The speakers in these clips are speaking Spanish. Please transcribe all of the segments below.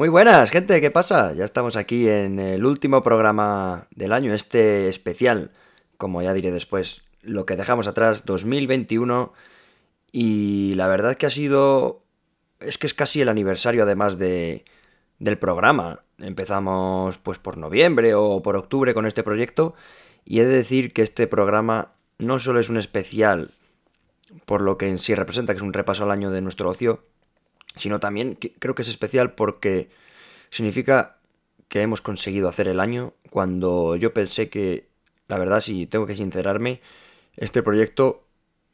Muy buenas, gente, ¿qué pasa? Ya estamos aquí en el último programa del año, este especial, como ya diré después, lo que dejamos atrás, 2021, y la verdad que ha sido... es que es casi el aniversario además de, del programa. Empezamos pues por noviembre o por octubre con este proyecto, y he de decir que este programa no solo es un especial por lo que en sí representa, que es un repaso al año de nuestro ocio, sino también creo que es especial porque significa que hemos conseguido hacer el año cuando yo pensé que, la verdad, si tengo que sincerarme, este proyecto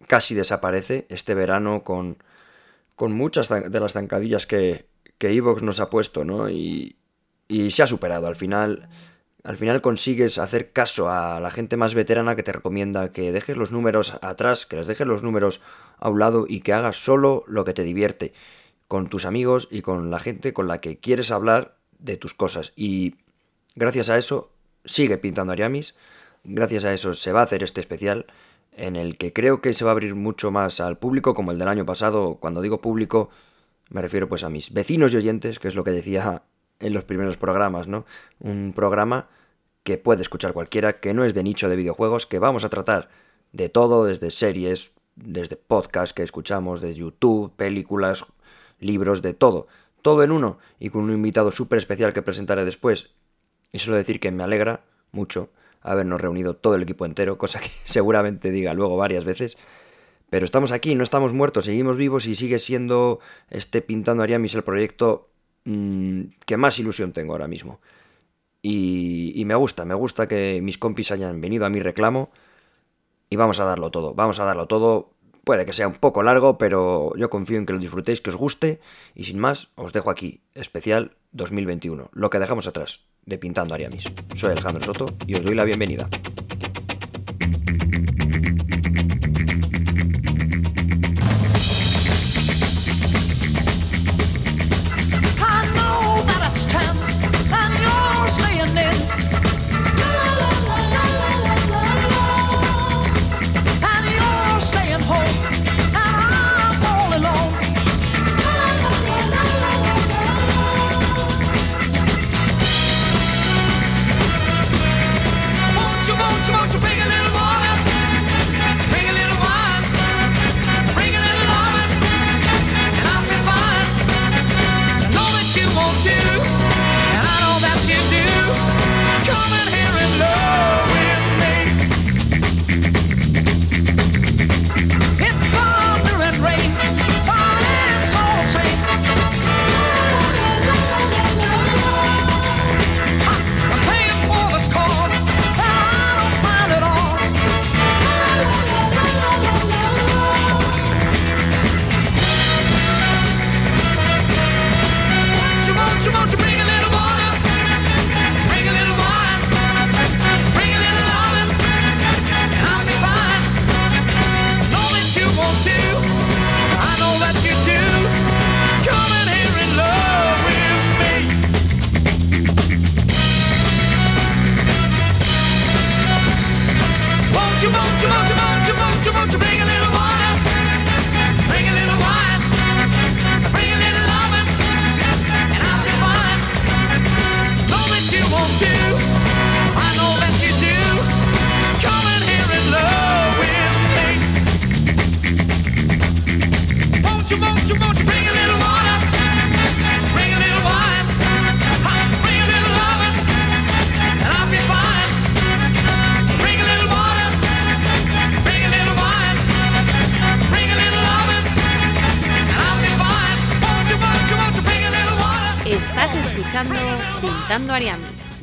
casi desaparece este verano con, con muchas de las zancadillas que, que Evox nos ha puesto, ¿no? Y, y se ha superado. Al final, al final consigues hacer caso a la gente más veterana que te recomienda que dejes los números atrás, que les dejes los números a un lado y que hagas solo lo que te divierte con tus amigos y con la gente con la que quieres hablar de tus cosas. Y gracias a eso sigue pintando Ariamis, gracias a eso se va a hacer este especial en el que creo que se va a abrir mucho más al público como el del año pasado. Cuando digo público me refiero pues a mis vecinos y oyentes, que es lo que decía en los primeros programas, ¿no? Un programa que puede escuchar cualquiera, que no es de nicho de videojuegos, que vamos a tratar de todo, desde series, desde podcasts que escuchamos, de YouTube, películas, libros, de todo. Todo en uno y con un invitado súper especial que presentaré después. Y solo decir que me alegra mucho habernos reunido todo el equipo entero, cosa que seguramente diga luego varias veces. Pero estamos aquí, no estamos muertos, seguimos vivos y sigue siendo este Pintando Ariamis el proyecto mmm, que más ilusión tengo ahora mismo. Y, y, me gusta, me gusta que mis compis hayan venido a mi reclamo y vamos a darlo todo, vamos a darlo todo Puede que sea un poco largo, pero yo confío en que lo disfrutéis, que os guste. Y sin más, os dejo aquí, especial 2021, lo que dejamos atrás, de Pintando Ariamis. Soy Alejandro Soto y os doy la bienvenida.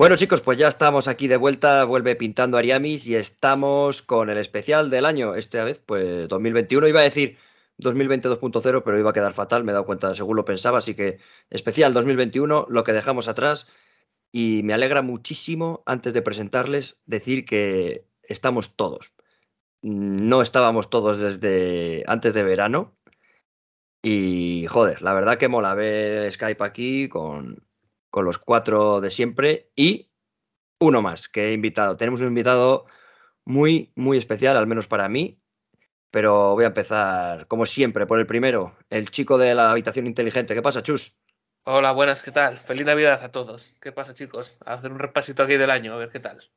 Bueno chicos, pues ya estamos aquí de vuelta, vuelve pintando Ariamis y estamos con el especial del año, esta vez pues 2021, iba a decir 2020 2.0, pero iba a quedar fatal, me he dado cuenta según lo pensaba, así que especial 2021, lo que dejamos atrás. Y me alegra muchísimo antes de presentarles decir que estamos todos. No estábamos todos desde antes de verano. Y joder, la verdad que mola ver Skype aquí con con los cuatro de siempre y uno más que he invitado. Tenemos un invitado muy, muy especial, al menos para mí, pero voy a empezar, como siempre, por el primero, el chico de la habitación inteligente. ¿Qué pasa, Chus? Hola, buenas, ¿qué tal? Feliz Navidad a todos. ¿Qué pasa, chicos? A hacer un repasito aquí del año, a ver qué tal.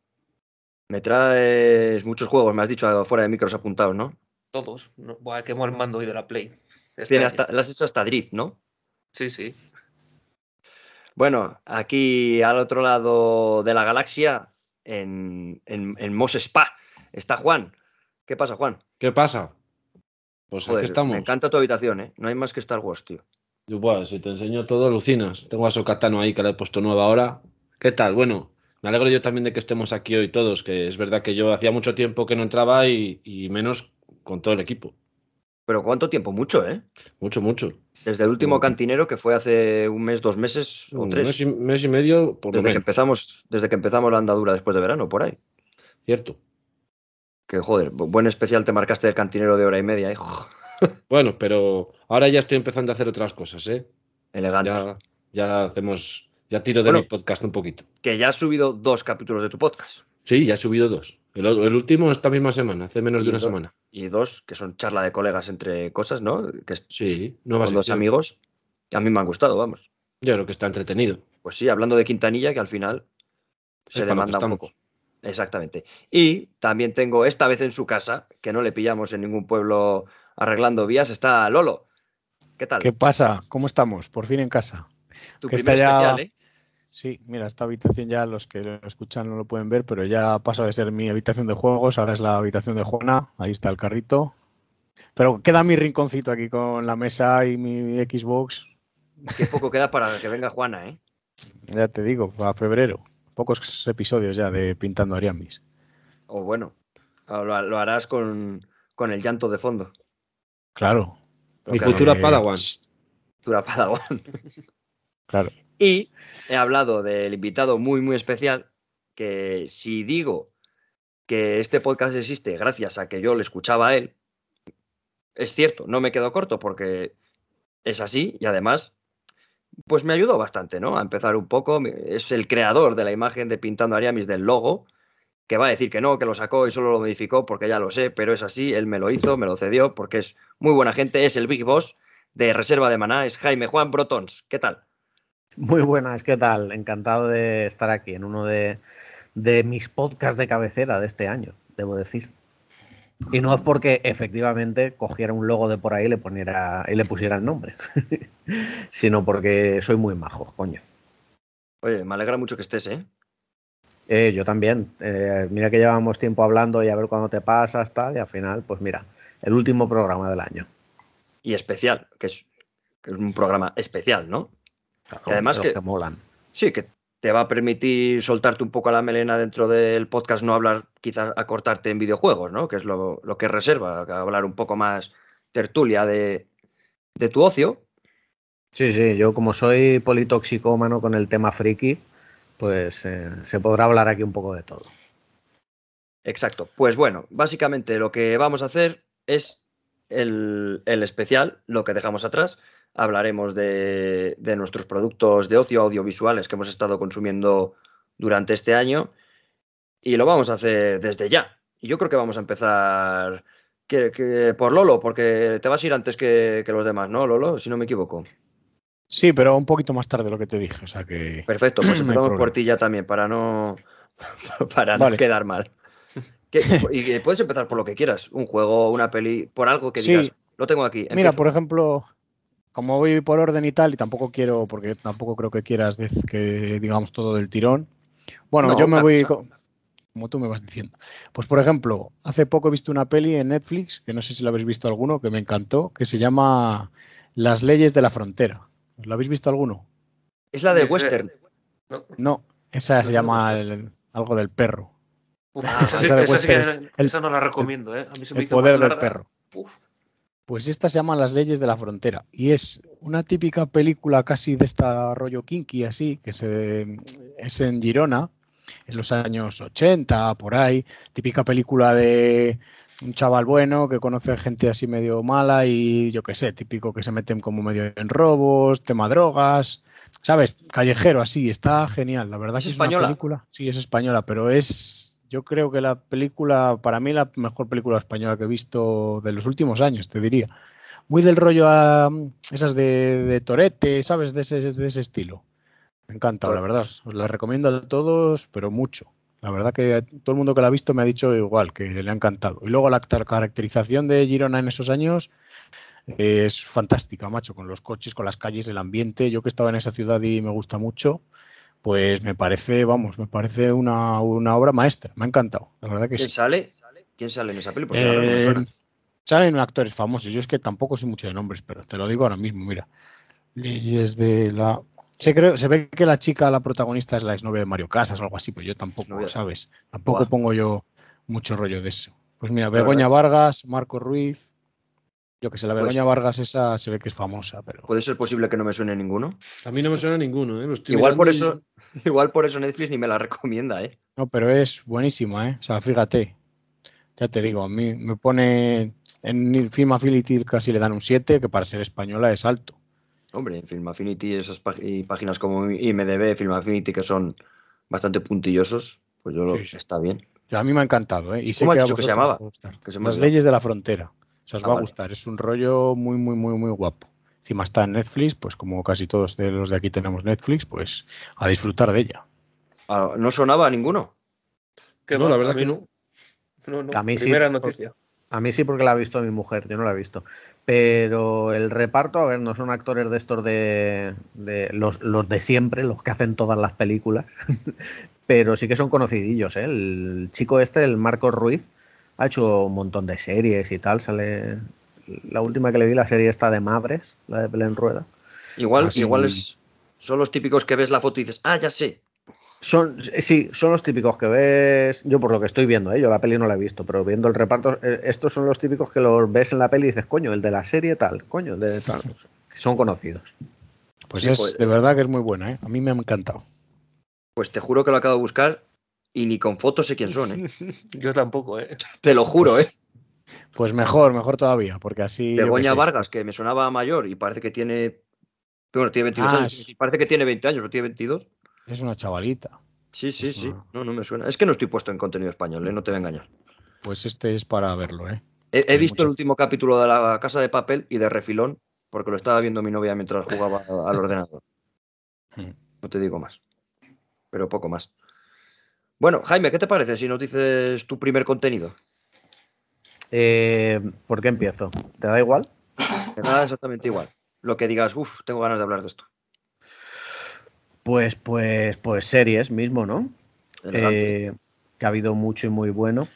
Me traes muchos juegos, me has dicho fuera de micros apuntados, ¿no? Todos. Buah, qué mal mando hoy de la Play. Este hasta, le has hecho hasta drift, ¿no? Sí, sí. Bueno, aquí al otro lado de la galaxia, en, en, en Mos Spa, está Juan. ¿Qué pasa, Juan? ¿Qué pasa? Pues Joder, aquí estamos. Me encanta tu habitación, ¿eh? No hay más que Star Wars, tío. Yo, buah, si te enseño todo, alucinas. Tengo a Sokatano ahí que le he puesto nueva ahora. ¿Qué tal? Bueno, me alegro yo también de que estemos aquí hoy todos, que es verdad que yo hacía mucho tiempo que no entraba y, y menos con todo el equipo. Pero ¿cuánto tiempo? Mucho, ¿eh? Mucho, mucho. Desde el último cantinero, que fue hace un mes, dos meses o Un tres. mes y, mes y medio, por lo Desde que empezamos, desde que empezamos la andadura después de verano, por ahí. Cierto. Que joder, bu- buen especial te marcaste del cantinero de hora y media, ¿eh? Bueno, pero ahora ya estoy empezando a hacer otras cosas, ¿eh? Elegante. Ya, ya hacemos, ya tiro de Bueno. mi podcast un poquito. Que ya has subido dos capítulos de tu podcast. Sí, ya he subido dos. El, el último esta misma semana, hace menos Y de una semana. Y dos, que son charla de colegas entre cosas, ¿no? Que es Sí, nueva con dos amigos. Que a mí me han gustado, vamos. Yo creo que está entretenido. Pues sí, hablando de Quintanilla, que al final se Es demanda un poco. Exactamente. Y también tengo esta vez en su casa, que no le pillamos en ningún pueblo arreglando vías, está Lolo. ¿Qué tal? ¿Qué pasa? ¿Cómo estamos? Por fin en casa. tu que primer está ya- especial, ¿eh? Sí, mira, esta habitación ya los que lo escuchan no lo pueden ver, pero ya pasó de ser mi habitación de juegos, ahora es la habitación de Juana, ahí está el carrito. Pero queda mi rinconcito aquí con la mesa y mi Xbox, Qué poco queda para que venga Juana, ¿eh? ya te digo, a febrero. Pocos episodios ya de Pintando Ariamis. O bueno, lo, lo harás con, con el llanto de fondo. Claro. Mi futura Eh, Padawan. Dura Padawan. Claro. Y he hablado del invitado muy, muy especial, que si digo que este podcast existe gracias a que yo le escuchaba a él, es cierto, no me quedo corto porque es así y además, pues me ayudó bastante, ¿no? A empezar un poco. Es el creador de la imagen de Pintando Ariamis del logo, que va a decir que no, que lo sacó y solo lo modificó porque ya lo sé, pero es así, él me lo hizo, me lo cedió porque es muy buena gente, es el Big Boss de Reserva de Maná, es Jaime Juan Brotons. ¿Qué tal? Muy buenas, ¿qué tal? Encantado de estar aquí en uno de, de mis podcasts de cabecera de este año, debo decir. Y no es porque efectivamente cogiera un logo de por ahí y le, poniera, y le pusiera el nombre, sino porque soy muy majo, coño. Oye, me alegra mucho que estés, ¿eh? Eh, yo también. Eh, mira que llevamos tiempo hablando y a ver cuándo te pasas, tal, y al final, pues mira, el último programa del año. Y especial, que es, que es un programa especial, ¿no? Claro, además que- molan. Sí, que te va a permitir soltarte un poco la melena dentro del podcast, no hablar, quizás acortarte en videojuegos, ¿no? Que es lo, lo que reserva, hablar un poco más tertulia de, de tu ocio. Sí, sí, yo como soy politoxicómano con el tema friki, pues eh, se podrá hablar aquí un poco de todo. Exacto. Pues bueno, básicamente lo que vamos a hacer es el, el especial, lo que dejamos atrás. Hablaremos de, de nuestros productos de ocio audiovisuales que hemos estado consumiendo durante este año y lo vamos a hacer desde ya. Y yo creo que vamos a empezar que, que por Lolo, porque te vas a ir antes que, que los demás, ¿no, Lolo? Si no me equivoco. Sí, pero un poquito más tarde de lo que te dije, o sea que... Perfecto, pues No empezamos por ti ya también, para no, para no quedar mal. ¿Qué- y puedes empezar por lo que quieras, un juego, una peli, por algo que Sí. digas. Lo tengo aquí. Mira, por ejemplo, como voy por orden y tal, y tampoco quiero, porque tampoco creo que quieras que digamos todo del tirón. Bueno, No, yo me voy, como tú me vas diciendo. Pues por ejemplo, hace poco he visto una peli en Netflix, que no sé si la habéis visto alguno, que me encantó, que se llama Las leyes de la frontera. ¿La habéis visto alguno? Es la de Eh, western. No. No, esa se No, llama no. el- algo del perro. Uf, esa, sí- esa de esa sí Western que- es el- esa no la recomiendo, ¿eh? A mí se me El hizo poder del larga. perro. Uf, Pues esta se llama Las leyes de la frontera y es una típica película casi de esta rollo kinky así, que se, es en Girona, en los años 80, por ahí, típica película de un chaval bueno que conoce gente así medio mala y yo qué sé, típico que se meten como medio en robos, tema drogas, ¿sabes? Callejero así, está genial, la verdad ¿Es que es española? una película, sí, es española, pero es, yo creo que la película, para mí la mejor película española que he visto de los últimos años, te diría. muy del rollo a esas de, de Torete, ¿sabes? De ese, de ese estilo. Me encanta, la verdad. Os la recomiendo a todos, pero mucho. La verdad que todo el mundo que la ha visto me ha dicho igual, que le ha encantado. Y luego la caracterización de Girona en esos años es fantástica, macho, con los coches, con las calles, el ambiente. Yo que estaba en esa ciudad y me gusta mucho, pues me parece, vamos, me parece una, una obra maestra. Me ha encantado, la verdad que ¿Quién sí. sale? ¿Quién sale en esa peli? Porque no Eh, salen actores famosos. Yo es que tampoco sé mucho de nombres, pero te lo digo ahora mismo, mira. Leyes de la. Se, creo, se ve que la chica, la protagonista, es la exnovia de Mario Casas o algo así, pero yo tampoco, Novia. ¿sabes? Tampoco pongo yo mucho rollo de eso. Pues mira, Begoña Vargas, Marco Ruiz. Yo que sé, la Pues- Begoña Vargas esa se ve que es famosa, pero. ¿Puede ser posible que no me suene ninguno? A mí no me suena ninguno, ¿eh? Igual por y- eso, igual por eso Netflix ni me la recomienda, ¿eh? No, pero es buenísima, ¿eh? O sea, fíjate. Ya te digo, a mí me pone. En Film Affinity casi le dan un 7, que para ser española es alto. Hombre, en Film Affinity, esas y páginas como IMDB, Film Affinity, que son bastante puntillosos, pues yo lo- Sí, está bien. A mí me ha encantado, ¿eh? Y sé ¿Cómo que a dicho que se llamaba? Que se Las leyes de la frontera. O sea, os Ah, va a gustar. Es un rollo muy, muy, muy, muy guapo. Encima está en Netflix, pues como casi todos de los de aquí tenemos Netflix, pues a disfrutar de ella. Ah, ¿No sonaba a ninguno? Que No, va, la verdad a mí que no. No, no. A mí sí, Primera por- noticia. A mí sí porque la ha visto mi mujer, yo no la he visto. Pero el reparto, a ver, no son actores de estos de, de los, los de siempre, los que hacen todas las películas. Pero sí que son conocidillos, ¿eh? El chico este, el Marcos Ruiz, ha hecho un montón de series y tal. Sale. La última que le vi, la serie esta de Madres, la de Belén Rueda. Igual, Ah, igual es, son los típicos que ves la foto y dices, ah, ya sé. Son, sí, son los típicos que ves, yo por lo que estoy viendo, ¿eh? yo la peli no la he visto, pero viendo el reparto, eh, estos son los típicos que los ves en la peli y dices, coño, el de la serie tal, coño, el de tal, son conocidos. Pues Sí, es pues- de verdad que es muy buena, ¿eh? A mí me ha encantado. Pues te juro que lo acabo de buscar y ni con fotos sé quién son, ¿eh? Yo tampoco, ¿eh? Te lo juro, ¿eh? Pues mejor, mejor todavía, porque así. Begoña sé. Vargas, que me sonaba mayor y parece que tiene. Bueno, tiene 22 Ah, años. es- y Parece que tiene 20 años, o tiene 22. Es una chavalita. Sí, sí, Pues sí. no. No, no me suena. Es que no estoy puesto en contenido español, ¿eh? No te voy a engañar. Pues este es para verlo, ¿eh? He, visto mucho- el último capítulo de La Casa de Papel y de refilón, porque lo estaba viendo mi novia mientras jugaba al ordenador. Hmm. No te digo más. Pero poco más. Bueno, Jaime, ¿qué te parece si nos dices tu primer contenido? Eh, ¿Por qué empiezo? ¿Te da igual? Me da exactamente igual. Lo que digas, uff, tengo ganas de hablar de esto. Pues, pues, pues series mismo, ¿no? Eh, que ha habido mucho y muy bueno.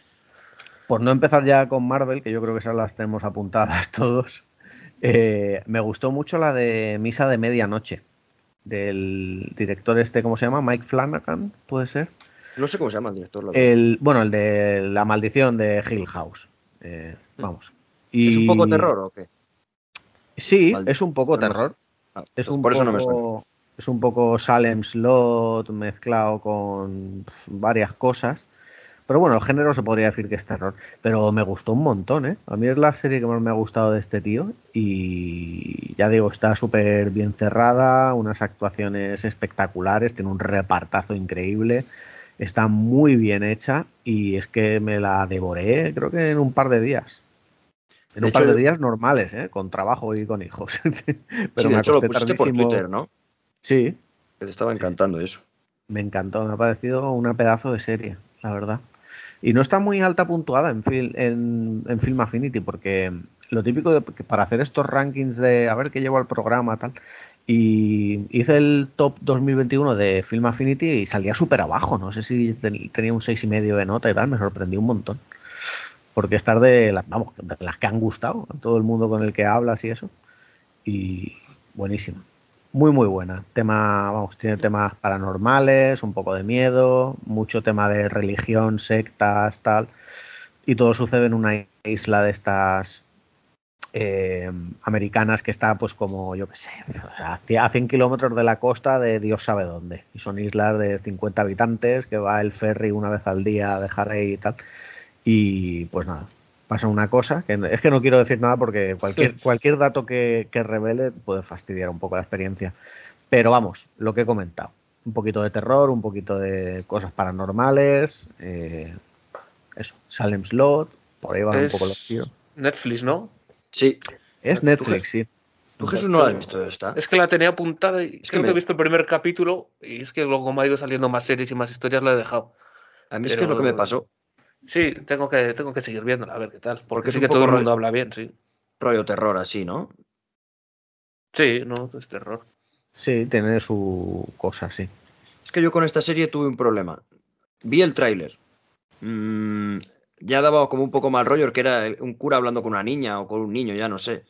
Por no empezar ya con Marvel, que yo creo que esas las tenemos apuntadas todos, eh, me gustó mucho la de Misa de Medianoche, del director este, ¿cómo se llama? Mike Flanagan, ¿puede ser? No sé cómo se llama el director. la verdad. El, bueno, el de La Maldición de Hill House. Eh, vamos. ¿Es un poco terror o qué? Sí, es un poco no terror. Ah, Es un por eso poco, no me suena. Es un poco Salem Slot mezclado con varias cosas. Pero bueno, el género se podría decir que es terror. Pero me gustó un montón, ¿eh? A mí es la serie que más me ha gustado de este tío. Y ya digo, está súper bien cerrada, unas actuaciones espectaculares, tiene un repartazo increíble. Está muy bien hecha y es que me la devoré, creo que en un par de días. En De un par de días normales, ¿eh? Con trabajo y con hijos. Sí, Pero de me hecho lo pusiste por. Twitter, ¿no? Sí, Que te estaba encantando eso. me encantó, me ha parecido una pedazo de serie, la verdad. Y no está muy alta puntuada en, Fil- en, en Film Affinity, porque lo típico de para hacer estos rankings de a ver qué llevo al programa, tal, y hice el top 2021 de Film Affinity y salía súper abajo, no sé si ten- tenía un 6,5 de nota y tal, me sorprendió un montón. Porque estar de las, vamos, de las que han gustado todo el mundo con el que hablas y eso. Y buenísima. Muy, muy buena. Tema, vamos, tiene temas paranormales, un poco de miedo, mucho tema de religión, sectas, tal. Y todo sucede en una isla de estas eh, americanas que está, pues, como yo que sé, a cien- a 100 kilómetros de la costa de Dios sabe dónde. Y son islas de 50 habitantes que va el ferry una vez al día a dejar ahí y tal. Y pues nada, pasa una cosa, que es que no quiero decir nada porque cualquier, cualquier dato que, que revele puede fastidiar un poco la experiencia. Pero vamos, lo que he comentado. Un poquito de terror, un poquito de cosas paranormales. eh, eso, Salem Slot, por ahí van un poco los tiros. Netflix, ¿no? Sí, Es Netflix, sí. Tú, Jesús, no la has visto esta. Es que la tenía apuntada y que creo que, me- he visto el primer capítulo y es que luego como ha ido saliendo más series y más historias la he dejado. A mí es que es lo que me pasó. Sí, tengo que, tengo que seguir viéndola, a ver qué tal. Porque Porque es sí que todo el mundo habla bien, sí. Rollo terror así, ¿no? Sí, no, es terror. Sí, tiene su cosa, sí. Es que yo con esta serie tuve un problema. Vi el tráiler. Mm, ya daba como un poco mal rollo, que era un cura hablando con una niña o con un niño, ya no sé.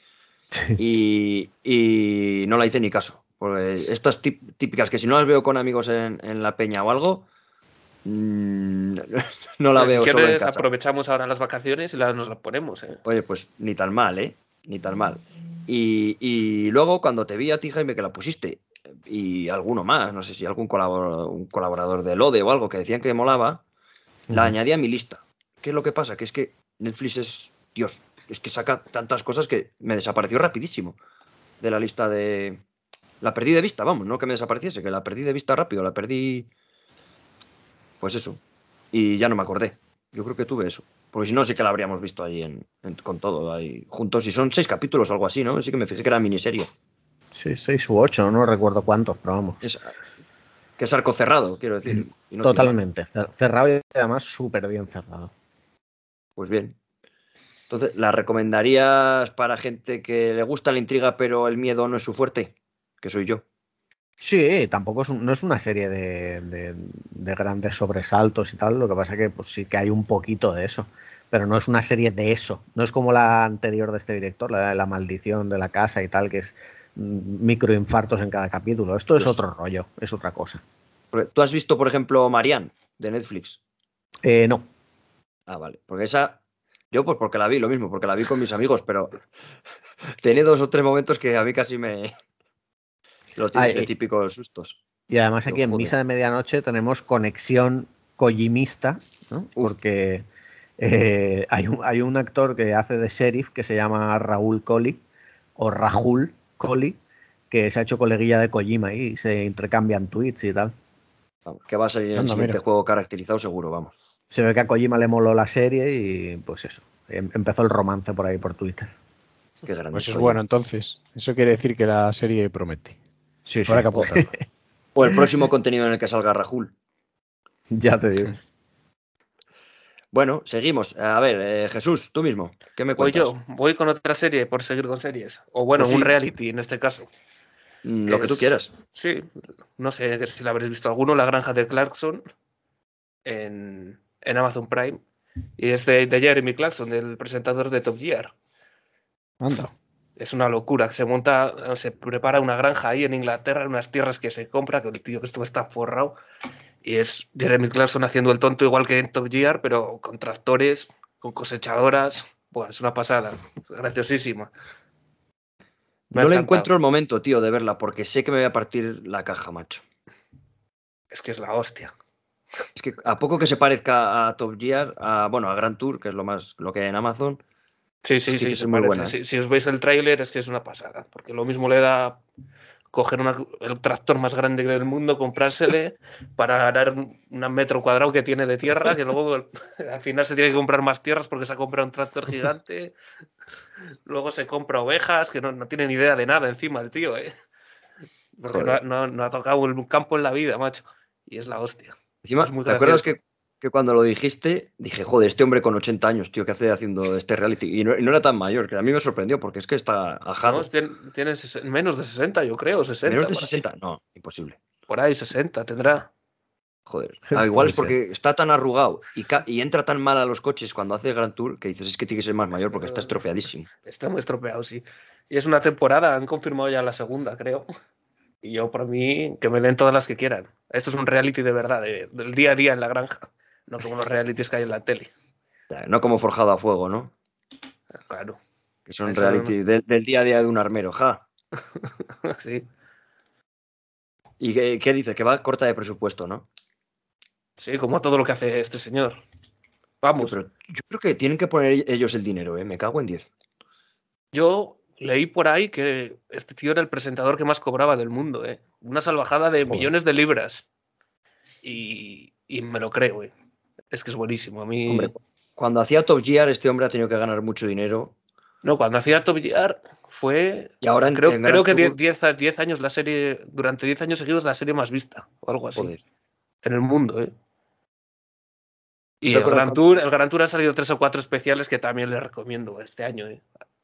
Y, y no la hice ni caso. Porque estas típicas que si no las veo con amigos en, en la peña o algo, mm, no la Pues, veo si solo en quieres, casa. aprovechamos ahora las vacaciones y la- nos las ponemos, ¿eh? Oye, pues ni tan mal, ¿eh? Ni tan mal. Y, y luego cuando te vi a ti, Jaime, que la pusiste, y alguno más, no sé si algún colaborador, un colaborador de Lode o algo que decían que molaba, la Ujú. añadí a mi lista. ¿Qué es lo que pasa? Que es que Netflix es, Dios, es que saca tantas cosas que me desapareció rapidísimo de la lista de... La perdí de vista, vamos, no que me desapareciese, que la perdí de vista rápido, la perdí... Pues eso. Y ya no me acordé. Yo creo que tuve eso. Porque si no, sí que la habríamos visto ahí en, en- con todo, ahí juntos. Y son seis capítulos o algo así, ¿no? Sí que me fijé que era miniserie. Sí, seis u ocho, no recuerdo cuántos, pero vamos. Es, que es arco cerrado, quiero decir. y no tiene- Totalmente. cer- Cerrado y además súper bien cerrado. Pues bien. Entonces, ¿la recomendarías para gente que le gusta la intriga pero el miedo no es su fuerte? Que soy yo. Sí, tampoco es un- no es una serie de, de- de grandes sobresaltos y tal, lo que pasa que pues sí que hay un poquito de eso, pero no es una serie de eso, no es como la anterior de este director, la de la maldición de la casa y tal, que es mm, microinfartos en cada capítulo. Esto es Pues- otro rollo, es otra cosa. ¿Tú has visto, por ejemplo, Marianne de Netflix? Eh, no, Ah, vale. Porque esa, yo pues porque la vi, lo mismo, porque la vi con mis amigos, pero tenía dos o tres momentos que a mí casi me... Los Ay, eh. típicos sustos. y además aquí en. Misa de Medianoche tenemos conexión Kojimista, ¿no? porque eh, hay, un, hay un actor que hace de sheriff que se llama Raúl Colli, o Rahul Colli, que se ha hecho coleguilla de Kojima y se intercambian tweets y tal. Vamos, que va a salir en el siguiente mira. juego caracterizado seguro, vamos. Se ve que a Kojima le moló la serie y pues eso, em- empezó el romance por ahí por Twitter. Qué grande. Pues es bueno, entonces. Eso quiere decir que la serie promete. Sí, sí, que. O el próximo contenido en el que salga Rahul. ya te digo. Bueno, seguimos. A ver, eh, Jesús, tú mismo, ¿qué me Voy cuentas? yo, voy con otra serie por seguir con series. O bueno, Pues un reality en este caso. Mm, que Lo que tú es- quieras. Sí, no sé si la habréis visto alguno, La Granja de Clarkson en, en Amazon Prime. Y es de, de Jeremy Clarkson, del presentador de Top Gear. Anda. Es una locura. Se monta, se prepara una granja ahí en Inglaterra, en unas tierras que se compra, que el tío que esto está forrado. Y es Jeremy Clarkson haciendo el tonto igual que en Top Gear, pero con tractores, con cosechadoras. Buah, es una pasada. Es graciosísima. Me Yo le encuentro el momento, tío, de verla, porque sé que me voy a partir la caja, macho. Es que es la hostia. Es que a poco que se parezca a Top Gear, a, bueno, a Grand Tour, que es lo más lo que hay en Amazon, Sí, sí, Sí sí, muy buena. Si, si os veis el tráiler es que es una pasada, porque lo mismo le da coger una- el tractor más grande del mundo, comprársele para ganar un metro cuadrado que tiene de tierra, que luego al final se tiene que comprar más tierras porque se ha comprado un tractor gigante, luego se compra ovejas, que no, no tiene ni idea de nada encima el tío, ¿eh? Porque no, no- no ha tocado un campo en la vida, macho, y es la hostia. Encima, Es muy ¿te acuerdas que, que cuando lo dijiste, dije, joder, este hombre con 80 años, tío, ¿qué hace haciendo este reality? Y no, y no era tan mayor, que a mí me sorprendió, porque es que está ajado. ¿no? Tiene, menos de 60, yo creo, 60. Menos de por ahí. 60, no, imposible. Por ahí 60 tendrá. Joder. Ah, igual es porque está tan arrugado y, ca- y entra tan mal a los coches cuando hace Grand Tour que dices, es que tiene que ser más mayor porque está estropeadísimo. Está muy estropeado, sí. Y es una temporada, han confirmado ya la segunda, creo. Y yo, por mí, que me den todas las que quieran. Esto es un reality de verdad, de- del día a día en la granja. No como los realities que hay en la tele. No como forjado a fuego, ¿no? Claro. Que son Eso reality de- del día a día de un armero, ja. Sí. ¿Y qué, qué dice? Que va corta de presupuesto, ¿no? Sí, como todo lo que hace este señor. Vamos, Pero yo creo que tienen que poner ellos el dinero, ¿eh? Me cago en 10. yo leí por ahí que este tío era el presentador que más cobraba del mundo, ¿eh? Una salvajada de Joder. millones de libras. Y, y me lo creo, ¿eh? Es que es buenísimo. A mí. Hombre, cuando hacía Top Gear, este hombre ha tenido que ganar mucho dinero. No, cuando hacía Top Gear fue. Y ahora en- creo, en creo que Tour- 10 a- 10 años la serie. Durante 10 años seguidos la serie más vista. O algo así. Joder. En el mundo, ¿eh? Y ¿Te el Gran, Tour, el Gran Tour han salido tres o cuatro especiales que también les recomiendo este año, ¿eh?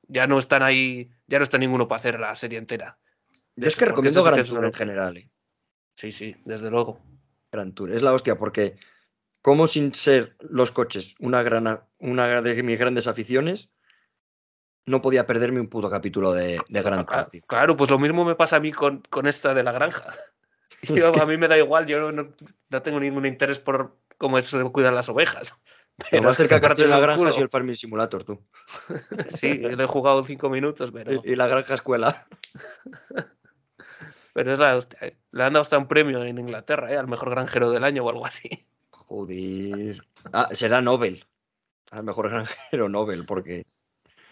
Ya no están ahí. Ya no está ninguno para hacer la serie entera. Yo es que recomiendo Gran es Tour en general. eh. Sí, sí, desde luego. Gran Tour. Es la hostia, porque como sin ser los coches una, gran, una de mis grandes aficiones, no podía perderme un puto capítulo de, de Gran Ah, Tour. tío. Claro, pues lo mismo me pasa a mí con, con esta de la granja. Yo, A mí me da igual, yo no, no tengo ningún interés por cómo se cuidan las ovejas. Lo Pero más es que cerca que partes la granja culo. ha sido el Farming Simulator, tú. Sí, le he jugado cinco minutos, pero, Y, y la granja escuela. pero es la hostia. ¿eh? Le han dado hasta un premio en Inglaterra, ¿eh? al mejor granjero del año o algo así. Joder. Ah, será Nobel. A lo mejor granjero Nobel, porque.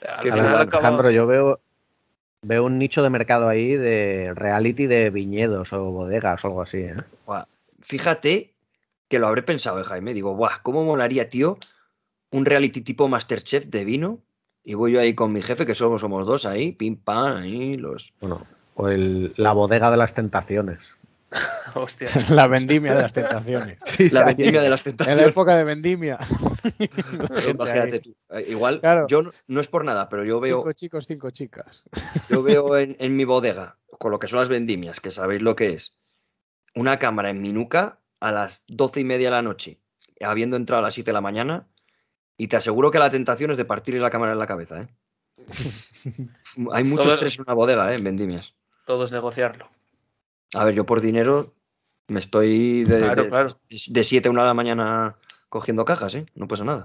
Al final Alejandro, yo veo, veo un nicho de mercado ahí de reality de viñedos o bodegas o algo así. ¿eh? fíjate que lo habré pensado, eh, Jaime. Digo, buah, ¿cómo molaría, tío? Un reality tipo Masterchef de vino. Y voy yo ahí con mi jefe, que solo somos dos ahí, pim pam, ahí los. Bueno, o el- la bodega de las tentaciones. Hostia. La vendimia de las tentaciones. La vendimia de las En la tentaciones. época de vendimia. Imagínate tú. Eh, Igual, Claro. yo no, no es por nada, pero yo veo, Cinco chicos, cinco chicas. yo veo en, en mi bodega, con lo que son las vendimias, que sabéis lo que es, una cámara en mi nuca a las doce y media de la noche, habiendo entrado a las 7 de la mañana, y te aseguro que la tentación es de partirle la cámara en la cabeza, ¿eh? Hay mucho Todo- estrés en una bodega, ¿eh? En vendimias. Todo es negociarlo. A ver, yo por dinero me estoy de, Claro, de, claro. de 7 a 1 de la mañana cogiendo cajas, ¿eh? No pasa nada.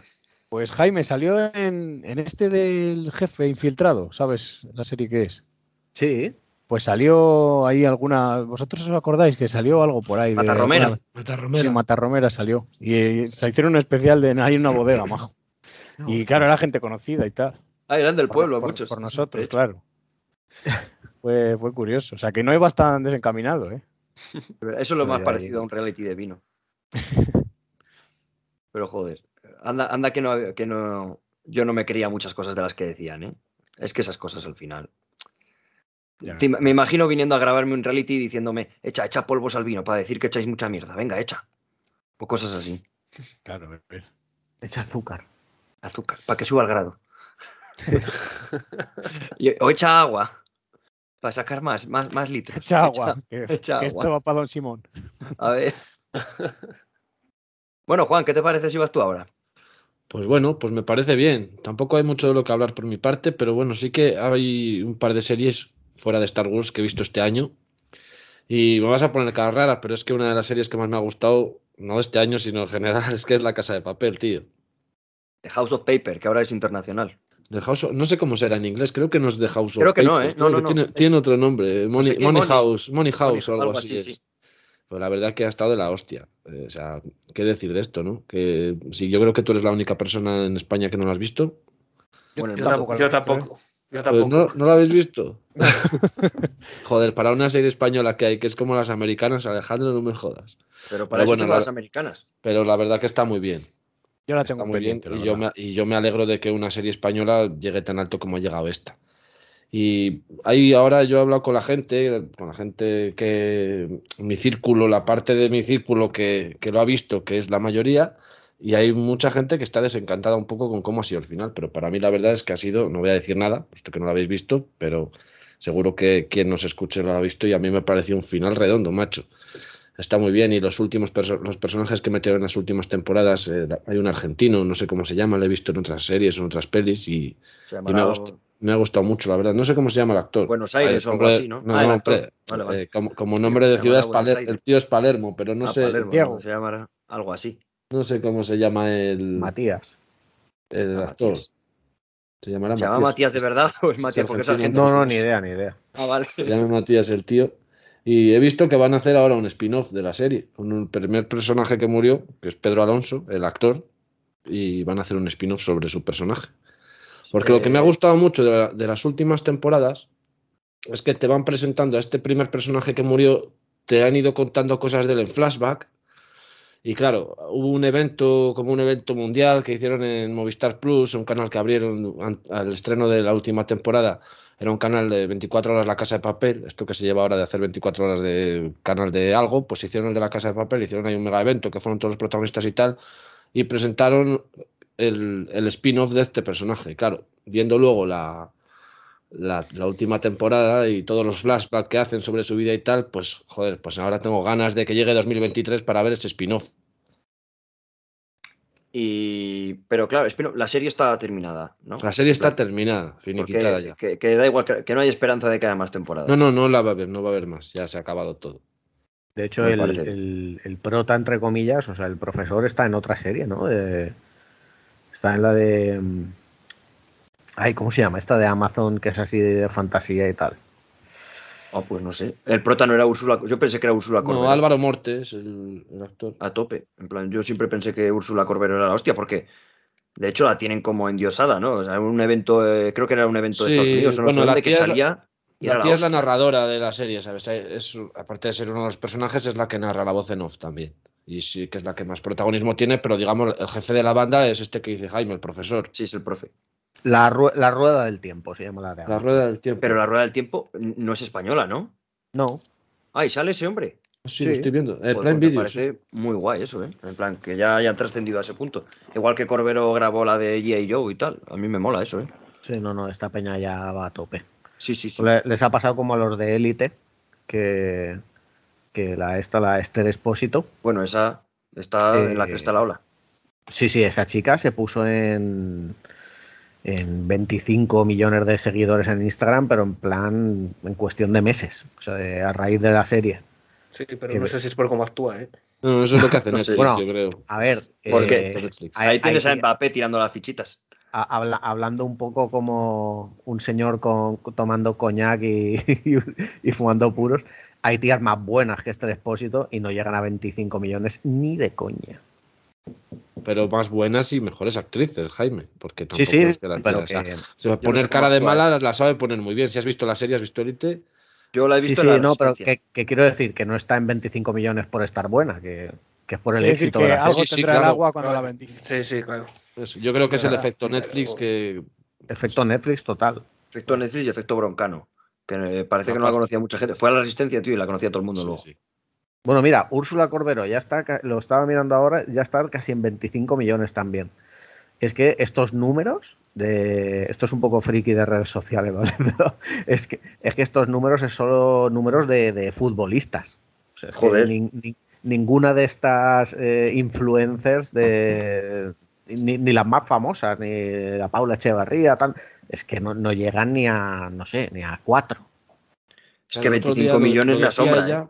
Pues Jaime salió en, en este del jefe infiltrado, ¿sabes la serie que es? Sí, Pues salió ahí alguna. ¿Vosotros os acordáis que salió algo por ahí? de Matarromera. alguna- Matarromera. Sí, Matarromera salió. Y eh, se hicieron un especial de hay una bodega, majo. Y claro, era gente conocida y tal. Ah, eran del Por- pueblo, por, muchos. por nosotros, de claro. Fue, fue curioso. O sea, que no iba tan desencaminado, ¿eh? Eso es lo más parecido a un reality de vino. Pero joder, anda, anda que no, que no, yo no me creía muchas cosas de las que decían, ¿eh? Es que esas cosas al final. Te me imagino viniendo a grabarme un reality diciéndome, echa, echa polvos al vino para decir que echáis mucha mierda, venga, echa. O cosas así. Claro, a ver. echa azúcar. Azúcar, para que suba el grado. Y- o echa agua, para sacar más, más, más litros. Echa agua, que, echa que agua. esto va para Don Simón. A ver. Bueno, Juan, ¿qué te parece si vas tú ahora? Pues bueno, pues me parece bien. Tampoco hay mucho de lo que hablar por mi parte, pero bueno, sí que hay un par de series fuera de Star Wars que he visto este año. Y me vas a poner cara rara, pero es que una de las series que más me ha gustado, no de este año, sino en general, es que es La Casa de Papel, tío. The House of Paper, que ahora es internacional. The House of- no sé cómo será en inglés, creo que no es The House of Creo que no, ¿eh? No, no, no, Tiene, es- tiene otro nombre, Money, sé Money Money. House, Money House o algo, algo así, así, es. sí. Pues la verdad que ha estado de la hostia. Eh, o sea, ¿qué decir de esto, no? Que si yo creo que tú eres la única persona en España que no lo has visto. Bueno, Yo tampoco. Yo he tampoco. Pues no, no lo habéis visto. Joder, para una serie española que hay que es como las americanas, Alejandro, no me jodas. Pero para Pero eso bueno, la- las americanas. Pero la verdad que está muy bien. Yo la Está tengo muy bien pendiente. la y yo, me, y yo me alegro de que una serie española llegue tan alto como ha llegado esta. Y ahí ahora yo he hablado con la gente, con la gente que mi círculo, la parte de mi círculo que, que lo ha visto, que es la mayoría, y hay mucha gente que está desencantada un poco con cómo ha sido el final, pero para mí la verdad es que ha sido, no voy a decir nada, puesto que no lo habéis visto, pero seguro que quien nos escuche lo ha visto y a mí me pareció un final redondo, macho. Está muy bien y los últimos perso- los personajes que metieron en las últimas temporadas, eh, hay un argentino, no sé cómo se llama, lo he visto en otras series, en otras pelis y, me, ha gustado, me ha gustado mucho, la verdad. No sé cómo se llama el actor. Buenos Aires o algo así, ¿no? No, Ah, no, Vale, vale. eh, como, como nombre de ciudad es Palermo, el tío es Palermo, pero no Ah, sé, Palermo. Se llamará algo así. No sé cómo se llama el, Matías. el Ah, actor. Matías. Se llamará ¿Se llama Matías de verdad o es Matías porque es argentino. No, no, ni idea, ni idea. Ah, vale. Se llama Matías el tío. Y he visto que van a hacer ahora un spin-off de la serie, con un primer personaje que murió, que es Pedro Alonso, el actor, y van a hacer un spin-off sobre su personaje. Porque lo que me ha gustado mucho de, la- de las últimas temporadas es que te van presentando a este primer personaje que murió, te han ido contando cosas de él en flashback. Y claro, hubo un evento, como un evento mundial que hicieron en Movistar Plus, un canal que abrieron al estreno de la última temporada, era un canal de 24 horas La Casa de Papel, esto que se lleva ahora de hacer 24 horas de canal de algo, pues hicieron el de La Casa de Papel, hicieron ahí un mega evento que fueron todos los protagonistas y tal, y presentaron el, el spin-off de este personaje. Claro, viendo luego la, la, la, última temporada y todos los flashbacks que hacen sobre su vida y tal, pues joder, pues ahora tengo ganas de que llegue 2023 para ver ese spin-off. Y, pero claro, la serie está terminada, ¿no? La serie está terminada, finiquitada ya. Que, que, da igual, que, que, no hay esperanza de que haya más temporadas. No, no, no la va a haber, no va a haber más, ya se ha acabado todo. De hecho, el, el, el, prota, entre comillas, o sea, el profesor está en otra serie, ¿no? Eh, está en la de... Ay, ¿cómo se llama? Esta de Amazon, que es así de fantasía y tal. Oh, pues no sé. El prota no era Úrsula. Yo pensé que era Úrsula Corbero. No, Álvaro Mortes, el, el, actor. A tope. En plan, yo siempre pensé que Úrsula Corbero era la hostia, porque de hecho la tienen como endiosada, ¿no? O sea, un evento, eh, creo que era un evento de Sí, Estados Unidos, o no bueno, sé la dónde, que tía es la- salía. y La tía es la narradora de la serie, ¿sabes? Es, aparte de ser uno de los personajes, es la que narra la voz en off también. Y sí que es la que más protagonismo tiene, pero digamos, el jefe de la banda es este que dice Jaime, el profesor. Sí, es el profe. La, ru- la rueda del tiempo se llama la de La Amazon. rueda del tiempo. Pero la rueda del tiempo no es española, ¿no? No, Ah, y sale ese hombre. Sí, sí. lo estoy viendo. Eh, Prime pues me parece muy guay eso, ¿eh? En plan, que ya hayan trascendido a ese punto. Igual que Corbero grabó la de G.I. Joe y tal. A mí me mola eso, ¿eh? sí, no, no, esta peña ya va a tope. Sí, sí, sí. Le- les ha pasado como a los de Élite, que, que la, esta, la Esther Espósito. Bueno, esa está en la Eh, cresta de la ola. Sí, sí, esa chica se puso en, en 25 millones de seguidores en Instagram, pero en plan, en cuestión de meses, o sea, de- a raíz de la serie. Sí, pero Que no sé si es por cómo actúa, ¿eh? No, eso es lo que hace No Netflix, sé. Bueno, yo creo. A ver, ¿Por eh, qué? Netflix. hay- Ahí tienes hay a Mbappé tirando las fichitas. habla- hablando un poco como un señor con, tomando coñac y, y, y fumando puros, hay tías más buenas que este expósito y no llegan a 25 millones ni de coña. Pero más buenas y mejores actrices, Jaime. Porque Sí, tampoco sí, es que la pero tía, o sea, no poner sé cara de mala, la sabe poner muy bien. Si has visto la serie, has visto Elite. Yo la he Sí, visto sí, la no, pero que, que quiero decir que no está en 25 millones por estar buena, que, que es por el éxito que de la algo serie. sí, tendrá el claro. agua cuando la bendice. Sí, sí, claro. Pues yo creo que es el efecto Netflix que. Efecto Netflix total. Efecto Netflix y efecto Broncano. Que parece que no la conocía mucha gente. Fue a la Resistencia, tío, y la conocía todo el mundo Sí, luego. Bueno, mira, Úrsula Corbero ya está, lo estaba mirando ahora, ya está casi en 25 millones también. Es que estos números de esto es un poco friki de redes sociales, ¿vale? Pero es que es que estos números es solo números de, de futbolistas. O sea, es que Joder. nin- nin- ninguna de estas eh, influencers de ni, ni las más famosas, ni la Paula Echevarría, tal, es que no, no llegan ni a, no sé, ni a cuatro. Es que el otro 25 día lo- millones lo me asombra. ¿eh?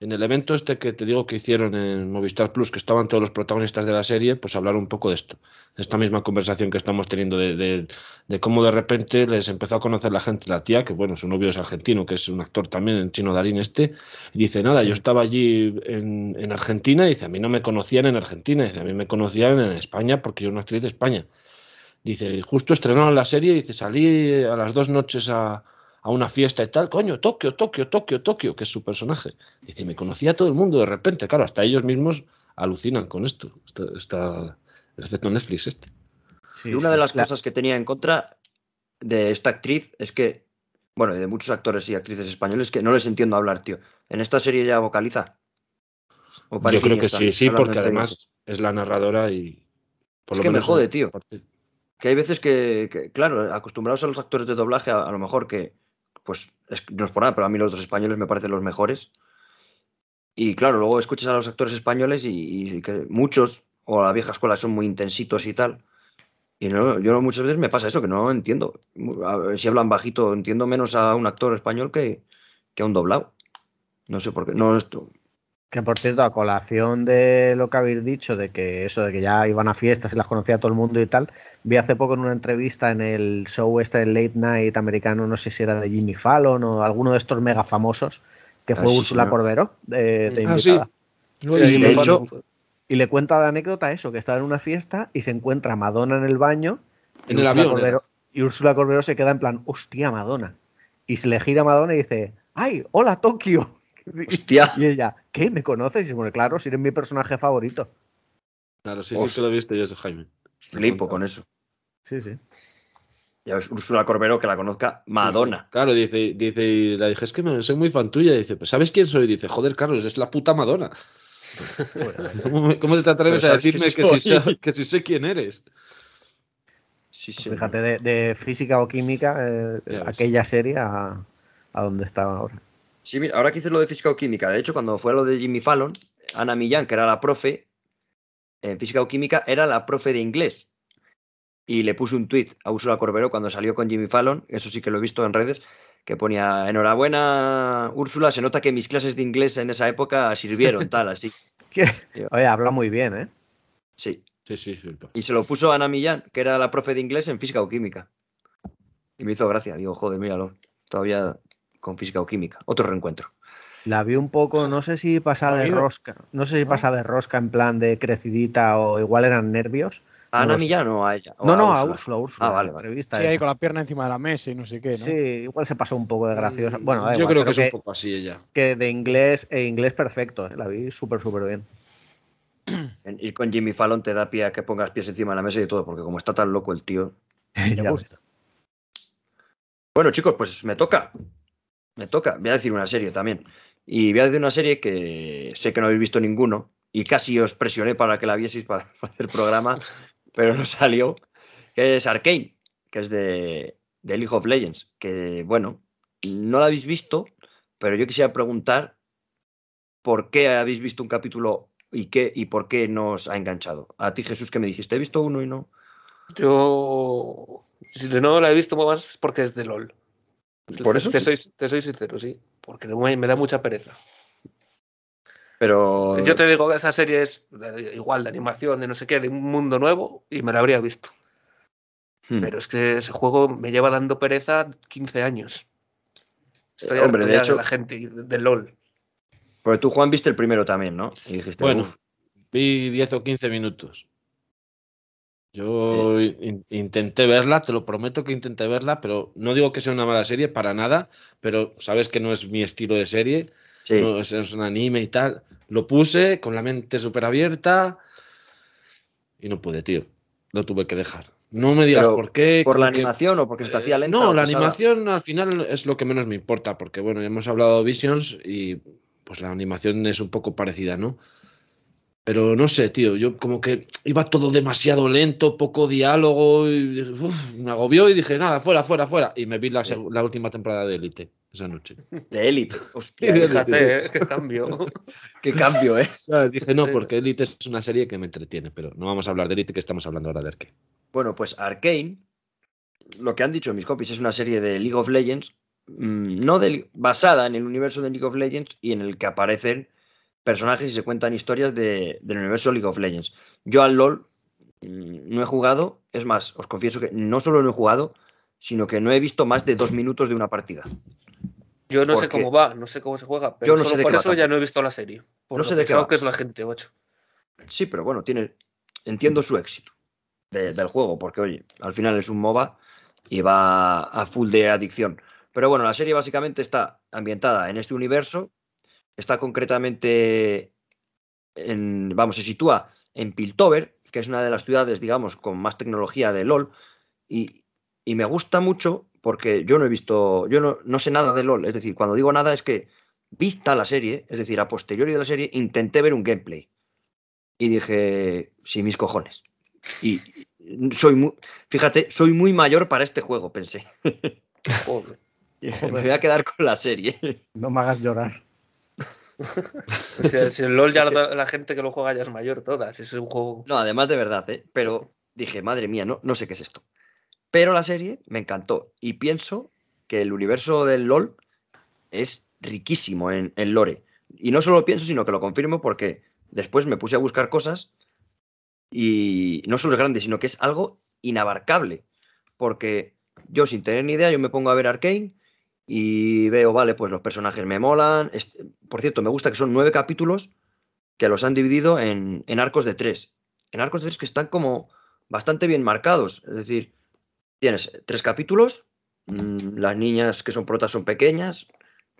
En el evento este que te digo que hicieron en Movistar Plus, que estaban todos los protagonistas de la serie, pues hablaron un poco de esto. De esta misma conversación que estamos teniendo, de, de- de cómo de repente les empezó a conocer la gente, la tía, que bueno, su novio es argentino, que es un actor también, el chino Darín este, y dice, nada, yo estaba allí en, en Argentina, y dice, a mí no me conocían en Argentina, dice, a mí me conocían en España porque yo era una actriz de España. Dice, justo estrenaron la serie, dice, salí a las dos noches a, a una fiesta y tal, coño, Tokio, Tokio, Tokio, Tokio, que es su personaje. Dice, me conocía todo el mundo de repente, claro, hasta ellos mismos alucinan con esto, esta- el efecto Netflix este. Sí, Y una sí. de las La- cosas que tenía en contra de esta actriz es que, bueno, y de muchos actores y actrices españoles, que no les entiendo hablar, tío. ¿En esta serie ya vocaliza? ¿O Yo creo que sí, sí, porque además ellos? es la narradora y... Por Es lo que me jode, tío. parte- Que hay veces que, que, claro, acostumbrados a los actores de doblaje, a, a lo mejor que, pues, es- no es por nada, pero a mí los dos españoles me parecen los mejores. Y claro, luego escuchas a los actores españoles y, que muchos, o la vieja escuela, son muy intensitos y tal. Y no, yo muchas veces me pasa eso, que no entiendo. Ver, si hablan bajito, entiendo menos a un actor español que, que a un doblado. No sé por qué. No, esto, Que por cierto, a colación de lo que habéis dicho, de que eso, de que ya iban a fiestas y las conocía todo el mundo y tal, vi hace poco en una entrevista en el show este del Late Night americano, no sé si era de Jimmy Fallon o alguno de estos mega famosos, que fue sí, Úrsula señor. Corbero, de, de Ah, sí. invitada. No, Sí, y- de hecho- le cuenta de anécdota eso, que estaba en una fiesta y se encuentra Madonna en el baño y el Úrsula avión, Corbero, y Úrsula Corbero se queda en plan, hostia, Madonna. Y se le gira a Madonna y dice, ¡ay, hola Tokio! Hostia. Y ella, ¿qué? ¿Me conoces? Y se pone, claro, si eres mi personaje favorito. Claro, sí, sí que lo viste yo eso, Jaime. Flipo con eso. Sí, sí. Ya ves, Úrsula Corberó, que la conozca, Madonna. Claro, dice, dice, y le dije, es que me, soy muy fan tuya. Dice, pues ¿sabes quién soy? Dice, joder, Carlos, es la puta Madonna. ¿Cómo, me- cómo te atreves a que decirme que, soy. si, sé- que si sé quién eres? Sí, sí. Fíjate, de, de física o química, eh, aquella serie a, a donde está ahora. Sí, mira, ahora que hice lo de física o química, de hecho, cuando fue lo de Jimmy Fallon, Ana Millán, que era la profe en física o química, era la profe de inglés. Y le puse un tuit a Úrsula Corberó cuando salió con Jimmy Fallon, eso sí que lo he visto en redes, que ponía, enhorabuena, Úrsula, se nota que mis clases de inglés en esa época sirvieron, tal, así. Oye, habla muy bien, ¿eh? Sí. Sí, sí, flipa. Y se lo puso a Ana Millán, que era la profe de inglés en física o química. Y me hizo gracia, digo, joder, míralo, todavía con física o química. Otro reencuentro. La vi un poco, no sé si pasa de rosca, no sé si pasa de rosca en plan de crecidita o igual eran nervios. ¿A No Ana. Millán o a ella? ¿O No, no, a Úrsula? Úrsula, Úrsula. Ah, la vale, vale. entrevista Sí, ahí con la pierna encima de la mesa y no sé qué, ¿no? Sí, igual se pasó un poco de graciosa. Bueno, da Yo igual, creo que es un poco así ella. que de inglés e inglés perfecto, ¿eh? la vi súper, súper bien. En- Ir con Jimmy Fallon te da pie a que pongas pies encima de la mesa y de todo, porque como está tan loco el tío. Le Ya gusta. Bueno, chicos, pues me toca. Me toca. Voy a decir una serie también. Y voy a decir una serie que sé que no habéis visto ninguno. Y casi os presioné para que la vieseis para, para hacer programa, pero no salió. Que es Arcane, que es de, de League of Legends. Que, bueno, no la habéis visto, pero yo quisiera preguntar por qué habéis visto un capítulo y qué y por qué no os ha enganchado. A ti, Jesús, que me dijiste, he visto uno y no. Yo, si no la he visto más porque es de LOL. Por eso te, sí. soy, te soy sincero, sí. Porque me, me da mucha pereza. Pero. Yo te digo que esa serie es eh, igual de animación, de no sé qué, de un mundo nuevo, y me la habría visto. Hmm. Pero es que ese juego me lleva dando pereza 15 años. Estoy Eh, hombre, de hecho- de la gente y de, de LOL. Porque tú, Juan, viste el primero también, ¿no? Y dijiste, Bueno, "Uf". vi 10 o 15 minutos. Yo in- intenté verla, te lo prometo que intenté verla, pero no digo que sea una mala serie para nada, pero sabes que no es mi estilo de serie, Sí. no, es, es un anime y tal. Lo puse con la mente súper abierta y no pude, tío. Lo tuve que dejar. No me digas Pero, por qué. ¿Por la animación o porque se te hacía eh, lenta? No, la animación al final es lo que menos me importa, porque bueno, ya hemos hablado de Visions y pues la animación es un poco parecida, ¿no? Pero no sé, tío, yo como que iba todo demasiado lento, poco diálogo, y uf, me agobió y dije, nada, fuera, fuera, fuera. Y me vi la, última temporada de Elite esa noche. De élite. Hostia, Sí, Fíjate, eh, qué cambio. qué cambio, ¿eh? ¿Sabes? Dije, no, porque Elite es una serie que me entretiene, pero no vamos a hablar de Elite, que estamos hablando ahora de Arcane. Bueno, pues Arcane, lo que han dicho mis compis, es una serie de League of Legends, mm, no de- basada en el universo de League of Legends y en el que aparecen personajes y se cuentan historias de- del universo League of Legends. Yo al LOL mm, no he jugado, es más, os confieso que no solo no he jugado, sino que no he visto más de dos minutos de una partida. Yo no sé cómo va, no sé cómo se juega, pero Yo no sé de por va eso ya no he visto la serie. Por No sé de qué va. que es la gente, ocho. Sí, pero bueno, tiene. Entiendo su éxito de- del juego, porque oye, al final es un MOBA y va a full de adicción. Pero bueno, la serie básicamente está ambientada en este universo. Está concretamente en. Vamos, se sitúa en Piltover, que es una de las ciudades, digamos, con más tecnología de LOL. Y, y me gusta mucho porque yo no he visto. Yo no, no sé nada de LOL. Es decir, cuando digo nada es que vista la serie, es decir, a posteriori de la serie, intenté ver un gameplay y dije, sí, mis cojones. Y soy muy, fíjate, soy muy mayor para este juego, pensé. Joder. Joder. Me voy a quedar con la serie. No me hagas llorar. Si, si el LOL ya la, la gente que lo juega ya es mayor toda, si es un juego... No, además de verdad, ¿eh? Pero dije, madre mía, no, no sé qué es esto. Pero la serie me encantó y pienso que el universo del LOL es riquísimo en, en lore. Y no solo lo pienso, sino que lo confirmo porque después me puse a buscar cosas y no solo es grande, sino que es algo inabarcable. Porque yo sin tener ni idea, yo me pongo a ver Arcane y veo, vale, pues los personajes me molan. Por cierto, me gusta que son nueve capítulos que los han dividido en, en arcos de tres. En arcos de tres que están como bastante bien marcados. Es decir, tienes tres capítulos, mm, las niñas que son protas son pequeñas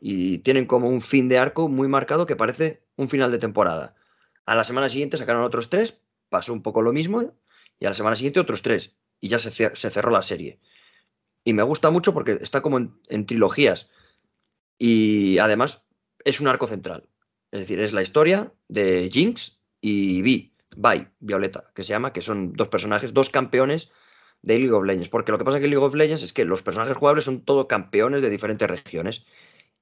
y tienen como un fin de arco muy marcado que parece un final de temporada. A la semana siguiente sacaron otros tres, pasó un poco lo mismo y a la semana siguiente otros tres y ya se, se cerró la serie. Y me gusta mucho porque está como en, trilogías y además es un arco central. Es decir, es la historia de Jinx y Vi, Vi, Violeta, que se llama, que son dos personajes, dos campeones de League of Legends. Porque lo que pasa en League of Legends es que los personajes jugables son todos campeones de diferentes regiones.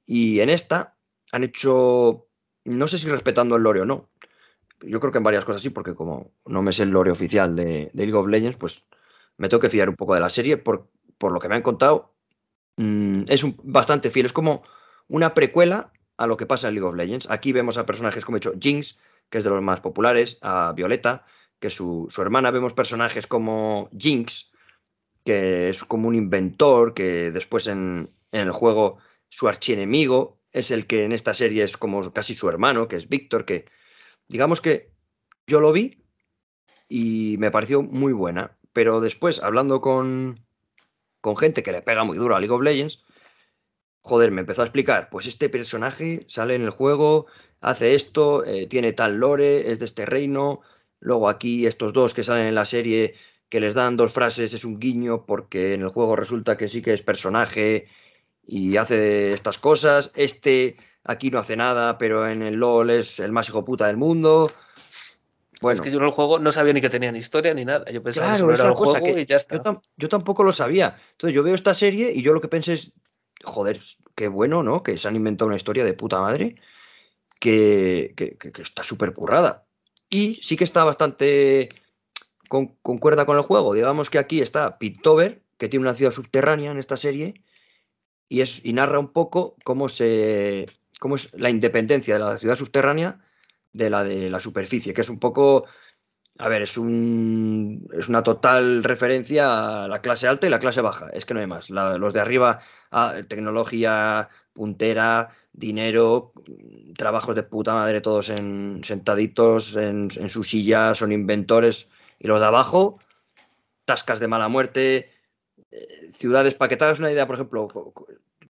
Y en esta han hecho, no sé si respetando el lore o no. Yo creo que en varias cosas sí, porque como no me sé el lore oficial de, de League of Legends, pues me tengo que fiar un poco de la serie. Por, por lo que me han contado, mmm, es bastante fiel. Es como una precuela a lo que pasa en League of Legends. Aquí vemos a personajes como he dicho Jinx, que es de los más populares, a Violeta, que es su, su hermana. Vemos personajes como Jinx, que es como un inventor, que después en, en el juego su archienemigo es el que en esta serie es como casi su hermano, que es Víctor, que digamos que yo lo vi y me pareció muy buena. Pero después, hablando con, con gente que le pega muy duro a League of Legends, joder, me empezó a explicar, pues este personaje sale en el juego, hace esto, eh, tiene tal lore, es de este reino, luego aquí estos dos que salen en la serie que les dan dos frases es un guiño porque en el juego resulta que sí que es personaje y hace estas cosas, este aquí no hace nada, pero en el LOL es el más hijo puta del mundo. Bueno, Es que yo en el juego no sabía ni que tenían historia ni nada. Yo pensaba que Claro, era el cosa juego que y ya está. yo, tam- yo tampoco lo sabía. Entonces yo veo esta serie y yo lo que pensé es, joder, qué bueno, ¿no? Que se han inventado una historia de puta madre que, que- que- que está súper currada. Y sí que está bastante con, concuerda con el juego. Digamos que aquí está Piltover, que tiene una ciudad subterránea en esta serie, y, es, y narra un poco cómo, se, cómo es la independencia de la ciudad subterránea de la de la superficie, que es un poco a ver, es, un, es una total referencia a la clase alta y la clase baja. Es que no hay más. Los de arriba, ah, tecnología puntera, dinero, trabajos de puta madre, todos en, sentaditos en, en su silla, son inventores. Y los de abajo, tascas de mala muerte, eh, ciudades paquetadas. Una idea, por ejemplo,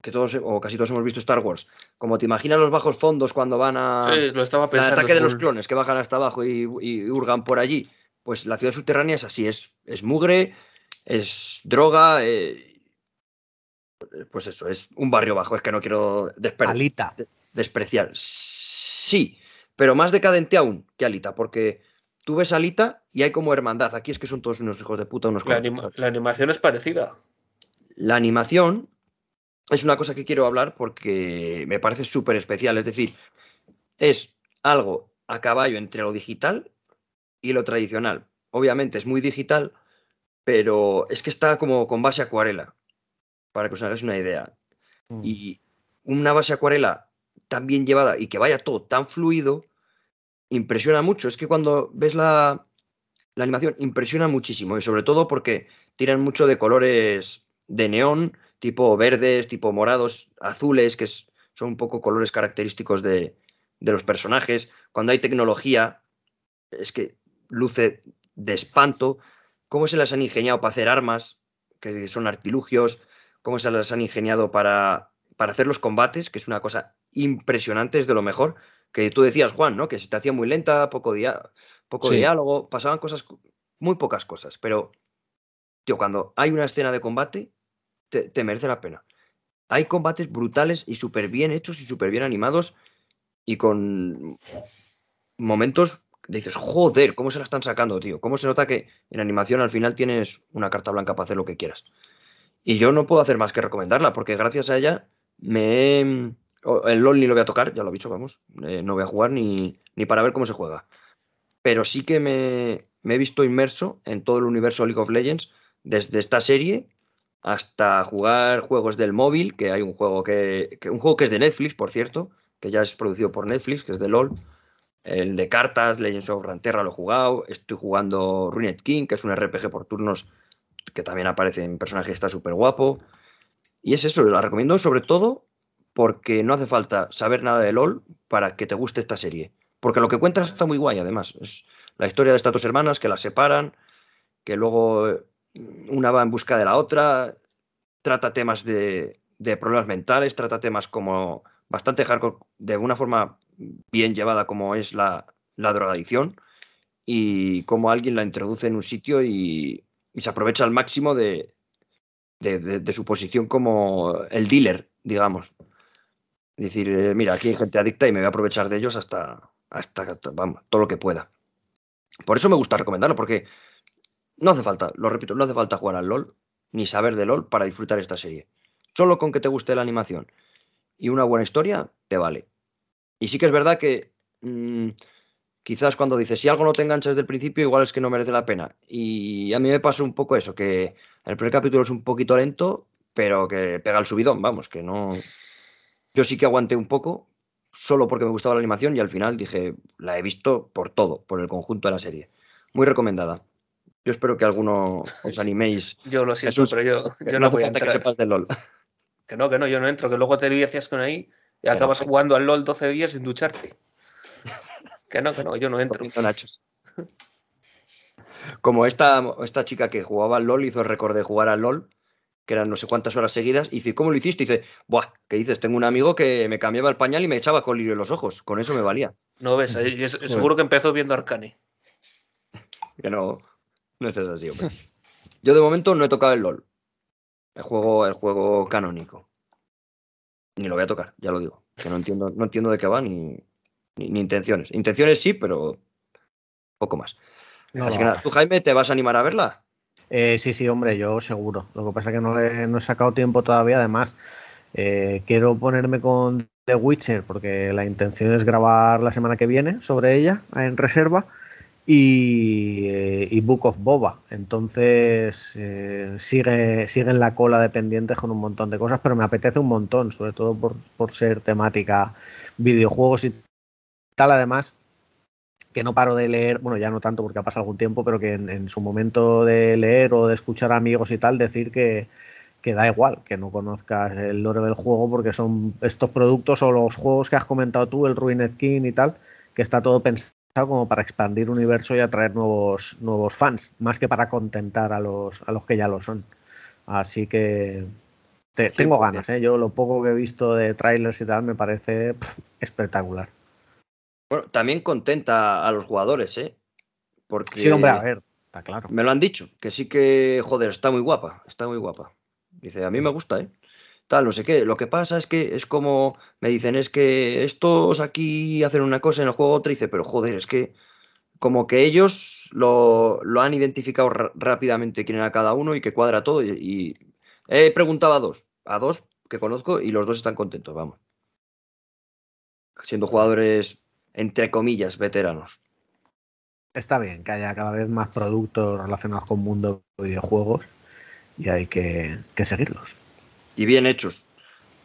que todos o casi todos hemos visto Star Wars. Como te imaginas los bajos fondos cuando van a Sí, lo estaba el pensando. ataque de los clones que bajan hasta abajo y, y hurgan por allí. Pues la ciudad subterránea es así, es, es mugre, es droga, eh, pues eso, es un barrio bajo, es que no quiero Alita. despreciar. Sí, pero más decadente aún que Alita, porque tú ves Alita y hay como hermandad. Aquí es que son todos unos hijos de puta, unos La, la animación es parecida. La animación es una cosa que quiero hablar porque me parece súper especial. Es decir, es algo a caballo entre lo digital y lo tradicional. Obviamente es muy digital, pero es que está como con base acuarela, para que os hagáis una idea. Mm. Y una base acuarela tan bien llevada y que vaya todo tan fluido, impresiona mucho. Es que cuando ves la, la animación, impresiona muchísimo. Y sobre todo porque tiran mucho de colores de neón, tipo verdes, tipo morados, azules, que es- son un poco colores característicos de, de los personajes. Cuando hay tecnología, es que luce de espanto. ¿Cómo se las han ingeniado para hacer armas, que son artilugios? ¿Cómo se las han ingeniado para, para hacer los combates? Que es una cosa impresionante, es de lo mejor. Que tú decías, Juan, ¿no? Que se te hacía muy lenta, poco, dia- poco Sí. diálogo, pasaban cosas, muy pocas cosas. Pero, tío, cuando hay una escena de combate, te, merece la pena. Hay combates brutales y súper bien hechos y súper bien animados y con momentos dices, joder, ¿cómo se la están sacando, tío? ¿Cómo se nota que en animación al final tienes una carta blanca para hacer lo que quieras? Y yo no puedo hacer más que recomendarla, porque gracias a ella me El LOL ni lo voy a tocar, ya lo he dicho, vamos. eh, no voy a jugar ni, ni para ver cómo se juega. Pero sí que me, me he visto inmerso en todo el universo League of Legends, desde esta serie hasta jugar juegos del móvil, que hay un juego que, un juego que es de Netflix, por cierto, que ya es producido por Netflix, que es de LOL. El de cartas, Legends of Runeterra lo he jugado. Estoy jugando Runet King, que es un RPG por turnos que también aparece en personaje está súper guapo. Y es eso, la recomiendo sobre todo porque no hace falta saber nada de LOL para que te guste esta serie. Porque lo que cuentas está muy guay, además. Es la historia de estas dos hermanas que las separan, que luego una va en busca de la otra, trata temas de, problemas mentales, trata temas como bastante hardcore, de una forma bien llevada como es la, drogadicción y cómo alguien la introduce en un sitio y, se aprovecha al máximo de, su posición como el dealer, digamos. Decir, eh, mira, aquí hay gente adicta y me voy a aprovechar de ellos hasta, hasta, vamos, todo lo que pueda. Por eso me gusta recomendarlo, porque no hace falta, lo repito, no hace falta jugar al LOL ni saber de LOL para disfrutar esta serie. Solo con que te guste la animación y una buena historia, te vale. Y sí que es verdad que mm, quizás cuando dices, si algo no te engancha desde el principio, igual es que no merece la pena. Y a mí me pasó un poco eso, que el primer capítulo es un poquito lento, pero que pega el subidón, vamos, que no... Yo sí que aguanté un poco, solo porque me gustaba la animación y al final dije, la he visto por todo, por el conjunto de la serie. Muy recomendada. Yo espero que alguno os animéis. Yo lo siento, Jesús, pero yo, no voy a que entrar. sepas de LOL. Que no, que no, yo no entro, que luego te vicias con ahí y acabas jugando al LOL 12 días sin ducharte. Que no, que no, yo no entro. Nachos. Como esta, esta chica que jugaba al LOL hizo el récord de jugar al LOL, que eran no sé cuántas horas seguidas, y dice, ¿cómo lo hiciste? Y dice, Buah, ¿qué dices? Tengo un amigo que me cambiaba el pañal y me echaba colirio en los ojos. Con eso me valía. No ves, seguro que empezó viendo Arcane. Que no, no es así, hombre. Yo de momento no he tocado el LOL. El juego, el juego canónico. Ni lo voy a tocar, ya lo digo. Que no entiendo, no entiendo de qué va ni, ni, ni intenciones. Intenciones sí, pero poco más. No Así que nada. ¿tú, Jaime, te vas a animar a verla? Eh, sí, sí, hombre, yo seguro. Lo que pasa es que no, le- no he sacado tiempo todavía. Además, eh, quiero ponerme con The Witcher porque la intención es grabar la semana que viene sobre ella en reserva y, eh, y Book of Boba. Entonces, eh, sigue, sigue en la cola de pendientes con un montón de cosas, pero me apetece un montón, sobre todo por, por ser temática videojuegos y tal. Además, que no paro de leer, bueno, ya no tanto porque ha pasado algún tiempo, pero que en, su momento de leer o de escuchar amigos y tal, decir que, que da igual que no conozcas el lore del juego porque son estos productos o los juegos que has comentado tú, el Ruined King y tal, que está todo pensado como para expandir universo y atraer nuevos, nuevos fans, más que para contentar a los, a los que ya lo son. Así que te- tengo 100%. ganas, ¿eh? yo lo poco que he visto de trailers y tal me parece pff, espectacular. Bueno, también contenta a los jugadores, ¿eh? Porque Sí, hombre, a ver, está claro. me lo han dicho, que sí que, joder, está muy guapa, está muy guapa. Dice, a mí me gusta, ¿eh? Tal, no sé qué. Lo que pasa es que es como, me dicen, es que estos aquí hacen una cosa en el juego otra, y dice, pero joder, es que como que ellos lo, lo han identificado rápidamente quién era cada uno y que cuadra todo. Y, he preguntado a dos, a dos que conozco y los dos están contentos, vamos. Siendo jugadores, entre comillas, veteranos. está bien que haya cada vez más productos relacionados con mundo de videojuegos y hay que, que seguirlos. Y bien hechos.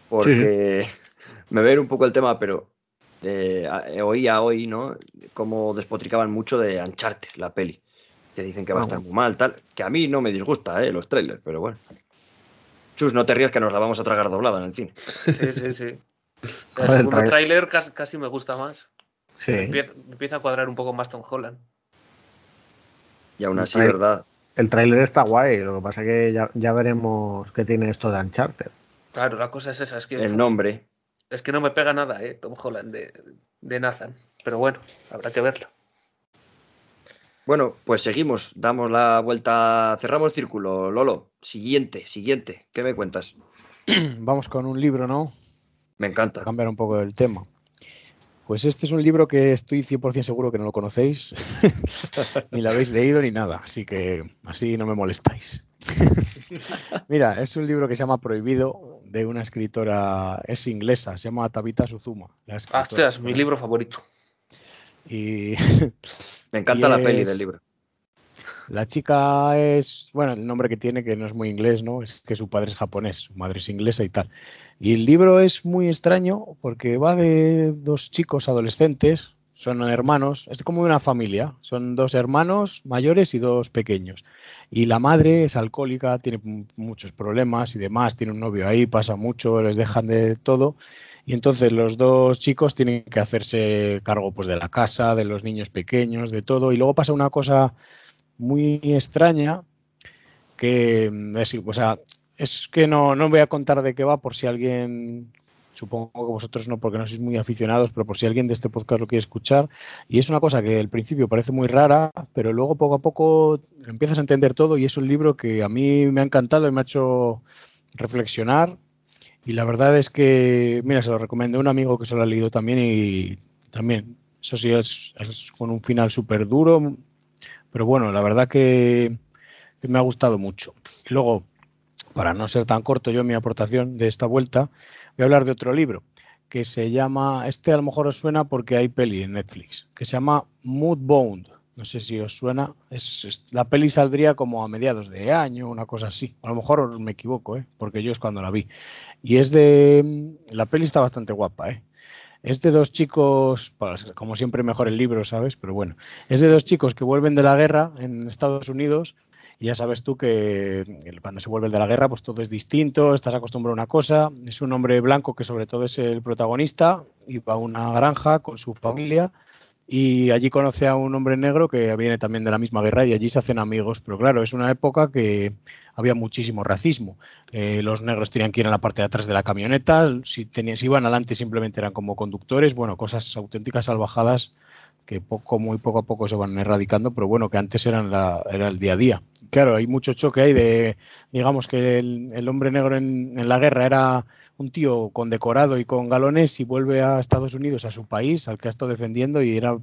Porque me ver un poco el tema, pero eh, a- oía hoy, ¿no? Como despotricaban mucho de Uncharted, la peli. Que dicen que va a Ah, estar muy mal, tal. Que a mí no me disgusta, ¿eh? Los trailers, pero bueno. Chus, no te rías que nos la vamos a tragar doblada en el cine. Sí, sí, sí. El segundo trailer. tráiler casi, casi me gusta más. Sí, empieza, empieza a cuadrar un poco más Tom Holland. Y aún así, ¿verdad? El tráiler está guay, lo que pasa es que ya, ya veremos qué tiene esto de Uncharted. Claro, la cosa es esa, es que, El nombre. es que no me pega nada, ¿eh? Tom Holland de, de Nathan. Pero bueno, habrá que verlo. Bueno, pues seguimos, damos la vuelta, cerramos el círculo. Lolo, siguiente, siguiente. ¿Qué me cuentas? Vamos con un libro, ¿no? Me encanta. Cambiar un poco el tema. Pues este es un libro que estoy 100% seguro que no lo conocéis, ni lo habéis leído ni nada, así que así no me molestáis. Mira, es un libro que se llama Prohibido, de una escritora, es inglesa, se llama Tabitha Suzuma. La escritora. Hostias, mi libro favorito. Y Me encanta Y la peli es- del libro. La chica es, bueno, el nombre que tiene, que no es muy inglés, ¿no? Es que su padre es japonés, su madre es inglesa y tal. Y el libro es muy extraño porque va de dos chicos adolescentes, son hermanos, es como una familia, son dos hermanos mayores y dos pequeños. Y la madre es alcohólica, tiene muchos problemas y demás, tiene un novio ahí, pasa mucho, les dejan de todo. Y entonces los dos chicos tienen que hacerse cargo pues de la casa, de los niños pequeños, de todo. Y luego pasa una cosa muy extraña que mm, es, que no, no voy a contar de qué va por si alguien Supongo que vosotros no, porque no sois muy aficionados, pero por si alguien de este podcast lo quiere escuchar. Y es una cosa que al principio parece muy rara, pero luego poco a poco empiezas a entender todo y es un libro que a mí me ha encantado y me ha hecho reflexionar. Y la verdad es que, mira, se lo recomendé a un amigo que se lo ha leído también y también, eso sí, es, es con un final súper duro, pero bueno, la verdad que, que me ha gustado mucho. Y luego, para no ser tan corto yo mi aportación de esta vuelta, voy a hablar de otro libro que se llama, este a lo mejor os suena porque hay peli en Netflix, que se llama Moodbound. No sé si os suena. Es, es- la peli saldría como a mediados de año, una cosa así. A lo mejor me equivoco, ¿eh? porque yo es cuando la vi. Y es de... La peli está bastante guapa, ¿eh? Es de dos chicos, como siempre mejor el libro, ¿sabes? Pero bueno, es de dos chicos que vuelven de la guerra en Estados Unidos y ya sabes tú que cuando se vuelve de la guerra pues todo es distinto, estás acostumbrado a una cosa. Es un hombre blanco que sobre todo es el protagonista y va a una granja con su familia y allí conoce a un hombre negro que viene también de la misma guerra y allí se hacen amigos. Pero claro, es una época que había muchísimo racismo. Eh, los negros tenían que ir en la parte de atrás de la camioneta, si, tenían, si iban adelante simplemente eran como conductores, bueno, cosas auténticas salvajadas que poco, muy poco a poco se van erradicando, pero bueno, que antes eran la, era el día a día. Claro, hay mucho choque ahí de, digamos que el, el hombre negro en, en la guerra era un tío condecorado y con galones y vuelve a Estados Unidos, a su país, al que ha estado defendiendo y era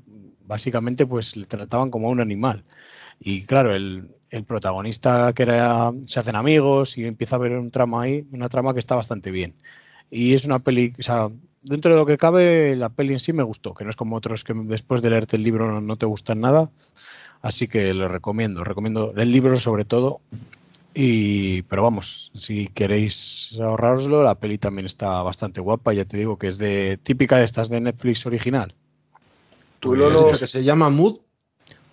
básicamente pues le trataban como a un animal. Y claro, el, el protagonista que era, se hacen amigos y empieza a haber un trama ahí, una trama que está bastante bien. Y es una peli, o sea, dentro de lo que cabe, la peli en sí me gustó, que no es como otros que después de leerte el libro no, no te gustan nada. Así que lo recomiendo, recomiendo el libro sobre todo. Y, pero vamos, si queréis ahorraroslo, la peli también está bastante guapa. Ya te digo que es de típica de estas de Netflix original. Tú, Pues Lolo, que se llama Mood.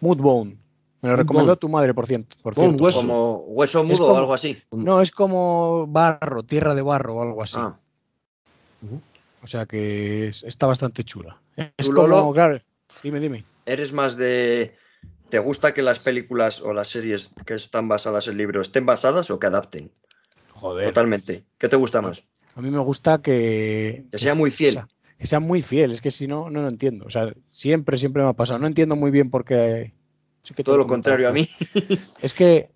Moodbone. Me lo recomendó tu madre, por, cierto. por Bone, cierto. hueso. Como hueso mudo como- o algo así. No, es como barro, tierra de barro o algo así. Ah, O sea que es- está bastante chula. Es ¿Tú, como, Lolo? claro, dime, dime. ¿Eres más de... ¿Te gusta que las películas o las series que están basadas en libros estén basadas o que adapten? Joder. Totalmente. ¿Qué te gusta más? A mí me gusta que... Que sea muy fiel. o sea, que sea muy fiel, es que si no, no lo entiendo. O sea, siempre, siempre me ha pasado. No entiendo muy bien por qué... sí que Todo lo contrario a mí. Es que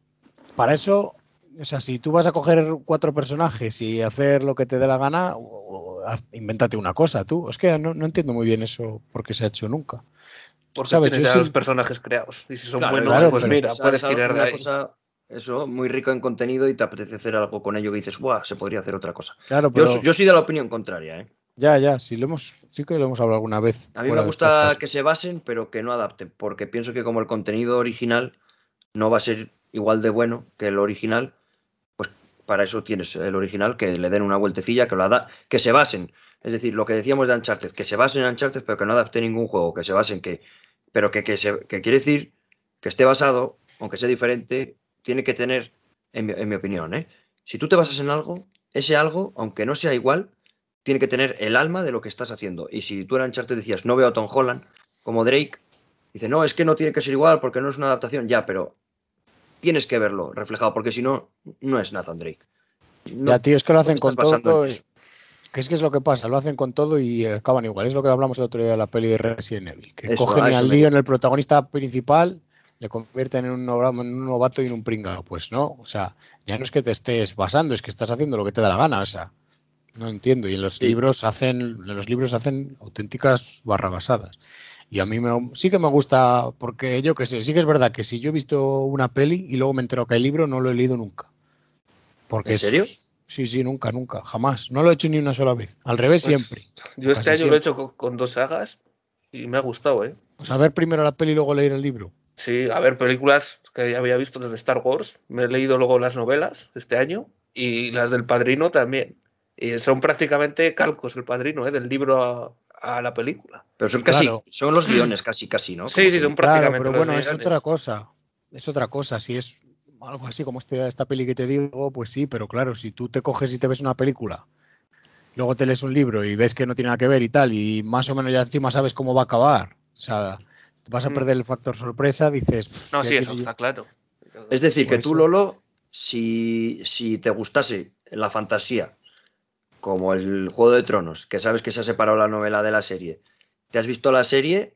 para eso, o sea, si tú vas a coger cuatro personajes y hacer lo que te dé la gana, o- invéntate una cosa tú. Es que no, no entiendo muy bien eso porque se ha hecho nunca. Porque ¿Sabes? tienes sí- los personajes creados. Y si son Claro, buenos, claro, pues pero- mira, O sea, puedes es tirar de ahí. cosa, eso, muy rico en contenido y te apetece hacer algo con ello que dices, ¡buah! Se podría hacer otra cosa. Claro, Yo, pero yo soy de la opinión contraria, ¿eh? ya, ya, sí, lo hemos, sí que lo hemos hablado alguna vez. A mí me gusta que se basen, pero que no adapten, porque pienso que como el contenido original no va a ser igual de bueno que el original, pues para eso tienes el original, que le den una vueltecilla, que lo ada- que se basen. Es decir, lo que decíamos de Uncharted, que se basen en Uncharted, pero que no adapte ningún juego, que se basen, que, pero que, que, se- que quiere decir que esté basado, aunque sea diferente, tiene que tener, en mi, en mi opinión, ¿eh? Si tú te basas en algo, ese algo, aunque no sea igual, tiene que tener el alma de lo que estás haciendo. Y si tú en Uncharted decías, no veo a Tom Holland como Drake, dice, no, es que no tiene que ser igual porque no es una adaptación, ya, pero tienes que verlo reflejado, porque si no, no es Nathan Drake. No- Ya, tío, es que lo hacen con todo. Que es que es lo que pasa, lo hacen con todo y acaban igual. Es lo que hablamos el otro día de la peli de Resident Evil. Que Eso, cogen al lío en el protagonista principal, le convierten en un, novato, y en un pringao. Pues no, o sea, ya no es que te estés basando, es que estás haciendo lo que te da la gana. O sea, no entiendo. Y en los Sí. libros hacen, en los libros hacen auténticas barrabasadas. Y a mí me, sí que me gusta, porque yo que sé, sí que es verdad que si yo he visto una peli y luego me entero que hay libro, no lo he leído nunca. Porque ¿En es- serio? Sí, sí, nunca, nunca, jamás. No lo he hecho ni una sola vez. Al revés, Pues, siempre. Yo este año lo he hecho con, con dos sagas y me ha gustado, ¿eh? Pues a ver primero la peli y luego leer el libro. Sí, a ver, películas que ya había visto desde Star Wars. Me he leído luego las novelas este año y las del Padrino también. Y son prácticamente calcos el Padrino, ¿eh? Del libro a, a la película. Pero son casi, Claro. son los guiones casi, casi, ¿no? Sí, Como sí, son Claro, prácticamente pero los bueno, es otra cosa. Es otra cosa. Si es algo así como este, esta peli que te digo, pues sí, pero claro, si tú te coges y te ves una película, luego te lees un libro y ves que no tiene nada que ver y tal, y más o menos ya encima sabes cómo va a acabar. O sea, te vas a Mm. perder el factor sorpresa, dices. No, "Ya sí, eso quiero yo". está claro. Es decir, que tú. Lolo, si, si te gustase la fantasía como el Juego de Tronos, que sabes que se ha separado la novela de la serie, ¿te has visto la serie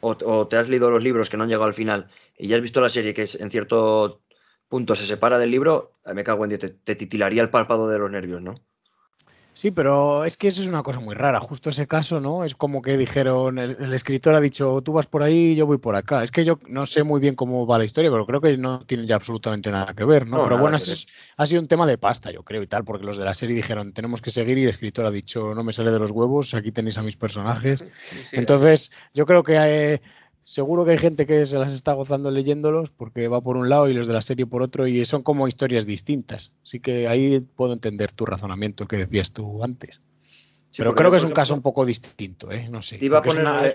o, o te has leído los libros que no han llegado al final y ya has visto la serie que es- en cierto punto se separa del libro? Me cago en Dios, te, te titilaría el párpado de los nervios, ¿no? Sí, pero es que eso es una cosa muy rara. Justo ese caso, ¿no? Es como que dijeron, el, el escritor ha dicho, tú vas por ahí, yo voy por acá. Es que yo no sé muy bien cómo va la historia, pero creo que no tiene ya absolutamente nada que ver, ¿no? No, pero bueno, es- ha sido un tema de pasta, yo creo, y tal, porque los de la serie dijeron, tenemos que seguir, y el escritor ha dicho, no me sale de los huevos, aquí tenéis a mis personajes. Sí, sí, Entonces, yo creo que eh, seguro que hay gente que se las está gozando leyéndolos porque va por un lado y los de la serie por otro y son como historias distintas. Así que ahí puedo entender tu razonamiento que decías tú antes. Sí, Pero creo que es un caso un poco distinto, ¿eh? No sé. Te iba a poner, una-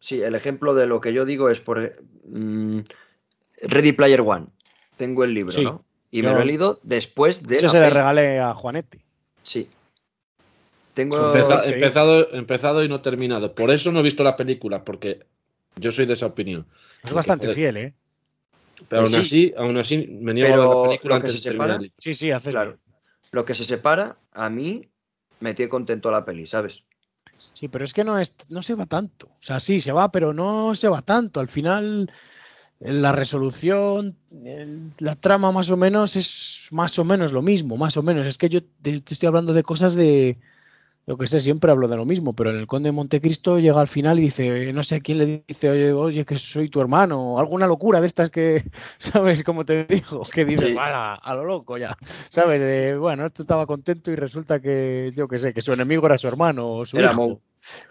sí, el ejemplo de lo que yo digo es por mm, Ready Player One. Tengo el libro, Sí, ¿no? Y yo- me lo he leído después de la se le regalé a Juanete. Sí. Tengo Empeza- ok. empezado, empezado y no terminado. Por eso no he visto la película, porque yo soy de esa opinión. Es bastante fiel, ¿eh? Pero Pues aún sí. así, aún así me niego Pero a ver la película antes se de terminar separa- libro. Sí, sí, haces Claro. bien. Lo que se separa, a mí me tiene contento la peli, ¿sabes? Sí, pero es que no, es, no se va tanto. O sea, sí, se va, pero no se va tanto. Al final, eh, la resolución, el- la trama más o menos es más o menos lo mismo, más o menos. Es que yo te, te estoy hablando de cosas de, lo que sé, siempre hablo de lo mismo, pero en el Conde de Montecristo llega al final y dice, no sé a quién le dice, oye, oye, que soy tu hermano, o alguna locura de estas que, ¿sabes? Como te digo, que dice, Sí. "Vaya, a lo loco ya, ¿sabes? De, bueno, esto estaba contento y resulta que, yo qué sé, que su enemigo era su hermano o su Era hijo.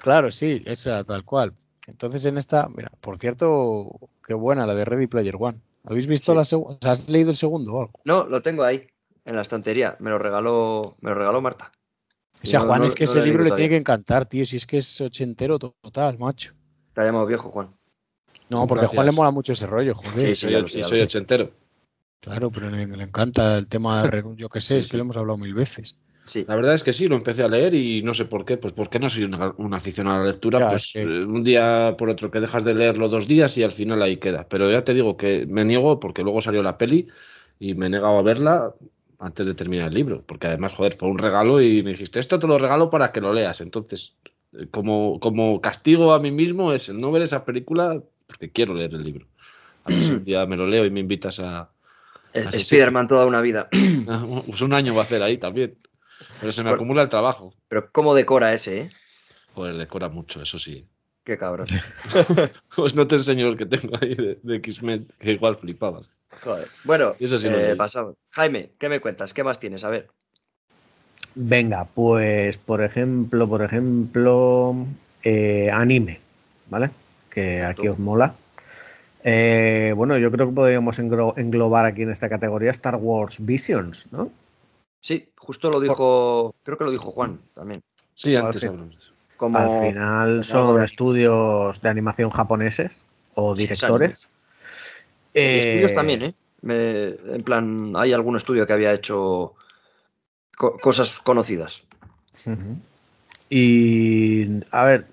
Claro, sí, esa tal cual. Entonces en esta, mira, por cierto, qué buena la de Ready Player One. ¿Habéis visto Sí. la segunda? ¿Has leído el segundo o algo? No, lo tengo ahí, en la estantería. Me lo regaló, me lo regaló Marta. O sea, No, Juan, no- es que no ese libro le tiene que encantar, tío, si es que es ochentero to- total, macho. Te ha llamado viejo, Juan. No, porque a Juan le mola mucho ese rollo, joder. Sí, soy, ochentero. Claro, pero le, le encanta el tema, yo qué sé, Sí, es que sí. lo hemos hablado mil veces. Sí. La verdad es que sí, lo empecé a leer y no sé por qué. Pues porque no soy una, un aficionado a la lectura. Ya, pues es que- eh, un día por otro que dejas de leerlo dos días y al final ahí queda. Pero ya te digo que me niego porque luego salió la peli y me he negado a verla antes de terminar el libro. Porque además, joder, fue un regalo y me dijiste, esto te lo regalo para que lo leas. Entonces, eh, como, como castigo a mí mismo es el no ver esa película porque quiero leer el libro. A ver si un día me lo leo y me invitas a... Sí. Spiderman toda una vida. Pues un año va a hacer ahí también. Pero se me Por- acumula el trabajo. Pero cómo decora ese, ¿eh? Joder, decora mucho, eso sí. Qué cabrón. Pues no te enseño el que tengo ahí de, de X-Men, que igual flipabas. Joder. Bueno, eso sí eh, pasamos. Jaime, ¿qué me cuentas? ¿Qué más tienes? A ver. Venga, pues por ejemplo, por ejemplo, eh, anime, ¿vale? Que aquí os mola. Eh, bueno, yo creo que podríamos englo- englobar aquí en esta categoría Star Wars Visions, ¿no? Sí, justo lo dijo, creo que lo dijo Juan también. Sí, Al antes. Como Al final son estudios de animación japoneses o Sí, estudios Eh, también, ¿eh? Me- en plan, hay algún estudio que había hecho co- cosas conocidas. Y a ver,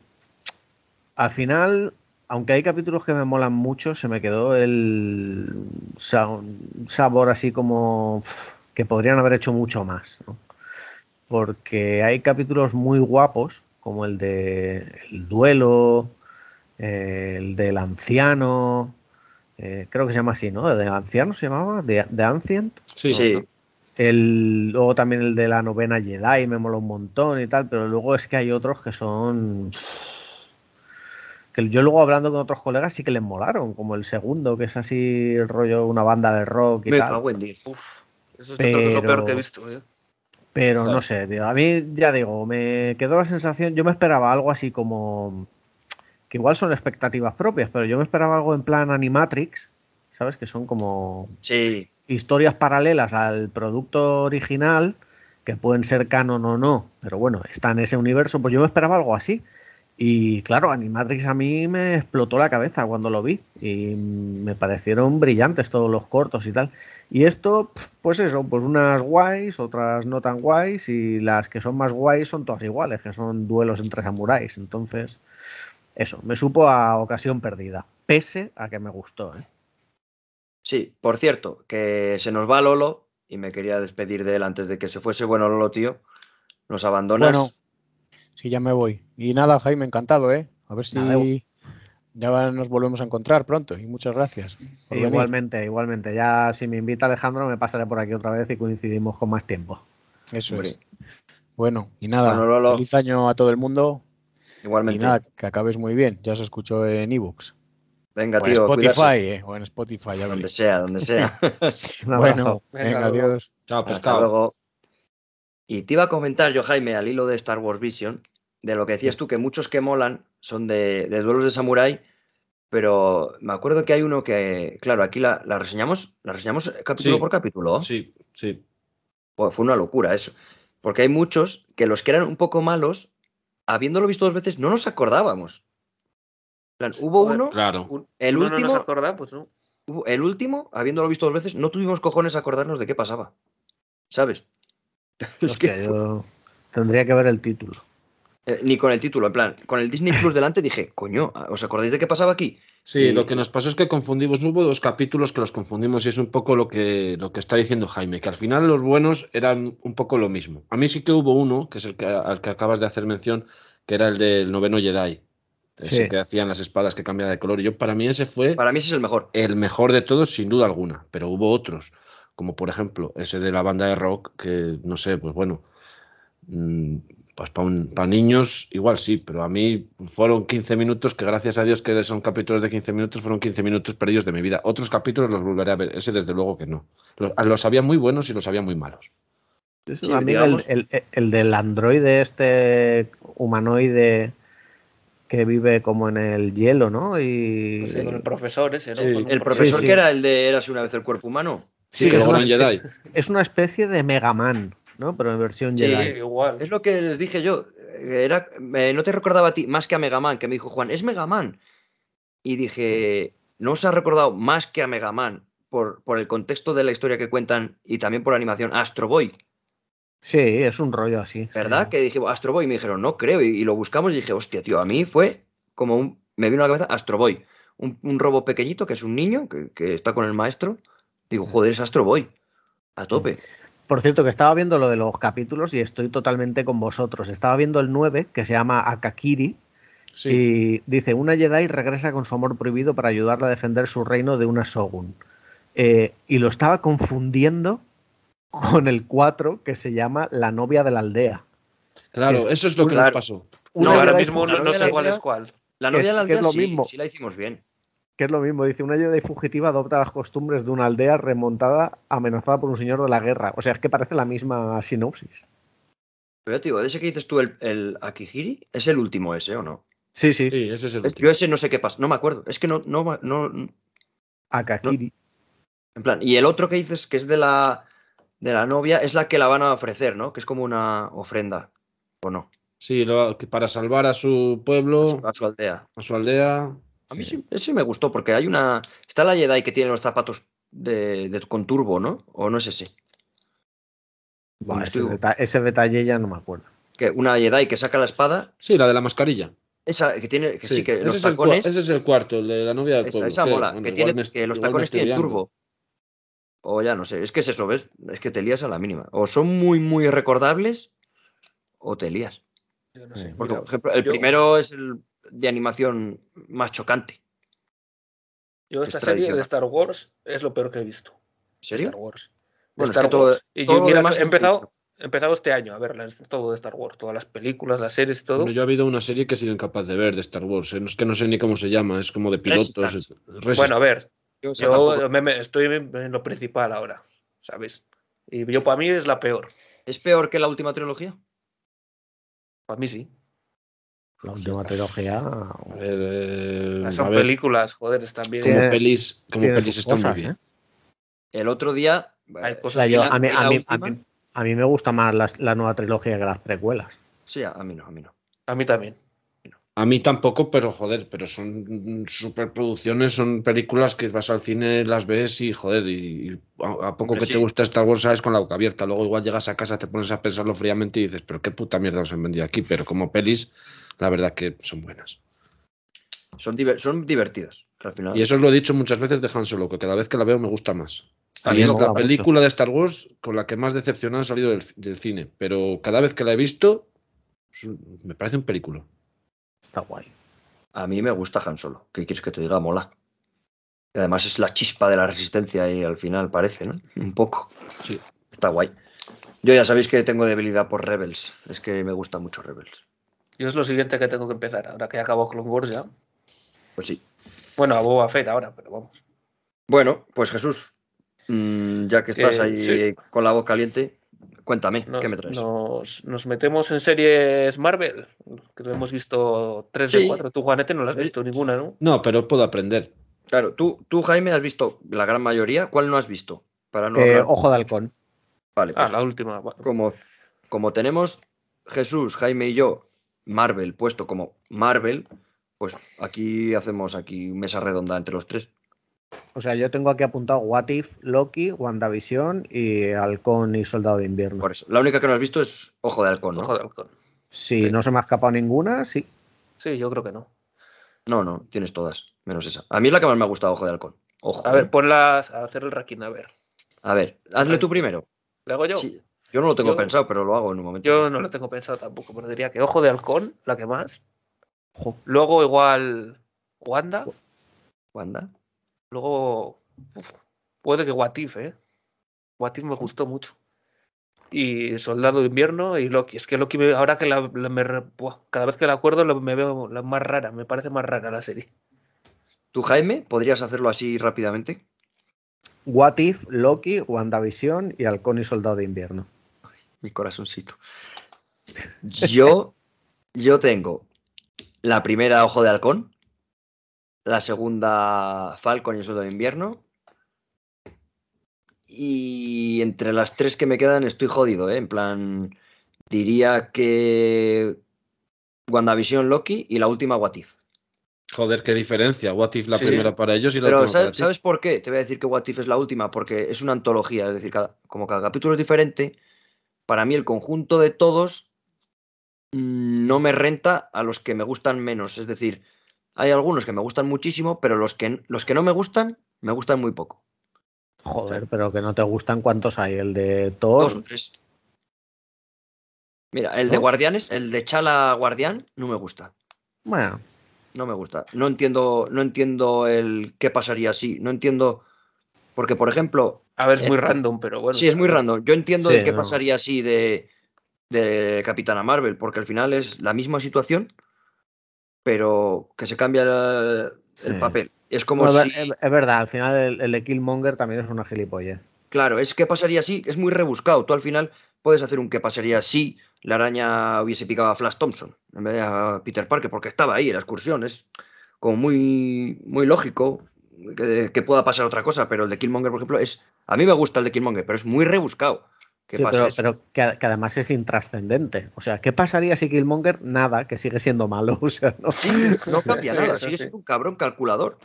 al final, aunque hay capítulos que me molan mucho, se me quedó el sabor así como que podrían haber hecho mucho más, ¿no? Porque hay capítulos muy guapos, como el de el duelo, eh, el del anciano, eh, creo que se llama así, ¿no? ¿El del anciano se llamaba? ¿De, de Ancient? Sí, Sí, El, luego también el de la novena Jedi me mola un montón y tal, pero luego es que hay otros que son. que yo luego hablando con otros colegas sí que les molaron, como el segundo, que es así el rollo una banda de rock y me tal. cago en diez. Uf, eso es, es lo peor que he Pero- visto. ¿eh? Pero Claro. no sé, tío, a mí ya digo, me quedó la sensación, yo me esperaba algo así como. Que igual son expectativas propias, pero yo me esperaba algo en plan Animatrix, ¿sabes? Que son como Sí, historias paralelas al producto original, que pueden ser canon o no, pero bueno, está en ese universo, pues yo me esperaba algo así. Y claro, Animatrix a mí me explotó la cabeza cuando lo vi y me parecieron brillantes todos los cortos y tal. Y esto, pues eso, pues unas guays, otras no tan guays y las que son más guays son todas iguales, que son duelos entre samuráis. Entonces, eso, me supo a ocasión perdida, pese a que me gustó. ¿eh? sí. Por cierto, que se nos va Lolo y me quería despedir de él antes de que se fuese. Bueno, Lolo, tío, nos abandonas. Bueno, sí, ya me voy. Y nada, Jaime, encantado, ¿eh? A ver si Nada. ya nos volvemos a encontrar pronto. Y muchas gracias. por venir. Igualmente, igualmente. Ya si me invita Alejandro me pasaré por aquí otra vez y coincidimos con más tiempo. Eso Hombre. es. Bueno, y nada, Bueno, Lolo. feliz año a todo el mundo. Igualmente. Y nada, que acabes muy bien. Ya se escuchó en ebooks. Venga, O en tío. Spotify, cuidarse. eh, o en Spotify, ya Donde sea, donde sea. Bueno, Venga, venga, adiós. Chao, Hasta pescado. luego. Y te iba a comentar yo, Jaime, al hilo de Star Wars Vision, de lo que decías tú, que muchos que molan son de, de duelos de samurái, pero me acuerdo que hay uno que, claro, aquí la, la reseñamos, la reseñamos capítulo Sí. por capítulo. Sí, sí. Joder, fue una locura eso. Porque hay muchos que los que eran un poco malos, habiéndolo visto dos veces, no nos acordábamos. En plan, hubo Joder, uno, Claro. Un- el uno no último, nos acorda, pues no. hubo- el último, habiéndolo visto dos veces, no tuvimos cojones a acordarnos de qué pasaba. ¿Sabes? Es que- yo tendría que ver el título. Eh, ni con el título, en plan, con el Disney Plus delante dije, coño, ¿os acordáis de qué pasaba aquí? Sí, Y- lo que nos pasó es que confundimos, hubo dos capítulos que los confundimos y es un poco lo que, lo que está diciendo Jaime, que al final los buenos eran un poco lo mismo. A mí sí que hubo uno, que es el que, al que acabas de hacer mención, que era el del noveno Jedi, ese Sí. que hacían las espadas que cambian de color. Y yo, para mí ese fue Para mí ese es el mejor. el mejor de todos, sin duda alguna, pero hubo otros, como por ejemplo ese de la banda de rock, que no sé, pues bueno, mm, pues para niños igual sí, pero a mí fueron 15 minutos que gracias a Dios que son capítulos de 15 minutos, fueron 15 minutos perdidos de mi vida. Otros capítulos los volveré a ver, ese desde luego que no. Los, los había muy buenos y los había muy malos. Sí, a mí digamos- el, el- el del androide este humanoide que vive como en el hielo, ¿no? Y Pues sí, con el profesor ese, ¿no? Sí, Con un El profesor sí. que era el de Érase una vez el cuerpo humano. Sí, Sí, que es una- es una especie de Mega Man, ¿no? Pero en versión Sí, Jedi. igual. Es lo que les dije yo. Era, me- no te recordaba a ti más que a Mega Man, que me dijo Juan, es Mega Man. Y dije, ¿no os ha recordado más que a Mega Man por, por el contexto de la historia que cuentan y también por la animación Astro Boy? Sí, es un rollo así. ¿Verdad? sí. Que dije, Astro Boy, y me dijeron, no creo, y, y lo buscamos y dije, hostia, tío, a mí fue como un, me vino a la cabeza Astro Boy, un, un robo pequeñito que es un niño que, que está con el maestro. Digo, joder, es Astro Boy, a tope. Por cierto, que estaba viendo lo de los capítulos y estoy totalmente con vosotros. Estaba viendo el 9, que se llama Akakiri, Sí. y dice, una Jedi regresa con su amor prohibido para ayudarla a defender su reino de una Shogun. Eh, y lo estaba confundiendo con el 4, que se llama La novia de la aldea. Claro, eso es lo que Claro. nos pasó. No, ahora mismo no, no sé cuál aldea- es cuál. La novia es- de la que es aldea lo sí, mismo. sí la hicimos bien. Que es lo mismo, dice, una Jedi fugitiva adopta las costumbres de una aldea remontada, amenazada por un señor de la guerra. O sea, es que parece la misma sinopsis. Pero te digo, de ese que dices tú, el, el Akihiri, es el último ese, ¿o no? Sí, sí, Sí, ese es el último. yo ese no sé qué pasa, no me acuerdo. Es que no, no, no, Akakiri. en plan. Y el otro que dices que es de la, de la novia es la que la van a ofrecer, ¿no? Que es como una ofrenda, ¿o no? Sí, lo- que para salvar a su pueblo, A su, a su aldea. a su aldea. A mí sí, ese me gustó porque hay una. Está la Jedi que tiene los zapatos de, de- con turbo, ¿no? ¿O no es ese? Donde ese, estuvo. deta- ese detalle ya no me acuerdo. Que una Jedi que saca la espada, Sí, la de la mascarilla. esa que tiene, que sí, que ese, los es el, cua- tacones. ese es el cuarto, el de la novia del Esa, pueblo. esa creo. mola, Bueno, que, tiene, que los tacones tienen turbo. O ya no sé, es que es eso, ¿ves? Es que te lías a la mínima. O son muy, muy recordables o te lías. Yo no sé. Porque, Mira, por ejemplo, el yo- primero es el de animación más chocante. Yo esta es serie de Star Wars es lo peor que he visto. ¿En serio? Star Wars. De Bueno, es Star que todo- Wars. Y todo yo, mira, he empezado, he empezado este año a verlas, todo de Star Wars, todas las películas, las series y todo. Bueno, yo he habido una serie que he sido incapaz de ver de Star Wars. eh, no Es que no sé ni cómo se llama, es como de pilotos. Resistance. es- Resistance. Bueno, a ver, Yo, esa yo tampoco. me- me- estoy en lo principal ahora, ¿sabes? Y yo para mí es la peor. ¿Es peor que la última trilogía? Para mí sí. La última trilogía. Eh, Son películas, joder, están bien. como Tiene- pelis, como pelis están muy bien. ¿eh? El otro día. Hay eh, O cosas sea, yo, la- a, mí, a, mí, a, mí, a mí me gusta más la, la nueva trilogía que las precuelas. Sí, a, mí no, a mí no. A mí también. A mí tampoco, pero joder, pero son superproducciones, son películas que vas al cine, las ves y joder, y, y a, a poco Hombre, que sí. te gusta Star Wars sabes con la boca abierta. Luego igual llegas a casa, te pones a pensarlo fríamente y dices, pero qué puta mierda nos han vendido aquí. Pero como pelis, la verdad que son buenas. Son, diver- son divertidas. que al final. Y eso os lo he dicho muchas veces de Han Solo, que cada vez que la veo me gusta más. A mí es la mucho. película de Star Wars con la que más decepcionado he salido del, del cine, pero cada vez que la he visto me parece un película. Está guay. A mí me gusta Han Solo. ¿Qué quieres que te diga? Mola. Y además es la chispa de la resistencia y al final parece, ¿no? Un poco. Sí. Está guay. Yo ya sabéis que tengo debilidad por Rebels. Es que me gusta mucho Rebels. Yo es lo siguiente que tengo que empezar, ahora que acabo Clone Wars ya. Pues sí. Bueno, a Boba Fett ahora, pero vamos. Bueno, pues Jesús, mm, ya que estás Eh, ahí sí. con la voz caliente, cuéntame, Nos, ¿qué me traes? nos- nos metemos en series Marvel, que lo hemos visto 3 de Sí. 4. Tú, Juanete, no las has Eh, visto ninguna, ¿no? No, pero puedo aprender. Claro, tú, tú, Jaime, has visto la gran mayoría. ¿Cuál no has visto? Para no Eh, Ojo de halcón. Vale, Ah, pues la última. bueno. como, como tenemos Jesús, Jaime y yo Marvel puesto como Marvel, pues aquí hacemos aquí mesa redonda entre los tres. O sea, yo tengo aquí apuntado What If, Loki, WandaVision y Halcón y Soldado de Invierno. Por eso. La única que no has visto es Ojo de Halcón, ¿no? Ojo de halcón. Si Sí. no se me ha escapado ninguna, sí. Sí, yo creo que no. No, no, tienes todas, menos esa. A mí es la que más me ha gustado, Ojo de Halcón. Ojo. A ver, ponlas a hacer el ranking, a ver. A ver, hazle tú primero. ¿Le hago yo? Sí, Yo no lo tengo Yo- pensado, pero lo hago en un momento. Yo no lo tengo pensado tampoco, pero diría que Ojo de Halcón, la que más. Ojo. Luego igual Wanda. ¿Wanda? Luego uf, puede que Watif, ¿eh? Watif me gustó mucho. Y Soldado de Invierno y Loki. Es que Loki, me- ahora que la, la- me re- buah, cada vez que la acuerdo lo- me veo la más rara, me parece más rara la serie. ¿Tú, Jaime, podrías hacerlo así rápidamente? What If, Loki, WandaVision y Halcón y Soldado de Invierno. Mi corazoncito. Yo, yo tengo la primera Ojo de Halcón, la segunda Falcon y el Soldado de Invierno. Y entre las tres que me quedan estoy jodido, ¿eh? En plan, diría que WandaVision, Loki y la última What If. Joder, qué diferencia. What if la Sí. primera para ellos y la Pero última para ¿sabes, ti? ¿sabes por qué? Te voy a decir que What If es la última, porque es una antología, es decir, cada- como cada capítulo es diferente, para mí el conjunto de todos no me renta a los que me gustan menos. Es decir, hay algunos que me gustan muchísimo, pero los que, los que no me gustan, me gustan muy poco. Joder, pero que no te gustan cuántos hay. El de Thor. Dos o tres. Mira, el de. Guardianes, el de Chala Guardián, no me gusta. Bueno, No me gusta. No entiendo, no entiendo el qué pasaría si. No entiendo. Porque, por ejemplo, A ver, es muy Eh, random, pero bueno. Sí, es muy random. Yo entiendo Sí, el qué no. pasaría así de, de Capitana Marvel, porque al final es la misma situación, pero que se cambia el, Sí. el papel. Es como Bueno, si. es, es verdad, al final el, el de Killmonger también es una gilipollez. Claro, es que pasaría así, es muy rebuscado. Tú al final puedes hacer un qué pasaría si la araña hubiese picado a Flash Thompson en vez de a Peter Parker, porque estaba ahí en la excursión. Es como muy, muy lógico que, que pueda pasar otra cosa, pero el de Killmonger, por ejemplo, es. A mí me gusta el de Killmonger, pero es muy rebuscado. que Sí, pero, que, que además es intrascendente. O sea, ¿qué pasaría si Killmonger? Nada, que sigue siendo malo. O sea, no. Sí, no cambia Sí, nada, sigue sí. siendo un cabrón calculador.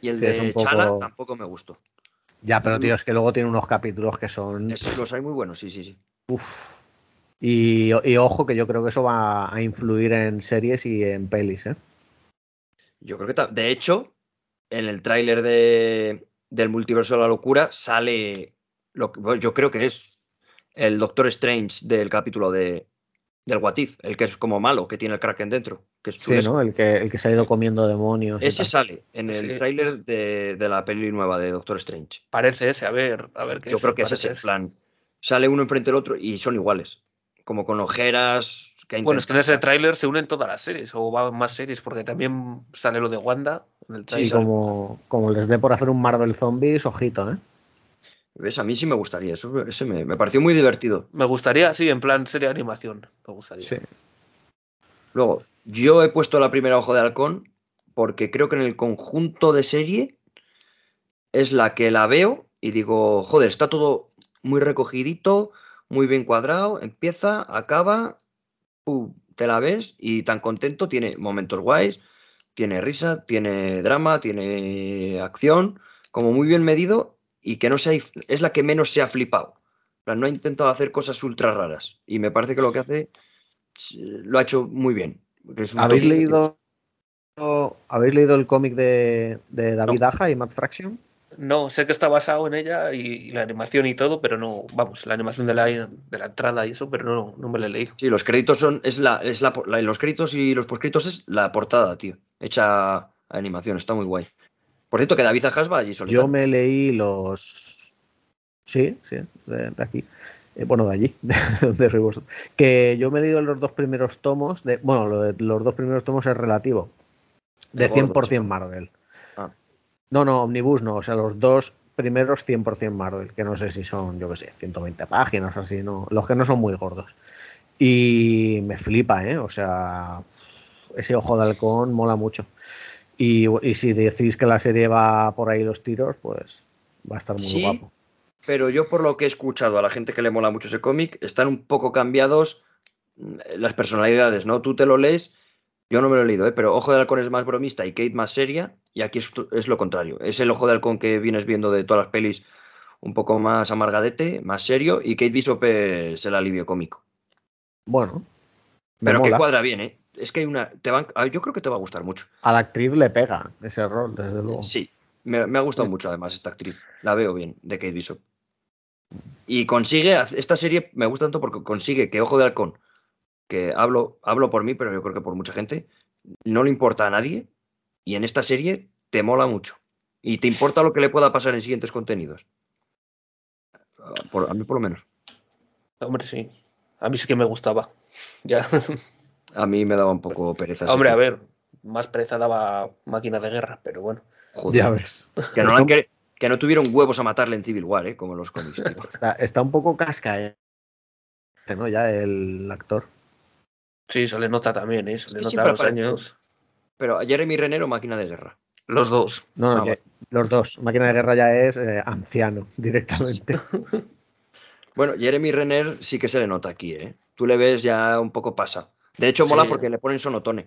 Y el de un poco- Chala tampoco me gustó. Ya, pero tío, es que luego tiene unos capítulos que son. Los hay muy buenos, sí, sí, sí. Uf. Y, y ojo, que yo creo que eso va a influir en series y en pelis, ¿eh? Yo creo que de hecho, en el tráiler de, del multiverso de la locura sale lo que bueno, yo creo que es el Doctor Strange del capítulo de del What If, el que es como malo, que tiene el Kraken dentro, que es Sí. ¿no? El que, el que se ha ido comiendo demonios. Ese sale en el Sí. tráiler de, de la peli nueva de Doctor Strange. Parece ese, a ver, a ver qué Yo creo que es ese en plan. Sale uno enfrente del otro y son iguales. Como con ojeras. Que Bueno, es que en ese tráiler se unen todas las series, o van más series, porque también sale lo de Wanda en el Y tráiler. como, como les dé por hacer un Marvel Zombies, ojito, ¿eh? ¿Ves? A mí sí me gustaría. Eso, ese me, me pareció muy divertido. Me gustaría, sí, en plan serie de animación. Me gustaría. Sí. Luego, yo he puesto la primera ojo de halcón porque creo que en el conjunto de serie es la que la veo y digo, joder, está todo muy recogidito, muy bien cuadrado, empieza, acaba, pum, te la ves y tan contento, tiene momentos guays, tiene risa, tiene drama, tiene acción, como muy bien medido y que no se ha- es la que menos se ha flipado. No ha intentado hacer cosas ultra raras y me parece que lo que hace lo ha hecho muy bien. que es un ¿Habéis leído, ¿Habéis leído el cómic de, de David Aja y Matt Fraction? No, sé que está basado en ella y, y la animación y todo, pero no, vamos, la animación de la, de la entrada y eso, pero no, no me la he leído. Sí, los créditos son. Es la, es la, la- los créditos y los poscritos es la portada, tío. Hecha a animación, está muy guay. Por cierto, que David Ajas va allí solito. Yo me leí los. Sí, sí, de, de aquí. Eh, bueno, de allí, de vosotros. Que yo me he leído los dos primeros tomos. De, bueno, lo de los dos primeros tomos es relativo. De De gordos. 100% Marvel. No, no, Omnibus no. O sea, los dos primeros 100% Marvel. Que no sé si son, yo qué sé, 120 páginas o así. No, los que no son muy gordos. Y me flipa, ¿eh? O sea, ese ojo de halcón mola mucho. Y, y si decís que la serie va por ahí los tiros, pues va a estar muy Sí, guapo. Pero yo, por lo que he escuchado a la gente que le mola mucho ese cómic, están un poco cambiados mm, las personalidades, ¿no? Tú te lo lees, yo no me lo he leído, ¿eh? pero Ojo de Halcón es más bromista y Kate más seria, y aquí es, es lo contrario. Es el Ojo de Halcón que vienes viendo de todas las pelis un poco más amargadete, más serio, y Kate Bishop es el alivio cómico. Bueno, Pero que cuadra bien, ¿eh? Es que hay una. Te van, ah, yo creo que te va a gustar mucho. A la actriz le pega ese rol, desde luego. Sí, me, me ha gustado Sí. mucho además esta actriz. La veo bien, de Kate Bishop. Y consigue, esta serie me gusta tanto porque consigue que Ojo de Halcón, que hablo, hablo por mí, pero yo creo que por mucha gente, no le importa a nadie. Y en esta serie te mola mucho. Y te importa lo que le pueda pasar en siguientes contenidos. Ah, Por- a mí por lo menos. Hombre, sí. A mí sí que me gustaba. Ya. A mí me daba un poco pereza. Hombre, a ver, más pereza daba máquina de guerra, pero bueno. Joder, Ya ves. que, no han quer- que no tuvieron huevos a matarle en Civil War, ¿eh? como los cómics. Está, está un poco casca, ¿eh? ¿no? Ya el actor. Sí, se le nota también, ¿eh? Se le nota siempre los aparece. años. Pero a Jeremy Renner o máquina de guerra. Los dos. No, no, Ah, que los dos. Máquina de guerra ya es eh, anciano directamente. Bueno, Jeremy Renner sí que se le nota aquí, ¿eh? Tú le ves ya un poco pasa. De hecho, mola Sí. porque le ponen sonotone.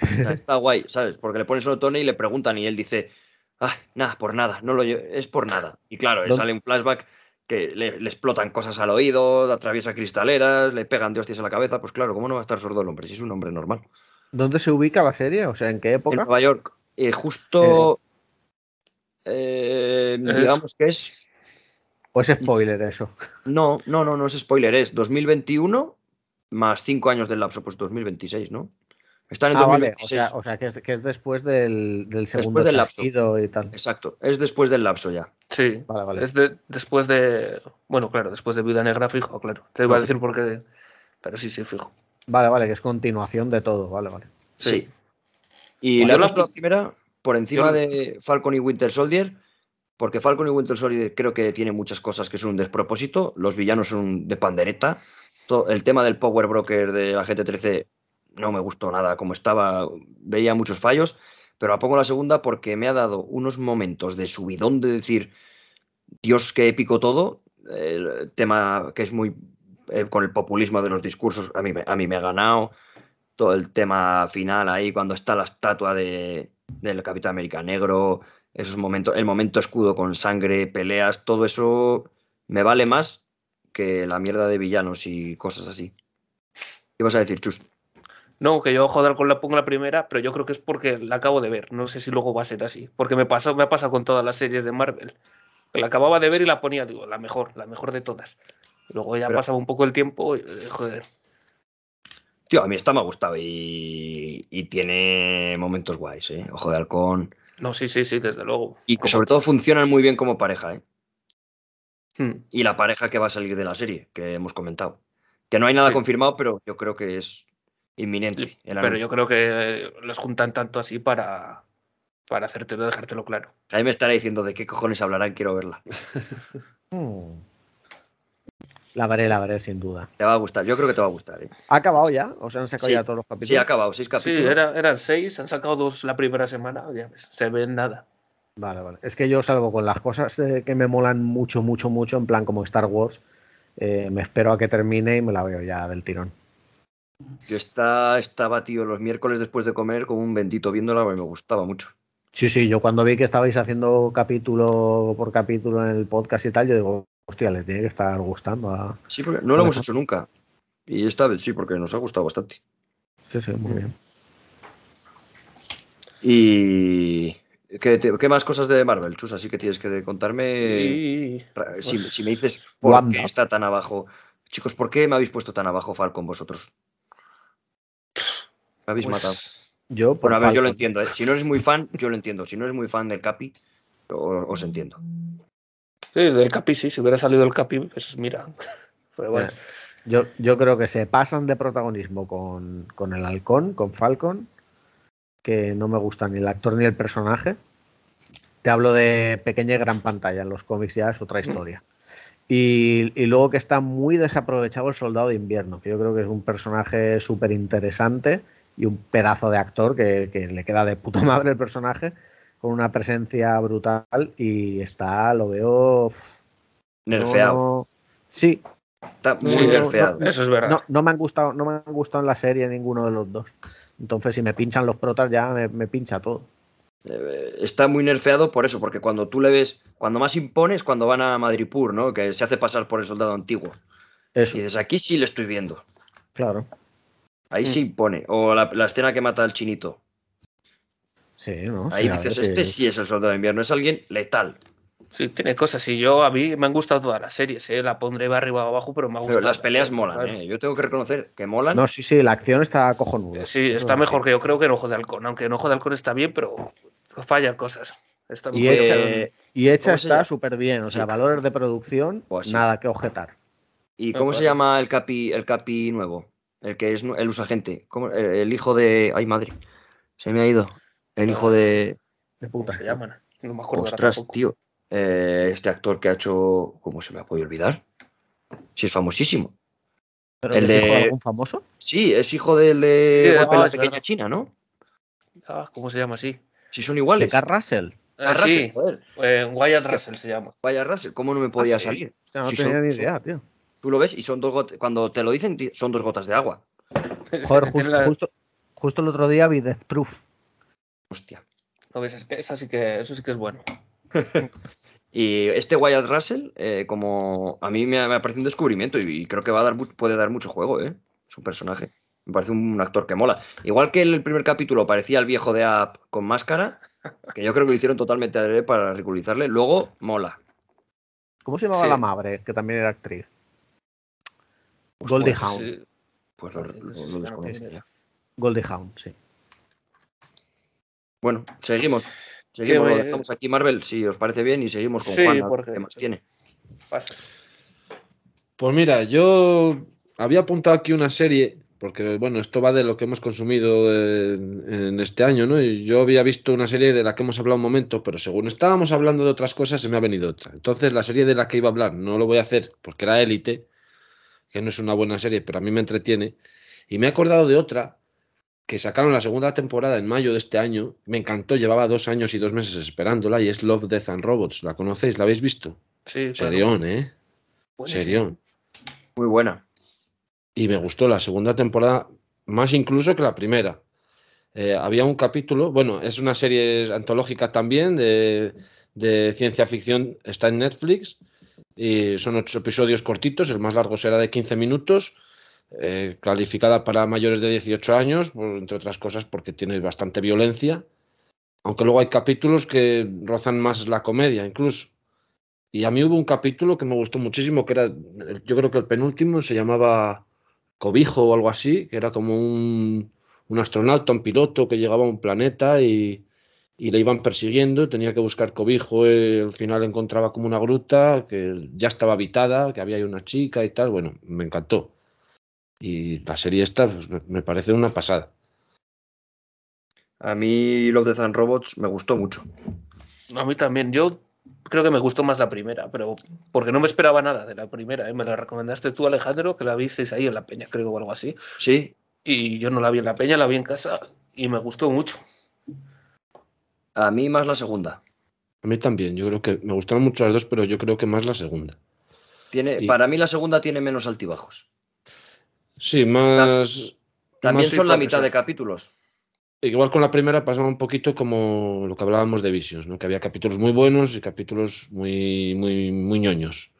O sea, Está guay, ¿sabes? Porque le ponen sonotone y le preguntan y él dice, ah, nada, por nada, no lo es por nada. Y claro, él ¿Dónde- sale un flashback que le, le explotan cosas al oído, atraviesa cristaleras, le pegan de hostias en la cabeza. Pues claro, ¿cómo no va a estar sordo el hombre? Si es un hombre normal. ¿Dónde se ubica la serie? O sea, ¿en qué En época? Nueva York, eh, justo, eh, Es- digamos que es ¿O es spoiler eso? No, no, no, no es spoiler, es 2021 más 5 años del lapso, pues 2026, ¿no? Están en Ah, vale. 2026. O sea, o sea que, es, que es después del, del segundo del chasquido y tal. Exacto, es después del lapso ya. Sí. Vale, vale. Es de- después de. Bueno, claro, después de Vida Negra, fijo, claro. Te iba a decir por qué. Pero sí, sí, fijo. Vale, vale, que es continuación de todo. Vale, vale. Sí. Sí. Y la la- primera por encima yo- de Falcon y Winter Soldier, porque Falcon y Winter Soldier creo que tiene muchas cosas que son un despropósito. Los villanos son de pandereta. El tema del Power Broker de la GT13 no me gustó nada como estaba, veía muchos fallos, pero la pongo la segunda porque me ha dado unos momentos de subidón de decir, Dios, qué épico todo. El tema que es muy eh, con el populismo de los discursos, a mí, a mí me ha ganado. Todo el tema final ahí, cuando está la estatua de, del Capitán América Negro, esos momentos, el momento escudo con sangre, peleas, todo eso me vale más que la mierda de villanos y cosas así. ¿Qué vas a decir, Chus? No, que yo joder con la pongo la primera, pero yo creo que es porque la acabo de ver. No sé si luego va a ser así. Porque me pasó, me ha pasado con todas las series de Marvel. La acababa de ver y la ponía, digo, la mejor, la mejor de todas. Luego ya Pero- pasaba un poco el tiempo y, eh, joder. Tío, a mí esta me ha gustado y, y tiene momentos guays, ¿eh? Ojo de halcón. No, sí, sí, sí, desde luego. Y que sobre todo funcionan muy bien como pareja, ¿eh? Hmm. Y la pareja que va a salir de la serie, que hemos comentado. Que no hay nada Sí. confirmado, pero yo creo que es inminente. el Pero yo creo que eh, los juntan tanto así para, para hacértelo, dejártelo claro. Ahí me estará diciendo de qué cojones hablarán, quiero verla. Hmm. La veré, la veré, sin duda. Te va a gustar, yo creo que te va a gustar, ¿eh? ¿Ha acabado ya? ¿O se han sacado Sí. ya todos los capítulos? Sí, ha acabado, seis Sí, capítulos. era- eran seis, han sacado dos la primera semana, ya ves, se ven nada. Vale, vale. Es que yo salgo con las cosas eh, que me molan mucho, mucho, mucho, en plan como Star Wars. eh, me espero a que termine y me la veo ya del tirón. Yo está, estaba, tío, los miércoles después de comer como un bendito viéndola, porque me gustaba mucho. Sí, sí, yo cuando vi que estabais haciendo capítulo por capítulo en el podcast y tal, yo digo, hostia, le tiene que estar gustando a... Sí, porque no lo hemos hecho nunca. Y esta vez sí, porque nos ha gustado bastante. Sí, sí, muy bien. Y ¿Qué, te- qué más cosas de Marvel, Chus? Así que tienes que contarme. Y- Ra- Si, pues, si me dices por Wanda. qué está tan abajo. Chicos, ¿por qué me habéis puesto tan abajo Falcon vosotros? Me habéis pues, matado. Yo, por Bueno, a ver, yo lo entiendo. ¿eh? Si no eres muy fan, yo lo entiendo. Si no eres muy fan del Capi, os entiendo. Sí, del Capi, sí, si hubiera salido el Capi, pues mira. Pero bueno, Yo, yo creo que se pasan de protagonismo con, con el halcón, con Falcon, que no me gusta ni el actor ni el personaje. Te hablo de pequeña y gran pantalla, en los cómics ya es otra historia. Y, y luego que está muy desaprovechado el soldado de invierno, que yo creo que es un personaje súper interesante y un pedazo de actor que, que le queda de puta madre el personaje, con una presencia brutal y está, lo veo... Nerfeado. no- sí, Está muy Sí, nerfeado. no, eso es verdad. no, no me han gustado, no me han gustado en la serie ninguno de los dos. Entonces, si me pinchan los protas, ya me, me pincha todo. Eh, está muy nerfeado por eso, porque cuando tú le ves, cuando más impones, cuando van a Madripur, ¿no? Que se hace pasar por el soldado antiguo. Eso, Y dices, aquí sí le estoy viendo. claro. Ahí sí impone. O la, la escena que mata al chinito. Sí, ¿no? Ahí Sí, dices, sí, este es- sí es el soldado de invierno, es alguien letal. Sí, tiene cosas. Y yo, a mí me han gustado todas las series, ¿eh? La pondré arriba o abajo, pero me ha Pero gustado. las peleas molan, Claro. ¿eh? Yo tengo que reconocer que molan. No, sí, sí, la acción está cojonuda. Sí, está Eso mejor sí. que yo creo que en Ojo de Halcón. Aunque en Ojo de Halcón está bien, pero fallan cosas. Está Y hecha, Eh, y hecha ¿cómo se está súper bien. O sea, Sí. valores de producción, Pues sí. nada que objetar. ¿Y cómo se claro. llama el capi, el capi nuevo? El que es el usagente. ¿Cómo? El, el hijo de. Ay, madre. Se me ha ido. El hijo de. De ¿Cómo puta. se llaman? No me acuerdo ahora Ostras, tampoco. tío. Eh, este actor que ha hecho. ¿Cómo se me ha podido olvidar? Si es famosísimo. ¿Pero el es hijo de de- algún famoso? Sí, es hijo del de. Sí, Golpe en ah, la pequeña verdad. China, ¿no? Ah, ¿Cómo se llama así? Si son De iguales. Carl Russell. Ah, Ah, Russell, sí, joder. eh, Wyatt Russell se llama. Vaya Russell, ¿cómo no me podía sí? salir? No Si tenía son- ni idea, tío. Tú lo ves y son dos gotas. Cuando te lo dicen, son dos gotas de agua. Joder, justo, la- justo, justo el otro día vi Death Proof. Hostia. No ves, es que esa sí que, eso sí que es bueno. Y este Wyatt Russell, eh, como a mí me ha, me ha parecido un descubrimiento y, y creo que va a dar, puede dar mucho juego, ¿eh? Su personaje. Me parece un actor que mola. Igual que en el primer capítulo parecía el viejo de App con máscara, que yo creo que lo hicieron totalmente adrede para ridiculizarle, luego mola. ¿Cómo se llamaba Sí. la madre? Que también era actriz. Pues Goldie pues, Hawn. Sí. Pues lo, lo- lo Sí, sí, sí, desconozco sí. Bueno, seguimos. Seguimos, lo dejamos aquí Marvel, si os parece bien, y seguimos con Sí, Juan, porque- qué más tiene. Pasa. Pues mira, yo había apuntado aquí una serie, porque bueno, esto va de lo que hemos consumido en, en este año, ¿no? Y yo había visto una serie de la que hemos hablado un momento, pero según estábamos hablando de otras cosas, se me ha venido otra. Entonces, la serie de la que iba a hablar no lo voy a hacer porque era Élite, que no es una buena serie, pero a mí me entretiene. Y me he acordado de otra que sacaron la segunda temporada en mayo de este año. Me encantó, llevaba dos años y dos meses esperándola, y es Love, Death and Robots. ¿La conocéis? ¿La habéis visto? Sí, claro. Serión, ¿eh? Buenísimo. Serión. Muy buena. y me gustó la segunda temporada más incluso que la primera. Eh, había un capítulo, bueno, es una serie antológica también de, de ciencia ficción, está en Netflix y son ocho episodios cortitos, el más largo será de 15 minutos, eh, calificada para mayores de 18 años, entre otras cosas porque tiene bastante violencia, aunque luego hay capítulos que rozan más la comedia incluso. Y a mí hubo un capítulo que me gustó muchísimo, que era, yo creo que el penúltimo se llamaba Cobijo o algo así, que era como un, un astronauta, un piloto que llegaba a un planeta y, y le iban persiguiendo, tenía que buscar cobijo, eh, al final encontraba como una gruta que ya estaba habitada, que había ahí una chica y tal, bueno, me encantó. Y la serie esta pues, me, parece una pasada. A mí Love, Death and Robots me gustó mucho. A mí también. Yo creo que me gustó más la primera, pero porque no me esperaba nada de la primera. ¿eh? Me la recomendaste tú, Alejandro, que la visteis ahí en la peña, creo, o algo así. Sí, Y yo no la vi en la peña, la vi en casa y me gustó mucho. A mí más la segunda. A mí también, yo creo que me gustaron mucho las dos, pero yo creo que más la segunda. Tiene, Y- Para mí la segunda tiene menos altibajos. Sí, más... También más- son la mitad de capítulos. Igual con la primera pasaba un poquito como lo que hablábamos de Visions, ¿no? Que había capítulos muy buenos y capítulos muy, muy, muy ñoños.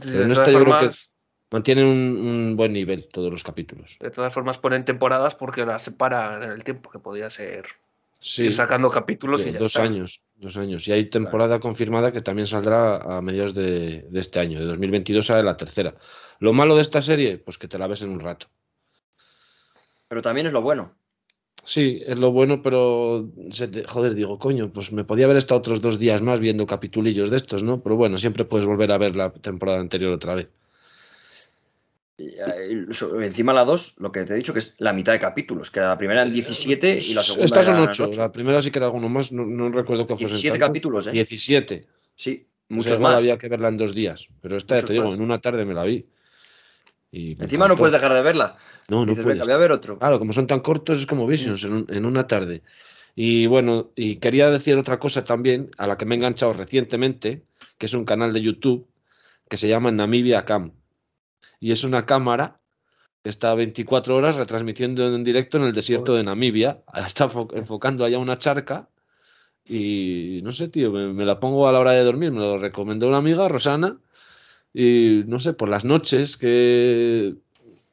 Pero en esta yo creo que mantienen un, un buen nivel todos los capítulos. de todas formas ponen temporadas porque las separan en el tiempo, que podía ser Sí, ir sacando capítulos y ya dos está. años, dos años. Y hay temporada confirmada que también saldrá a mediados de, de este año, de 2022 sale la tercera. Lo malo de esta serie, pues que te la ves en un rato. Pero también es lo bueno. Sí, es lo bueno, pero se te- joder, digo, coño, pues me podía haber estado otros dos días más viendo capitulillos de estos, ¿no? Pero bueno, siempre puedes volver a ver la temporada anterior otra vez. Eh, Encima la 2, lo que te he dicho que es la mitad de capítulos, que la primera eran 17 y la segunda Estas son eran ocho. ocho. La primera sí que era alguno más, no, no recuerdo que fuesen 17 tantos. capítulos, ¿eh? 17. Sí, O sea, muchos más. había que verla en dos días. Pero esta, Muchos te digo, más. en una tarde me la vi. Y Encima no puedes dejar de verla. No, no Dices, puedes. venga, voy a ver otro. Claro, como son tan cortos, es como Visions en, un- en una tarde. Y bueno, y quería decir otra cosa también, a la que me he enganchado recientemente, que es un canal de YouTube que se llama Namibia Cam. Y es una cámara que está 24 horas retransmitiendo en directo en el desierto de Namibia. Está fo- enfocando allá una charca. Y no sé, tío, me, me la pongo a la hora de dormir. Me lo recomendó una amiga, Rosana. Y no sé, por las noches, que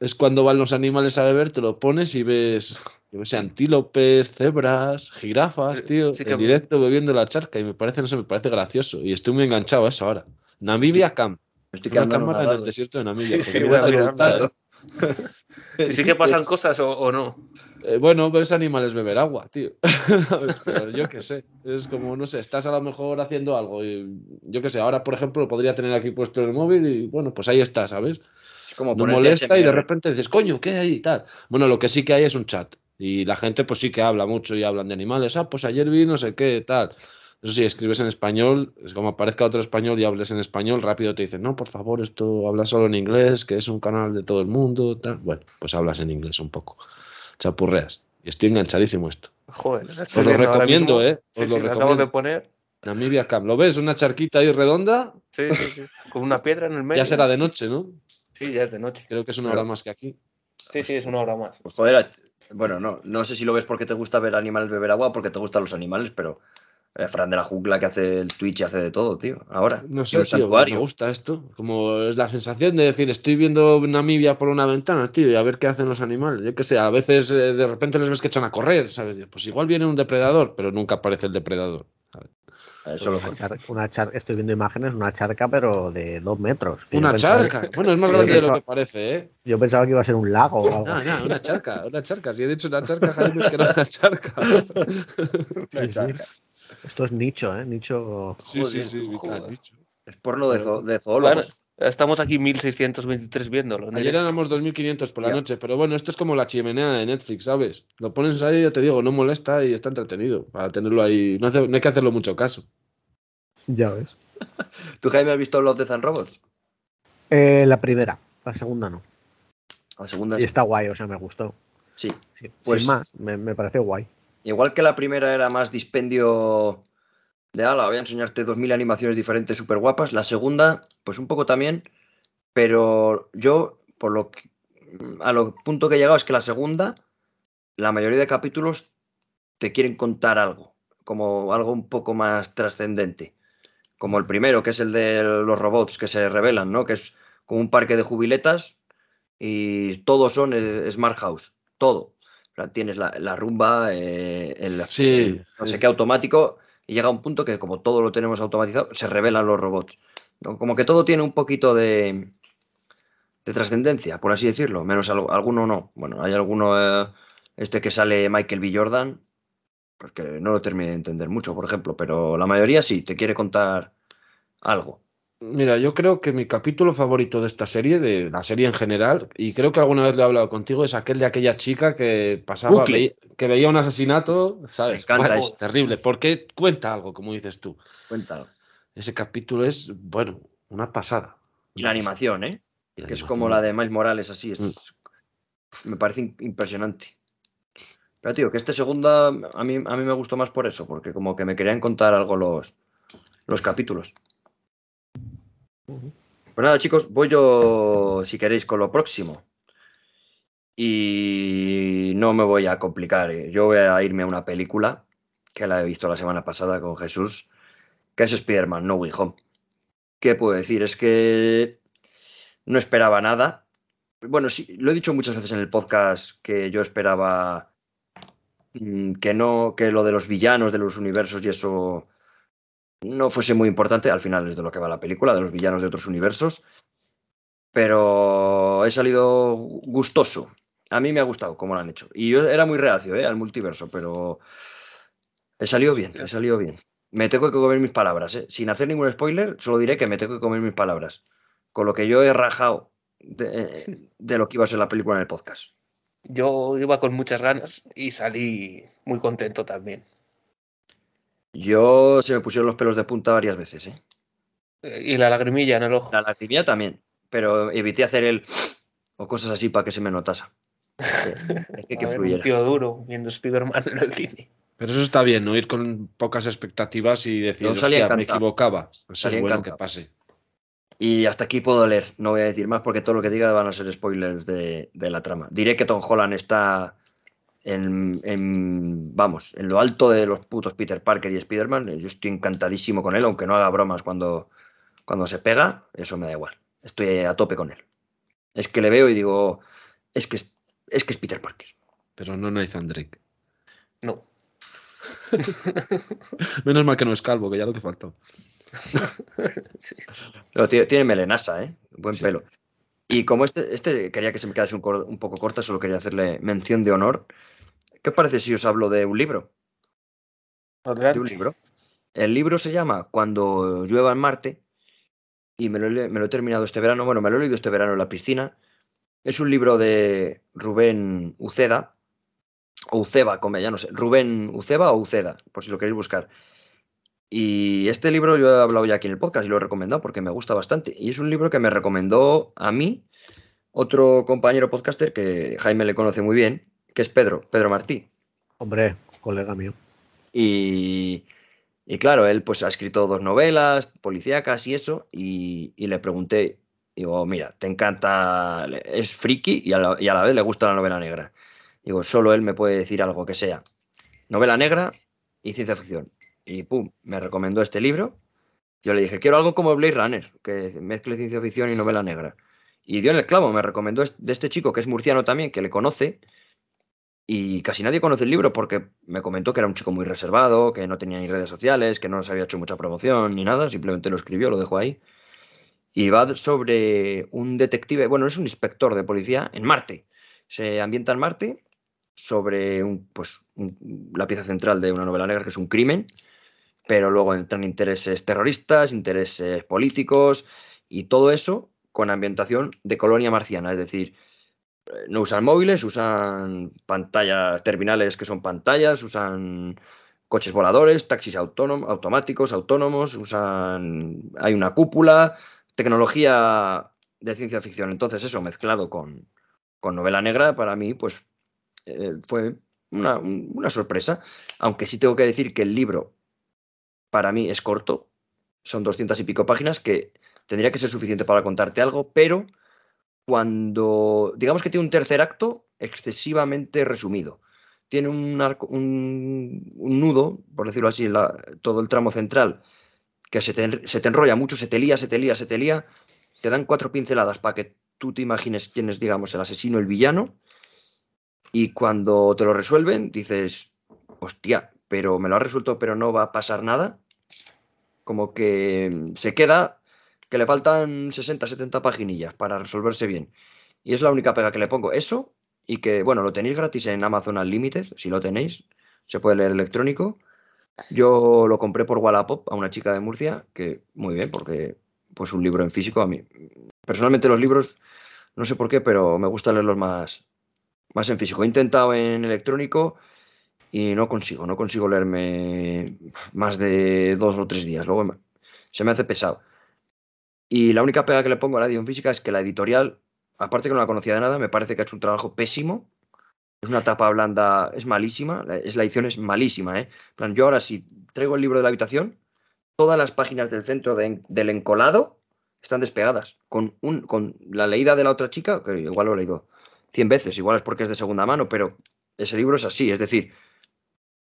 es cuando van los animales a beber, te lo pones y ves, yo qué sé, antílopes, cebras, jirafas, Sí, tío, sí que- en directo bebiendo la charca. Y me parece, no sé, me parece gracioso. Y estoy muy enganchado a eso ahora. Namibia Camp. Estoy Una quedando cámara en el desierto de Namibia. Sí, sí, voy a. ¿Y sí que pasan cosas o, o no? Eh, bueno, ves animales beber agua, tío. Pero yo qué sé. Es como, no sé, estás a lo mejor haciendo algo. Y yo qué sé, ahora, por ejemplo, lo podría tener aquí puesto en el móvil y bueno, pues ahí está, ¿sabes? Es como No molesta y de repente dices, coño, ¿qué hay? Y tal. Bueno, lo que sí que hay es un chat. Y la gente, pues sí que habla mucho y hablan de animales. Ah, pues ayer vi no sé qué, tal. Eso sí, escribes en español, es como aparezca otro español y hables en español, rápido te dicen, no, por favor, esto habla solo en inglés, que es un canal de todo el mundo, tal. Bueno, pues hablas en inglés un poco. Chapurreas. Y estoy enganchadísimo a esto. Joder, Os estoy lo viendo ahora recomiendo, mismo. ¿eh? Os sí, lo lo acabo recomiendo. de poner. Namibia Camp. ¿Lo ves? Una charquita ahí redonda. Sí, sí, sí. Con una piedra en el medio. Ya será de noche, ¿no? Sí, ya es de noche. Creo que es una hora más que aquí. Sí, sí, es una hora más. Pues joder, bueno, no, no sé si lo ves porque te gusta ver animales beber agua o porque te gustan los animales, pero Fran de la jungla que hace el Twitch y hace de todo, tío. Ahora, No sé, tío, me gusta esto. Como es la sensación de decir, estoy viendo Namibia por una ventana, tío, y a ver qué hacen los animales. Yo qué sé, a veces eh, de repente les ves que echan a correr, ¿sabes? Pues igual viene un depredador, pero nunca aparece el depredador. Eso lo Una char- una char- estoy viendo imágenes, una charca, pero de dos metros. Una charca. Bueno, es más Sí, grande sí, de lo que parece, ¿eh? Yo pensaba que iba a ser un lago o algo No, así. no, una charca, una charca. Si he dicho una charca, Jaime, es que era una charca. Sí, sí. Esto es nicho, ¿eh? Nicho. Sí, sí, Joder, sí, vital. Es porno de, zo- de Bueno, zoólogos. estamos aquí 1623 viéndolo. en Ayer éramos 2.500 por la Ya. noche, pero bueno, esto es como la chimenea de Netflix, ¿sabes? Lo pones ahí, ya te digo, no molesta y está entretenido. Para tenerlo ahí, no, hace- no hay que hacerlo mucho caso. Ya ves. ¿Tú, Jaime, has visto los Death and Robots? Eh, la primera, la segunda no. La segunda. Y está guay, o sea, me gustó. Sí. Sí, Pues- Sin más, me, me pareció guay. Igual que la primera era más dispendio de ala, voy a enseñarte 2000 animaciones diferentes súper guapas. La segunda, pues un poco también, pero yo, por lo que, a lo punto que he llegado es que la segunda, la mayoría de capítulos te quieren contar algo, como algo un poco más trascendente. Como el primero, que es el de los robots que se revelan, ¿no? Que es como un parque de jubiletas y todos son Smart House, todo. Tienes la, la rumba, eh, el, Sí, el no sí. sé qué automático, y llega un punto que como todo lo tenemos automatizado, se revelan los robots. ¿no? Como que todo tiene un poquito de, de trascendencia, por así decirlo, menos al- alguno no. Bueno, hay alguno, eh, este que sale Michael B. Jordan, pues que no lo terminé de entender mucho, por ejemplo, pero la mayoría sí, te quiere contar algo. Mira, yo creo que mi capítulo favorito de esta serie, de la serie en general, y creo que alguna vez lo he hablado contigo, es aquel de aquella chica que pasaba, veía- que veía un asesinato, ¿sabes? Me encanta Bueno, eso. terrible, porque cuenta algo, como dices tú. Cuéntalo. Ese capítulo es, bueno, una pasada. Y la animación, ¿eh? La que es como la de Miles Morales, así es. Mm. Me parece impresionante. Pero tío, que este segunda a mí, a mí me gustó más por eso, porque como que me querían contar algo los, los capítulos. Pues nada, chicos, voy yo, si queréis, con lo próximo. Y no me voy a complicar. eh. Yo voy a irme a una película que la he visto la semana pasada con Jesús, que es Spider-Man No Way Home. ¿Qué puedo decir? Es que no esperaba nada. Bueno, sí, lo he dicho muchas veces en el podcast que yo esperaba mm, que no, que lo de los villanos de los universos y eso no fuese muy importante, al final es de lo que va la película, de los villanos de otros universos, pero he salido gustoso. A mí me ha gustado cómo lo han hecho. Y yo era muy reacio ¿eh? al multiverso, pero he salido bien, he salido bien. Me tengo que comer mis palabras, ¿eh? sin hacer ningún spoiler, solo diré que me tengo que comer mis palabras. Con lo que yo he rajado de, de lo que iba a ser la película en el podcast. Yo iba con muchas ganas y salí muy contento también. Yo se me pusieron los pelos de punta varias veces, ¿eh? Y la lagrimilla en el ojo. La lagrimilla también, pero evité hacer el o cosas así para que se me notase. Es que, que fluyera. Un tío duro viendo Spider-Man en el cine. Pero eso está bien, no ir con pocas expectativas y decir, Yo salí hostia, me equivocaba. Eso Salí es bueno encantado. que pase. Y hasta aquí puedo leer, no voy a decir más porque todo lo que diga van a ser spoilers de, de la trama. Diré que Tom Holland está en, en- vamos, en lo alto de los putos Peter Parker y Spider-Man. Yo estoy encantadísimo con él, aunque no haga bromas cuando, cuando se pega, eso me da igual. Estoy a tope con él. Es que le veo y digo, es que es, es que es Peter Parker. Pero no Nathan Drake. No. Menos mal que no es calvo, que ya lo que faltó. Sí. Pero tiene, tiene melenasa, ¿eh? Buen Sí. pelo. Y como este, este quería que se me quedase un, un poco corta, solo quería hacerle mención de honor. ¿Qué os parece si os hablo de un libro? Adelante. de un libro. El libro se llama Cuando llueva en Marte y me lo, he, le- me lo he terminado este verano. Bueno, me lo he leído este verano en la piscina. Es un libro de Rubén Uceda, o Uceba, como ya no sé, Rubén Uceba o Uceda, por si lo queréis buscar. Y este libro yo he hablado ya aquí en el podcast y lo he recomendado porque me gusta bastante. Y es un libro que me recomendó a mí otro compañero podcaster que Jaime le conoce muy bien, que es Pedro, Pedro Martí. Hombre, colega mío. Y, y claro, él pues ha escrito dos novelas policíacas y eso, y, y le pregunté, digo, mira, te encanta, es friki y a, la, y a la vez le gusta la novela negra. Digo, solo él me puede decir algo que sea novela negra y ciencia ficción. Y pum, me recomendó este libro. Yo le dije, quiero algo como Blade Runner, que mezcle ciencia ficción y novela negra. Y dio en el clavo, me recomendó de este chico que es murciano también, que le conoce, y casi nadie conoce el libro porque me comentó que era un chico muy reservado, que no tenía ni redes sociales, que no se había hecho mucha promoción ni nada, simplemente lo escribió, lo dejó ahí. Y va sobre un detective, bueno, es un inspector de policía en Marte. Se ambienta en Marte sobre un, pues, la pieza central de una novela negra que es un crimen, pero luego entran intereses terroristas, intereses políticos y todo eso con ambientación de colonia marciana, es decir, no usan móviles, usan pantallas terminales que son pantallas, usan coches voladores, taxis autónom- automáticos, autónomos, usan hay una cúpula, tecnología de ciencia ficción. Entonces eso mezclado con, con novela negra para mí pues eh, fue una, un- una sorpresa, aunque sí tengo que decir que el libro para mí es corto, son doscientas y pico páginas que tendría que ser suficiente para contarte algo, pero cuando, digamos que tiene un tercer acto excesivamente resumido. Tiene un, arco- un, nudo, por decirlo así, la- todo el tramo central, que se te, enrolla mucho, se te lía, se te lía, se te lía. Te dan cuatro pinceladas para que tú te imagines quién es, digamos, el asesino, el villano. Y cuando te lo resuelven, dices, hostia, pero me lo ha resuelto, pero no va a pasar nada. Como que se queda que le faltan 60, 70 paginillas para resolverse bien. Y es la única pega que le pongo. Eso y que, bueno, lo tenéis gratis en Amazon Unlimited, si lo tenéis, se puede leer electrónico. Yo lo compré por Wallapop a una chica de Murcia, que muy bien, porque pues un libro en físico a mí. Personalmente los libros, no sé por qué, pero me gusta leerlos más, más en físico. He intentado en electrónico y no consigo, no consigo leerme más de dos o tres días. Luego se me hace pesado. Y la única pega que le pongo a la edición física es que la editorial, aparte que no la conocía de nada, me parece que ha hecho un trabajo pésimo. Es una tapa blanda, es malísima, la- es, la edición es malísima, ¿eh? Plan, yo ahora si traigo el libro de la habitación, todas las páginas del centro de- del encolado están despegadas. Con, un, con la leída de la otra chica, que igual lo he leído 100 veces, igual es porque es de segunda mano, pero ese libro es así, es decir,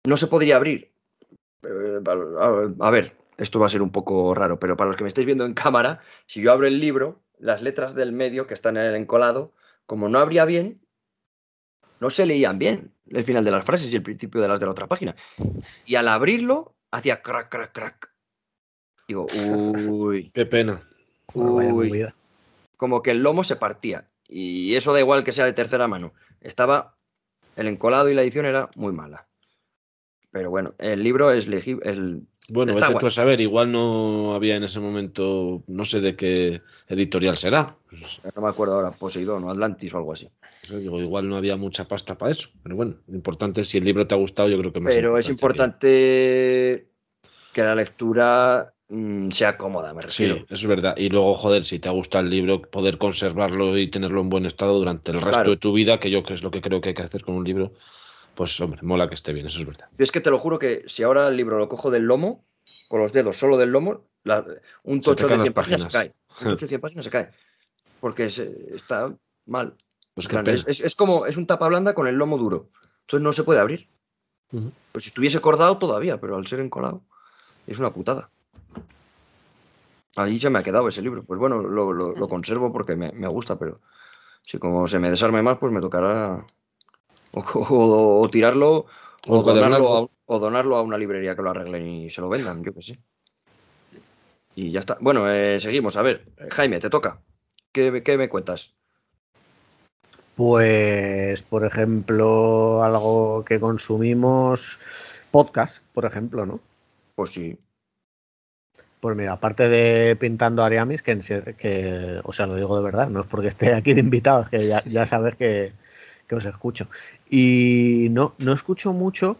no se podría abrir. Eh, a ver, esto va a ser un poco raro, pero para los que me estáis viendo en cámara, si yo abro el libro, las letras del medio que están en el encolado, como no abría bien, no se leían bien el final de las frases y el principio de las de la otra página. Y al abrirlo, hacía crack, crack, crack. Digo, uy. Qué pena. Uy. Como que el lomo se partía. Y eso da igual que sea de tercera mano. Estaba. El encolado y la edición era muy mala. Pero bueno, el libro es legible. Bueno, vete tú a saber, igual no había en ese momento, no sé de qué editorial será. No me acuerdo ahora, Poseidón o Atlantis o algo así. Digo, igual no había mucha pasta para eso. Pero bueno, lo importante es si el libro te ha gustado, yo creo que más Pero es importante que la lectura mm, sea cómoda, me refiero. Sí, eso es verdad. Y luego, joder, si te ha gustado el libro, poder conservarlo y tenerlo en buen estado durante el resto de tu vida, que yo que es lo que creo que hay que hacer con un libro, pues hombre, mola que esté bien, eso es verdad. Es que te lo juro que si ahora el libro lo cojo del lomo, con los dedos solo del lomo, un tocho de 100 páginas se cae. Un tocho de 100 páginas se cae. Porque está mal. Pues es, como, es un tapa blanda con el lomo duro. Entonces no se puede abrir. Pues si estuviese cordado todavía, pero al ser encolado es una putada. Ahí se me ha quedado ese libro. Pues bueno, lo, conservo porque me, me, gusta, pero si como se me desarme más, pues me tocará o, tirarlo o, donarlo a, una librería que lo arreglen y se lo vendan, yo que sé. Y ya está. Bueno, eh, seguimos. A ver, Jaime, te toca. ¿Qué, me cuentas? Pues, por ejemplo, algo que consumimos, podcast, por ejemplo, ¿no? Pues sí. Pues mira, aparte de pintando Ariamis, que, que, o sea, lo digo de verdad, no es porque esté aquí de invitado, es que ya, ya sabes que, que os escucho. Y no, no escucho mucho,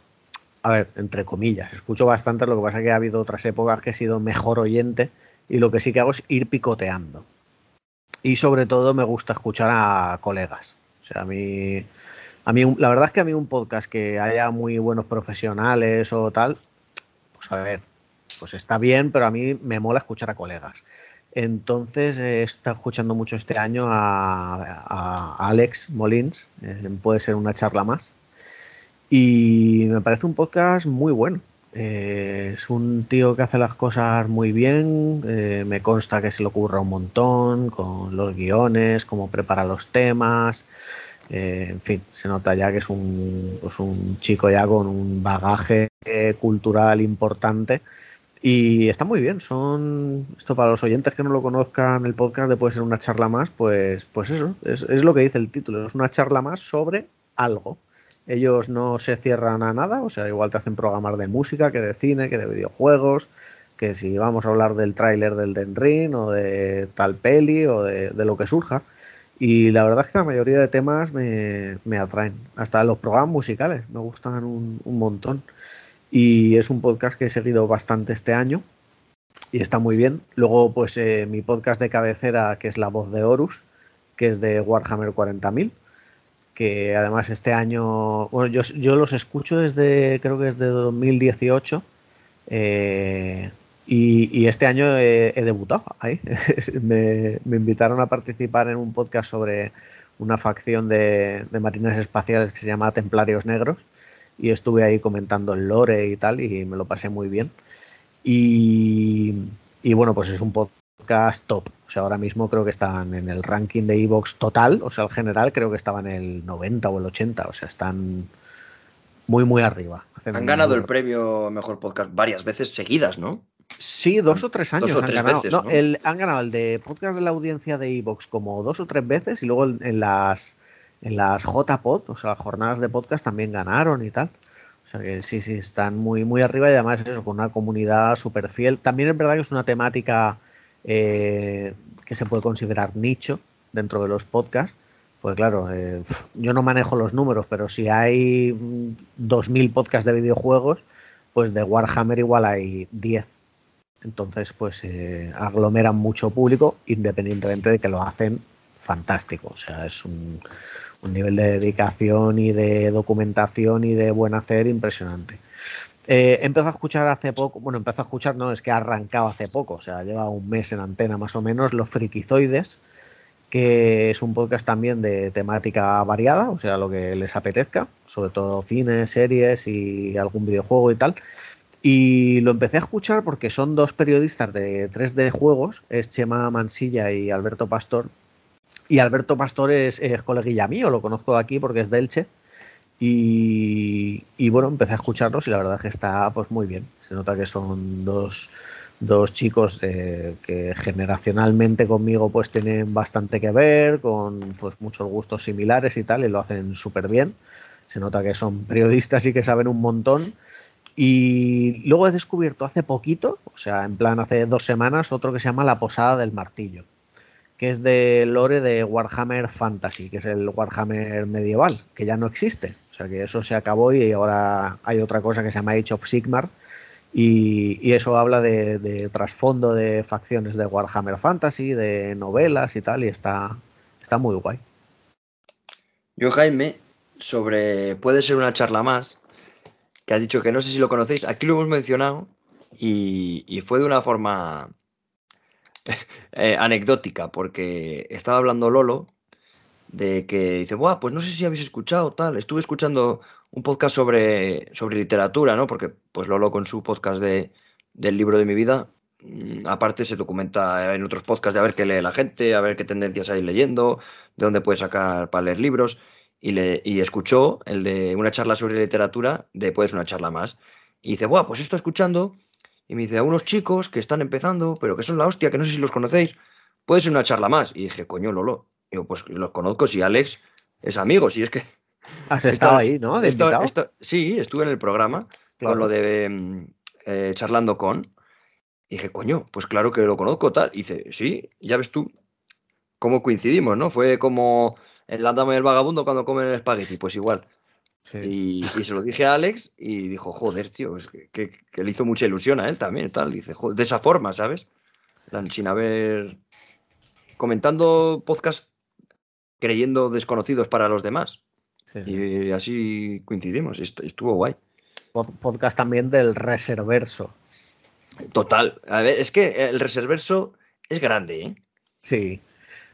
a ver, entre comillas, escucho bastante, lo que pasa es que ha habido otras épocas que he sido mejor oyente y lo que sí que hago es ir picoteando. Y sobre todo me gusta escuchar a colegas. O sea, a mí, a mí la verdad es que a mí un podcast que haya muy buenos profesionales o tal, pues a ver, pues está bien, pero a mí me mola escuchar a colegas. Entonces he estado escuchando mucho este año a, Alex Molins, eh, puede ser una charla más. Y me parece un podcast muy bueno. Eh, es un tío que hace las cosas muy bien, eh, me consta que se le ocurra un montón con los guiones, cómo prepara los temas. en fin, se nota ya que es un, pues un chico ya con un bagaje cultural importante y está muy bien, son esto para los oyentes que no lo conozcan el podcast de puede ser una charla más, pues, pues eso, es, lo que dice el título, es una charla más sobre algo. Ellos no se cierran a nada, o sea, igual te hacen programar de música, que de cine, que de videojuegos, que si vamos a hablar del tráiler del Den Ring o de tal peli o de, lo que surja. Y la verdad es que la mayoría de temas me, me atraen. Hasta los programas musicales me gustan un, un montón. Y es un podcast que he seguido bastante este año y está muy bien. Luego, pues eh, mi podcast de cabecera, que es La Voz de Horus, que es de Warhammer 40.000, que además este año, bueno, yo, yo, los escucho desde, creo que desde 2018. Eh, y, este año he, debutado ahí. me, invitaron a participar en un podcast sobre una facción de, de marines espaciales que se llama Templarios Negros y estuve ahí comentando el lore y tal y me lo pasé muy bien. Y, bueno, pues es un podcast top. O sea, ahora mismo creo que están en el ranking de Evox total, o sea, el general creo que estaban en el 90 o el 80, o sea, están muy, muy arriba. han ganado el premio Mejor Podcast varias veces seguidas, ¿no? Sí, dos o tres años han ganado. no, El, han ganado el de podcast de la audiencia de Evox como dos o tres veces y luego en las en las JPod, o sea, las jornadas de podcast también ganaron y tal. O sea que sí, sí, están muy, muy arriba y además eso, con una comunidad súper fiel. También es verdad que es una temática eh, que se puede considerar nicho dentro de los podcasts. Pues claro, eh, yo no manejo los números, pero si hay 2.000 podcasts de videojuegos, pues de Warhammer igual hay 10. Entonces, pues eh, aglomeran mucho público, independientemente de que lo hacen fantástico. O sea, es un, un nivel de dedicación y de documentación y de buen hacer impresionante. Eh, he empezado a escuchar hace poco, bueno, empezó a escuchar, no, es que ha arrancado hace poco, o sea, lleva un mes en antena más o menos, Los Frikizoides, que es un podcast también de temática variada, o sea, lo que les apetezca, sobre todo cine, series y algún videojuego y tal. Y lo empecé a escuchar porque son dos periodistas de 3D juegos, es Chema Mansilla y Alberto Pastor, y Alberto Pastor es, coleguilla mío, lo conozco de aquí porque es de Elche. Y, y, bueno, empecé a escucharlos y la verdad es que está pues muy bien. Se nota que son dos, dos chicos eh, que generacionalmente conmigo pues tienen bastante que ver, con pues muchos gustos similares y tal, y lo hacen súper bien. Se nota que son periodistas y que saben un montón. Y luego he descubierto hace poquito, o sea, en plan hace dos semanas, otro que se llama La Posada del Martillo, que es de lore de Warhammer Fantasy, que es el Warhammer medieval, que ya no existe. O sea, que eso se acabó y ahora hay otra cosa que se llama Age of Sigmar, y, eso habla de, trasfondo de facciones de Warhammer Fantasy, de novelas y tal, y está, está muy guay. Yo, Jaime, sobre puede ser una charla más, que ha dicho que no sé si lo conocéis, aquí lo hemos mencionado y, fue de una forma eh, anecdótica, porque estaba hablando Lolo de que dice, Buah, pues no sé si habéis escuchado tal, estuve escuchando un podcast sobre, sobre literatura, ¿no? Porque pues Lolo con su podcast de, del libro de mi vida, mm, aparte se documenta en otros podcasts de a ver qué lee la gente, a ver qué tendencias hay leyendo, de dónde puede sacar para leer libros, y, le, y escuchó el de una charla sobre literatura de una charla más. Y dice, Buah, pues estoy escuchando, y me dice, a unos chicos que están empezando, pero que son la hostia, que no sé si los conocéis, puede ser una charla más. Y dije, coño, Lolo, digo, pues los conozco, si Alex es amigo, si es que Has estado ahí, ¿no? sí, estuve en el programa con lo de mm, eh, charlando con. Y dije, coño, pues claro que lo conozco, tal. Y dice, sí, ya ves tú cómo coincidimos, ¿no? Fue como el Dama y el vagabundo cuando comen el espagueti, pues igual. Y, se lo dije a Alex y dijo, joder, tío, es que, le hizo mucha ilusión a él también, tal. Dice, joder, de esa forma, ¿sabes? Sin haber. comentando podcast creyendo desconocidos para los demás. Y así coincidimos, estuvo guay. Podcast también del Reserverso. Total. A ver, es que el Reserverso es grande, ¿eh? Sí.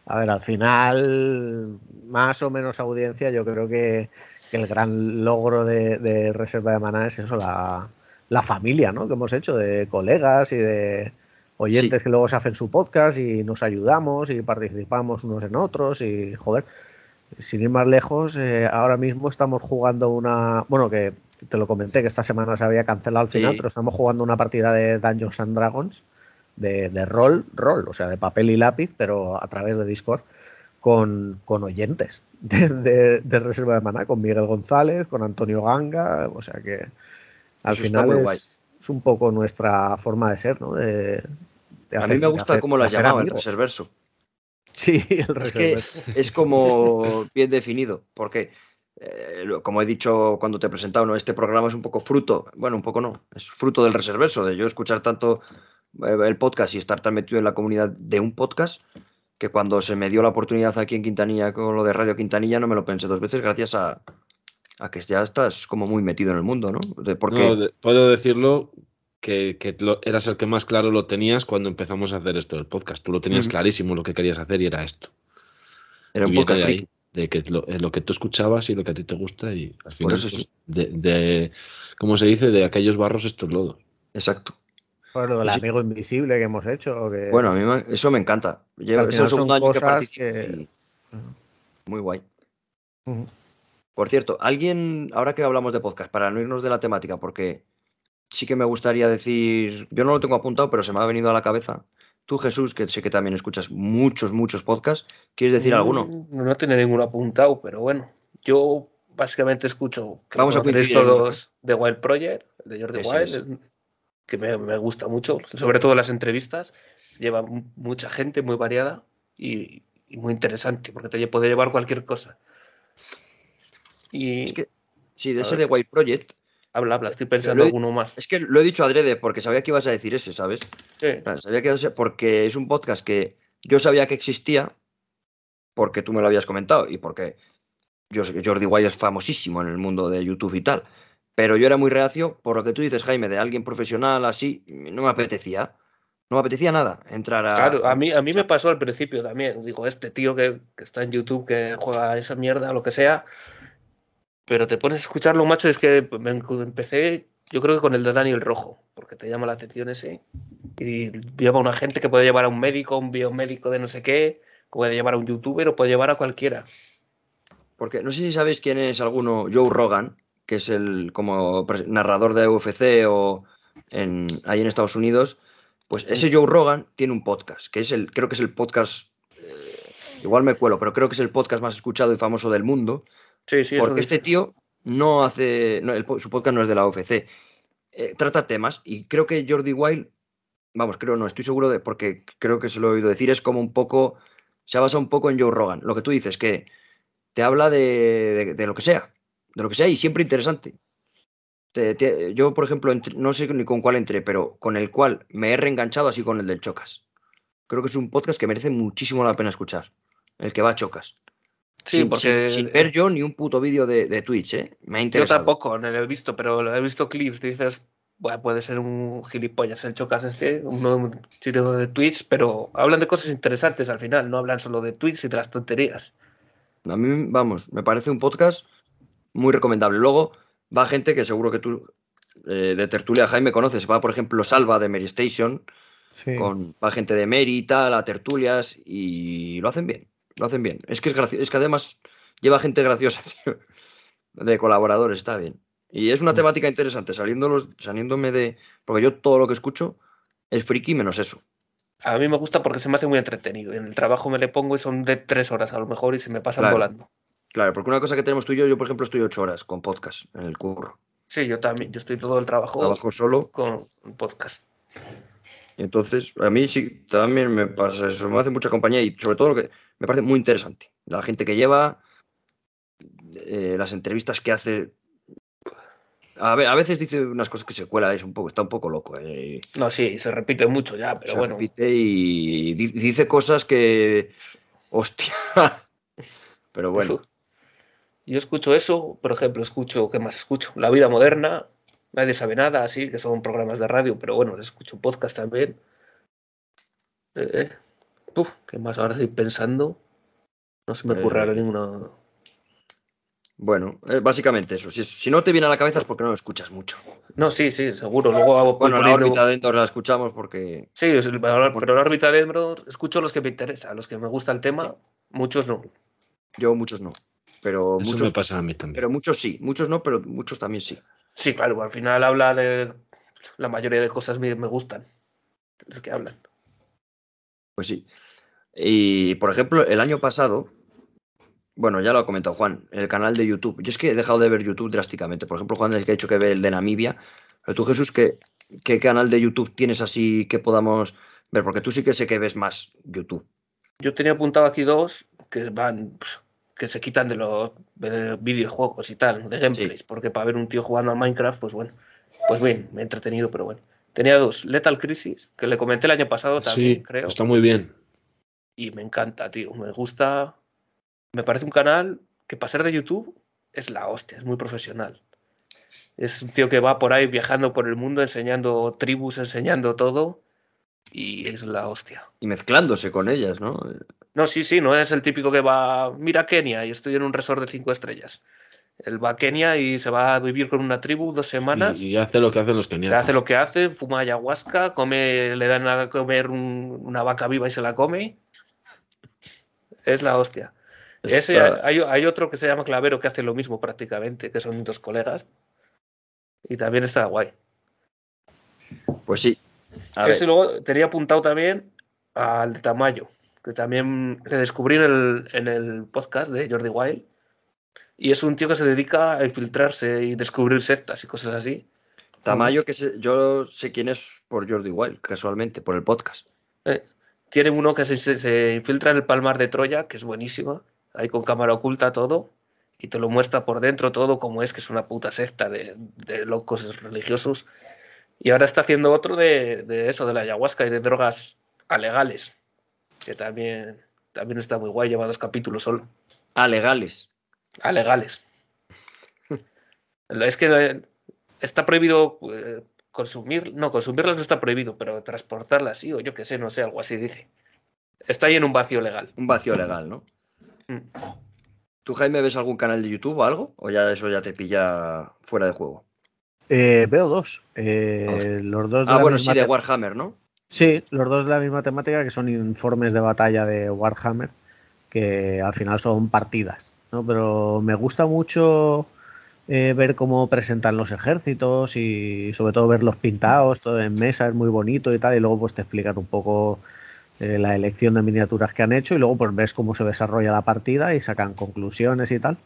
A ver, al final, más o menos audiencia, yo creo que, el gran logro de, Reserva de Maná es eso, la, familia, ¿no? Que hemos hecho de colegas y de oyentes que luego se hacen su podcast y nos ayudamos y participamos unos en otros y, joder, sin ir más lejos, eh, ahora mismo estamos jugando una. Bueno, que te lo comenté que esta semana se había cancelado al final, pero estamos jugando una partida de Dungeons and Dragons de, de rol, rol, o sea, de papel y lápiz, pero a través de Discord, con, con oyentes de, Reserva de Maná, con Miguel González, con Antonio Ganga, o sea que al final es, es, un poco nuestra forma de ser, ¿no? De, a mí me gusta cómo la llamaba el reserverso. Sí, el es, que es como bien definido, porque eh, como he dicho cuando te he presentado, ¿no? este programa es un poco fruto, bueno, un poco no, es fruto del reserverso, de yo escuchar tanto eh, el podcast y estar tan metido en la comunidad de un podcast, que cuando se me dio la oportunidad aquí en Quintanilla con lo de Radio Quintanilla no me lo pensé dos veces gracias a, que ya estás como muy metido en el mundo, ¿no? porque... puedo decirlo que, eras el que más claro lo tenías cuando empezamos a hacer esto del podcast. Tú lo tenías clarísimo lo que querías hacer y era esto. Era un podcast de, de que lo, que tú escuchabas y lo que a ti te gusta y al final eso pues, de, de, ¿cómo se dice? De aquellos barros estos lodos. Exacto. Bueno, lo del amigo invisible que hemos hecho. Bueno, a mí eso me encanta. Llevo, es segundo año que, Muy guay. Por cierto, alguien, ahora que hablamos de podcast, para no irnos de la temática, porque sí que me gustaría decir, yo no lo tengo apuntado, pero se me ha venido a la cabeza. Tú, Jesús, que sé que también escuchas muchos, muchos podcasts, ¿quieres decir alguno? No, no tengo ninguno apuntado, pero bueno, yo básicamente escucho Vamos a todos de Wild Project, de Jordi Wild, que me, gusta mucho, sobre todo las entrevistas. Lleva mucha gente, muy variada y, muy interesante, porque te puede llevar cualquier cosa. Y, que, sí, de ese de Wild Project, Habla, habla, estoy pensando alguno más. Es que lo he dicho adrede porque sabía que ibas a decir ese, ¿sabes? Sí. Sabía que porque es un podcast que yo sabía que existía porque tú me lo habías comentado y porque yo sé que Jordi White es famosísimo en el mundo de YouTube y tal. Pero yo era muy reacio por lo que tú dices, Jaime, de alguien profesional así, no me apetecía. No me apetecía nada entrar a. Claro, a mí, a mí me pasó al principio también. Digo, este tío que, que está en YouTube, que juega esa mierda, lo que sea, pero te pones a escucharlo, macho, es que empecé, yo creo que con el de Daniel Rojo, porque te llama la atención ese. Y lleva a una gente que puede llevar a un médico, un biomédico de no sé qué, puede llevar a un youtuber o puede llevar a cualquiera. Porque no sé si sabéis quién es alguno, Joe Rogan, que es el como narrador de UFC o en, ahí en Estados Unidos. Pues ese Joe Rogan tiene un podcast, que es el, creo que es el podcast, eh, igual me cuelo, pero creo que es el podcast más escuchado y famoso del mundo. Sí, sí, porque dice. este tío no hace, no, el po- su podcast no es de la UFC, eh, trata temas y creo que Jordi Wild, vamos, creo no, estoy seguro de, porque creo que se lo he oído decir, es como un poco, se ha basado un poco en Joe Rogan, lo que tú dices, que te habla de, de- de lo que sea, de lo que sea y siempre interesante. Te- te- yo, por ejemplo, no sé ni con cuál entré, pero con el cual me he reenganchado así con el del Chocas. Creo que es un podcast que merece muchísimo la pena escuchar, el que va a Chocas. Sí, sin, porque sin- sin ver yo ni un puto vídeo de, de Twitch, ¿eh? Me ha yo interesado. tampoco no lo he visto, pero lo he visto clips. Dices, bueno, puede ser un gilipollas el Chocas este, uno un sitio de Twitch, pero hablan de cosas interesantes al final, no hablan solo de Twitch y de las tonterías. A mí, vamos, me parece un podcast muy recomendable. Luego va gente que seguro que tú eh, de tertulia Jaime conoces. Va, por ejemplo, Salva de Mary Station, Sí. con, va gente de Mary y tal, a tertulias, y lo hacen bien. Lo hacen bien. Es que es gracioso, es que además lleva gente graciosa, tío, de colaboradores, está bien. Y es una temática interesante, saliéndolos, saliéndome de. Porque yo todo lo que escucho es friki menos eso. A mí me gusta porque se me hace muy entretenido. En el trabajo me le pongo y son de tres horas a lo mejor y se me pasan Claro. volando. Claro, porque una cosa que tenemos tú y yo, yo por ejemplo estoy ocho horas con podcast en el curro. Sí, yo también, yo estoy todo el trabajo Trabajo solo con podcast. Y Entonces, a mí sí, también me pasa eso, me hace mucha compañía y sobre todo lo que me parece muy interesante. La gente que lleva, eh, las entrevistas que hace. A, ve- a veces dice unas cosas que se cuela, es un poco, está un poco loco. eh, No, sí, se repite mucho ya, pero se bueno. repite y di- dice cosas que. Hostia. Pero bueno, Yo escucho eso, por ejemplo, escucho, ¿qué más escucho? La vida moderna, nadie sabe nada, así, que son programas de radio, pero bueno, escucho podcast también. Eh, eh. Uf, ¿qué más? Ahora estoy pensando. No se me ocurre Eh, ahora ninguna. bueno, eh, básicamente eso. Si, si no te viene a la cabeza es porque no lo escuchas mucho. No, sí, sí, seguro. Luego hago Bueno, la poniendo- órbita de Endor la escuchamos porque. Sí, es el- pero pero la órbita de Endor escucho los que me interesan, los que me gusta el tema, muchos no. Yo muchos no. Pero Eso muchos, me pasa a mí también. pero muchos sí. Muchos no, pero muchos también sí. Sí, claro, al final habla de la mayoría de cosas me, me gustan. Es que hablan. Pues sí. Y por ejemplo, el año pasado, bueno, ya lo ha comentado Juan, el canal de YouTube. Yo es que he dejado de ver YouTube drásticamente. Por ejemplo, Juan es que ha dicho que ve el de Namibia. Pero tú, Jesús, ¿qué, qué canal de YouTube tienes así que podamos ver? Porque tú sí que sé que ves más YouTube. Yo tenía apuntado aquí dos que van, pf, que se quitan de los de videojuegos y tal, de gameplays, porque para ver un tío jugando a Minecraft, pues bueno, pues bien, me he entretenido, pero bueno. Tenía dos, Lethal Crisis, que le comenté el año pasado también, Sí, creo, está muy bien. y me encanta, tío, me gusta, me parece un canal que para ser de YouTube es la hostia, es muy profesional. Es un tío que va por ahí viajando por el mundo, enseñando tribus, enseñando todo, y es la hostia. Y mezclándose con ellas, ¿no? No, sí, sí, no es el típico que va, mira Kenia y estoy en un resort de cinco estrellas. Él va a Kenia y se va a vivir con una tribu dos semanas, Y, y hace lo que hacen los que keniatas. hace lo que hace, fuma ayahuasca, come, le dan a comer un- una vaca viva y se la come. Es la hostia. Ese, hay, hay otro que se llama Clavero que hace lo mismo prácticamente, que son dos colegas. Y también está guay. Pues sí. A Que ver, luego tenía apuntado también al de Tamayo, que también le descubrí en el, en el podcast de Jordi Wild. Y es un tío que se dedica a infiltrarse y descubrir sectas y cosas así. Tamayo, que sé- yo sé quién es por Jordi Wild, casualmente, por el podcast. Eh, tiene uno que se, se- se infiltra en el Palmar de Troya, que es buenísima, ahí con cámara oculta todo, y te lo muestra por dentro todo como es, que es una puta secta de, de locos religiosos. Y ahora está haciendo otro de, de eso, de la ayahuasca y de drogas alegales, que también, también está muy guay, lleva dos capítulos solo. Ah, legales. Alegales. Es que eh, está prohibido eh, consumir, no, consumirlas no está prohibido, pero transportarlas sí, o yo qué sé, no sé, algo así dice. Está ahí en un vacío legal. Un vacío legal, ¿no? Mm. ¿Tú, Jaime, ves algún canal de YouTube o algo? ¿O ya eso ya te pilla fuera de juego? Eh, veo dos. Eh, los dos de Ah, la bueno, sí, de Warhammer, ¿no? Sí, los dos de la misma temática, que son informes de batalla de Warhammer, que al final son partidas. ¿no? Pero me gusta mucho eh, ver cómo presentan los ejércitos y sobre todo verlos pintados, todo en mesa es muy bonito y tal, y luego pues te explican un poco eh, la elección de miniaturas que han hecho y luego pues ves cómo se desarrolla la partida y sacan conclusiones y tal.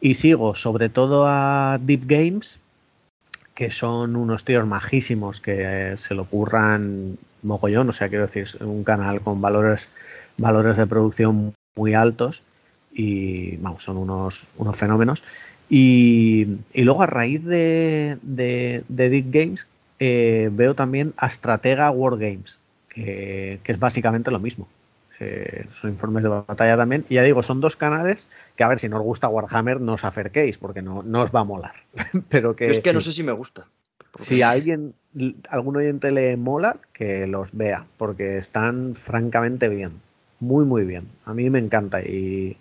Y sigo sobre todo a Deep Games, que son unos tíos majísimos que se lo curran mogollón, o sea, quiero decir, es un canal con valores, valores de producción muy altos y vamos, son unos, unos fenómenos. Y, y luego a raíz de, de, de Deep Games eh, veo también a Stratega Wargames, que, que es básicamente lo mismo. Eh, son informes de batalla también. Y ya digo, son dos canales que a ver si no os gusta Warhammer, no os acerquéis, porque no, no os va a molar. Pero que, Yo es que no sé si me gusta. si a alguien, algún oyente le mola, que los vea, porque están francamente bien. Muy, muy bien. A mí me encanta. Y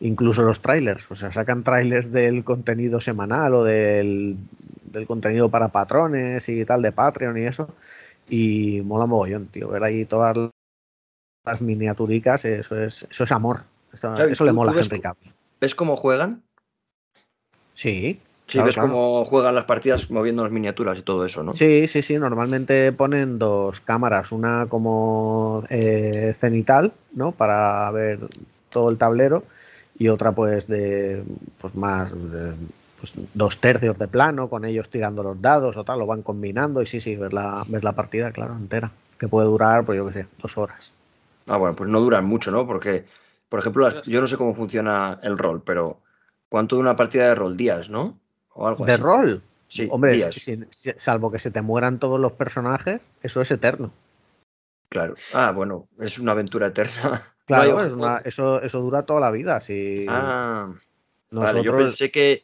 incluso los trailers, o sea, sacan trailers del contenido semanal o del, del contenido para patrones y tal, de Patreon y eso. Y mola mogollón, tío. Ver ahí todas las miniaturicas, eso es, eso es amor. Eso, le ¿tú- mola a Henry Cavill. ¿Ves cómo juegan? Sí. Sí, claro, ves claro. cómo juegan las partidas moviendo las miniaturas y todo eso, ¿no? Sí, sí, sí. Normalmente ponen dos cámaras, una como eh, cenital, ¿no? Para ver todo el tablero y otra pues de pues más de, pues, dos tercios de plano con ellos tirando los dados o tal, lo van combinando y sí, sí, ver la, ver la partida, claro, entera, que puede durar, pues yo qué sé, dos horas. Ah, bueno, pues no duran mucho, ¿no? Porque, por ejemplo, las- yo no sé cómo funciona el rol, pero ¿cuánto dura una partida de rol? Días, ¿no? O algo De así. rol, Sí, hombre, días. si- si- salvo que se te mueran todos los personajes, eso es eterno. Claro. Ah, bueno, es una aventura eterna. Claro, No hay es ojo. una, eso, eso dura toda la vida. Si Ah, vale, yo nosotros, pensé que,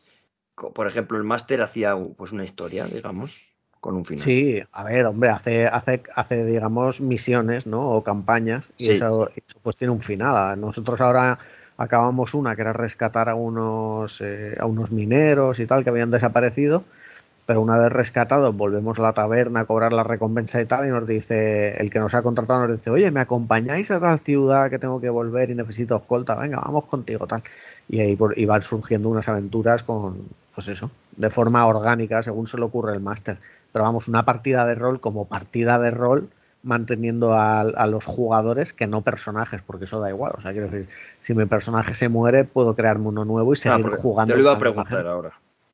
por ejemplo, el máster hacía pues una historia, digamos, con un final. Sí, a ver, hombre, hace, hace, hace, digamos, misiones, ¿no? O campañas, y Sí. eso, eso, pues tiene un final. Nosotros ahora acabamos una que era rescatar a unos, eh, a unos mineros y tal que habían desaparecido, pero una vez rescatados volvemos a la taberna a cobrar la recompensa y tal, y nos dice, el que nos ha contratado nos dice, oye, ¿me acompañáis a tal ciudad que tengo que volver y necesito escolta? Venga, vamos contigo, tal. Y ahí y van surgiendo unas aventuras con, pues eso, de forma orgánica, según se le ocurre el máster. Pero vamos, una partida de rol como partida de rol, manteniendo a, a los jugadores que no personajes, porque eso da igual. O sea, quiero decir, si mi personaje se muere, puedo crearme uno nuevo y Ah, seguir jugando. Te lo iba a preguntar ahora.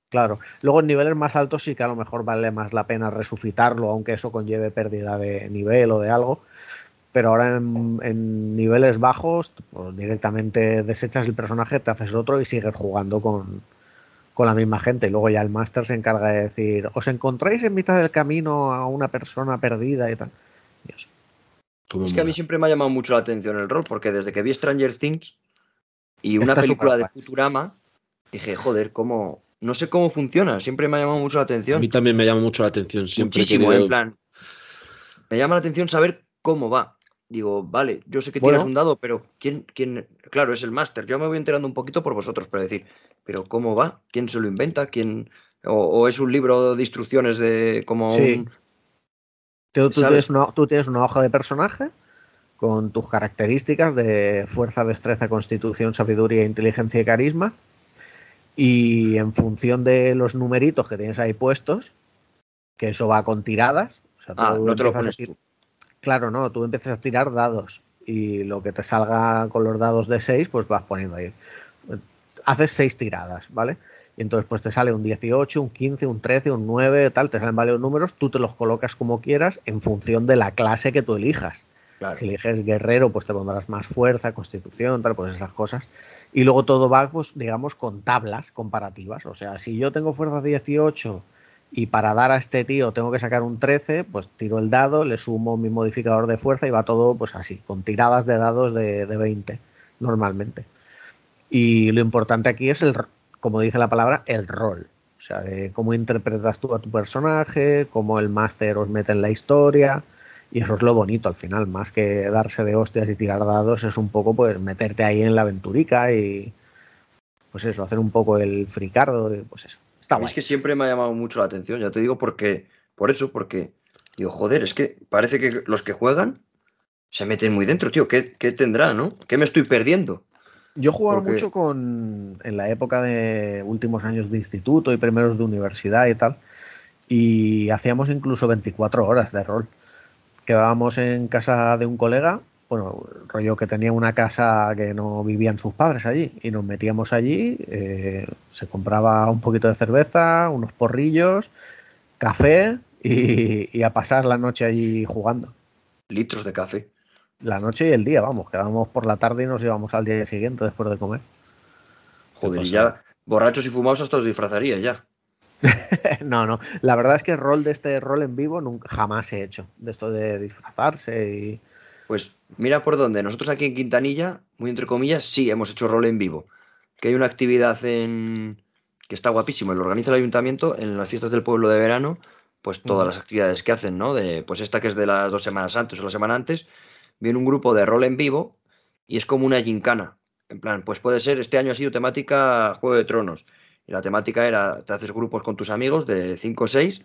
Claro. Luego en niveles más altos sí que a lo mejor vale más la pena resucitarlo, aunque eso conlleve pérdida de nivel o de algo. Pero ahora en, en niveles bajos, pues directamente desechas el personaje, te haces otro y sigues jugando con, con la misma gente. Y luego ya el máster se encarga de decir, os encontráis en mitad del camino a una persona perdida y tal. Es que a mí siempre me ha llamado mucho la atención el rol, porque desde que vi Stranger Things y una Está película de. Futurama, dije, joder, cómo. No sé cómo funciona, siempre me ha llamado mucho la A atención. mí también me llama mucho la atención. Siempre Muchísimo, querido- en plan. Me llama la atención saber cómo va. Digo, vale, yo sé que Bueno. tiras un dado, pero ¿quién, quién? Claro, es el máster. Yo me voy enterando un poquito por vosotros, pero decir, pero ¿cómo va? ¿Quién se lo inventa? ¿Quién? O, o es un libro de instrucciones de como Sí. un. Tú, tú tienes una, tú tienes una hoja de personaje con tus características de fuerza, destreza, constitución, sabiduría, inteligencia y carisma. Y en función de los numeritos que tienes ahí puestos, que eso va con tiradas. O sea, tú Ah, no te lo pones tú. Claro, no, tú empiezas a tirar dados y lo que te salga con los dados de 6, pues vas poniendo ahí. Haces 6 tiradas, ¿vale? Y entonces pues te sale un 18, un 15, un 13, un 9, tal, te salen varios números, tú te los colocas como quieras en función de la clase que tú elijas. Claro. Si eliges guerrero, pues te pondrás más fuerza, constitución, tal, pues esas cosas. Y luego todo va, pues, digamos, con tablas comparativas. O sea, si yo tengo fuerza 18 y para dar a este tío tengo que sacar un 13, pues tiro el dado, le sumo mi modificador de fuerza y va todo, pues así, con tiradas de dados de, de 20, normalmente. Y lo importante aquí es el, como dice la palabra, el rol. O sea, de cómo interpretas tú a tu personaje, cómo el máster os mete en la historia. Y eso es lo bonito al final, más que darse de hostias y tirar dados, es un poco pues meterte ahí en la aventurica y pues eso, hacer un poco el fricardo, pues eso. Está guay. es que siempre me ha llamado mucho la atención, ya te digo, porque, por eso, porque digo, joder, es que parece que los que juegan se meten muy dentro, tío. ¿Qué, qué tendrá, no? ¿Qué me estoy perdiendo? Yo jugaba Porque- mucho con en la época de últimos años de instituto y primeros de universidad y tal. Y hacíamos incluso 24 horas de rol. Quedábamos en casa de un colega, bueno, rollo que tenía una casa que no vivían sus padres allí. Y nos metíamos allí, eh, se compraba un poquito de cerveza, unos porrillos, café y, y a pasar la noche allí jugando. Litros de café. La noche y el día, vamos, quedábamos por la tarde y nos íbamos al día siguiente después de comer. Joder, y ya borrachos y fumados hasta os disfrazaría ya. No, no. La verdad es que el rol de este rol en vivo nunca, jamás he hecho. De esto de disfrazarse y. Pues mira por dónde. Nosotros aquí en Quintanilla, muy entre comillas, sí hemos hecho rol en vivo. Que hay una actividad en que está guapísimo, lo organiza el ayuntamiento en las fiestas del pueblo de verano, pues todas las actividades que hacen, ¿no? De, pues esta que es de las dos semanas antes o la semana antes, viene un grupo de rol en vivo y es como una gincana. En plan, pues puede ser, este año ha sido temática Juego de Tronos. Y la temática era, te haces grupos con tus amigos de 5 o 6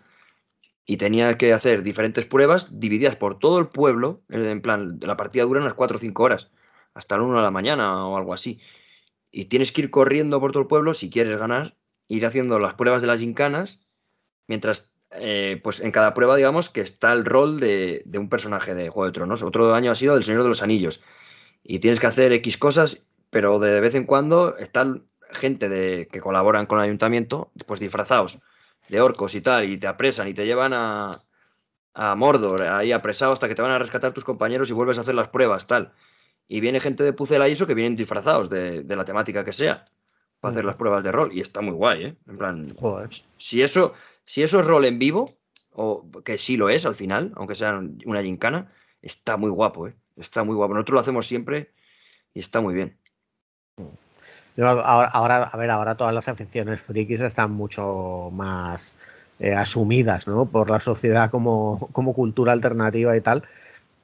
y tenía que hacer diferentes pruebas divididas por todo el pueblo. En en plan, la partida dura unas 4 o 5 horas, hasta la 1 de la mañana o algo así. Y tienes que ir corriendo por todo el pueblo si quieres ganar, ir haciendo las pruebas de las gincanas, mientras, eh, pues en cada prueba, digamos, que está el rol de, de un personaje de Juego de Tronos. Otro año ha sido del Señor de los Anillos. Y tienes que hacer X cosas, pero de vez en cuando están gente de, que colaboran con el ayuntamiento, pues disfrazados de orcos y tal, y te apresan y te llevan a, a Mordor, ahí apresado hasta que te van a rescatar tus compañeros y vuelves a hacer las pruebas, tal. Y viene gente de Pucela y eso que vienen disfrazados de, de la temática que sea, para hacer Ujú. las pruebas de rol, y está muy guay, ¿eh? En plan, Joder. si eso, si eso es rol en vivo, o que sí lo es al final, aunque sea una gincana, está muy guapo, ¿eh? Está muy guapo. Nosotros lo hacemos siempre y está muy bien. Ahora, ahora, a ver, ahora todas las aficiones frikis están mucho más eh, asumidas, ¿no? Por la sociedad como, como cultura alternativa y tal.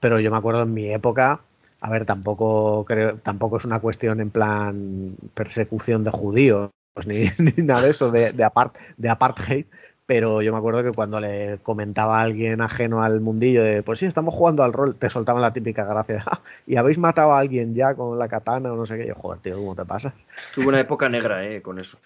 Pero yo me acuerdo en mi época, a ver, tampoco creo, tampoco es una cuestión en plan persecución de judíos ni, ni nada de eso, de, de, apart, de apartheid. Pero yo me acuerdo que cuando le comentaba a alguien ajeno al mundillo de, pues sí, estamos jugando al rol, te soltaban la típica gracia de, "Ah, y habéis matado a alguien ya con la katana o no sé qué. Yo, joder, tío, ¿cómo te pasa? Tuve una época negra, ¿eh? Con eso.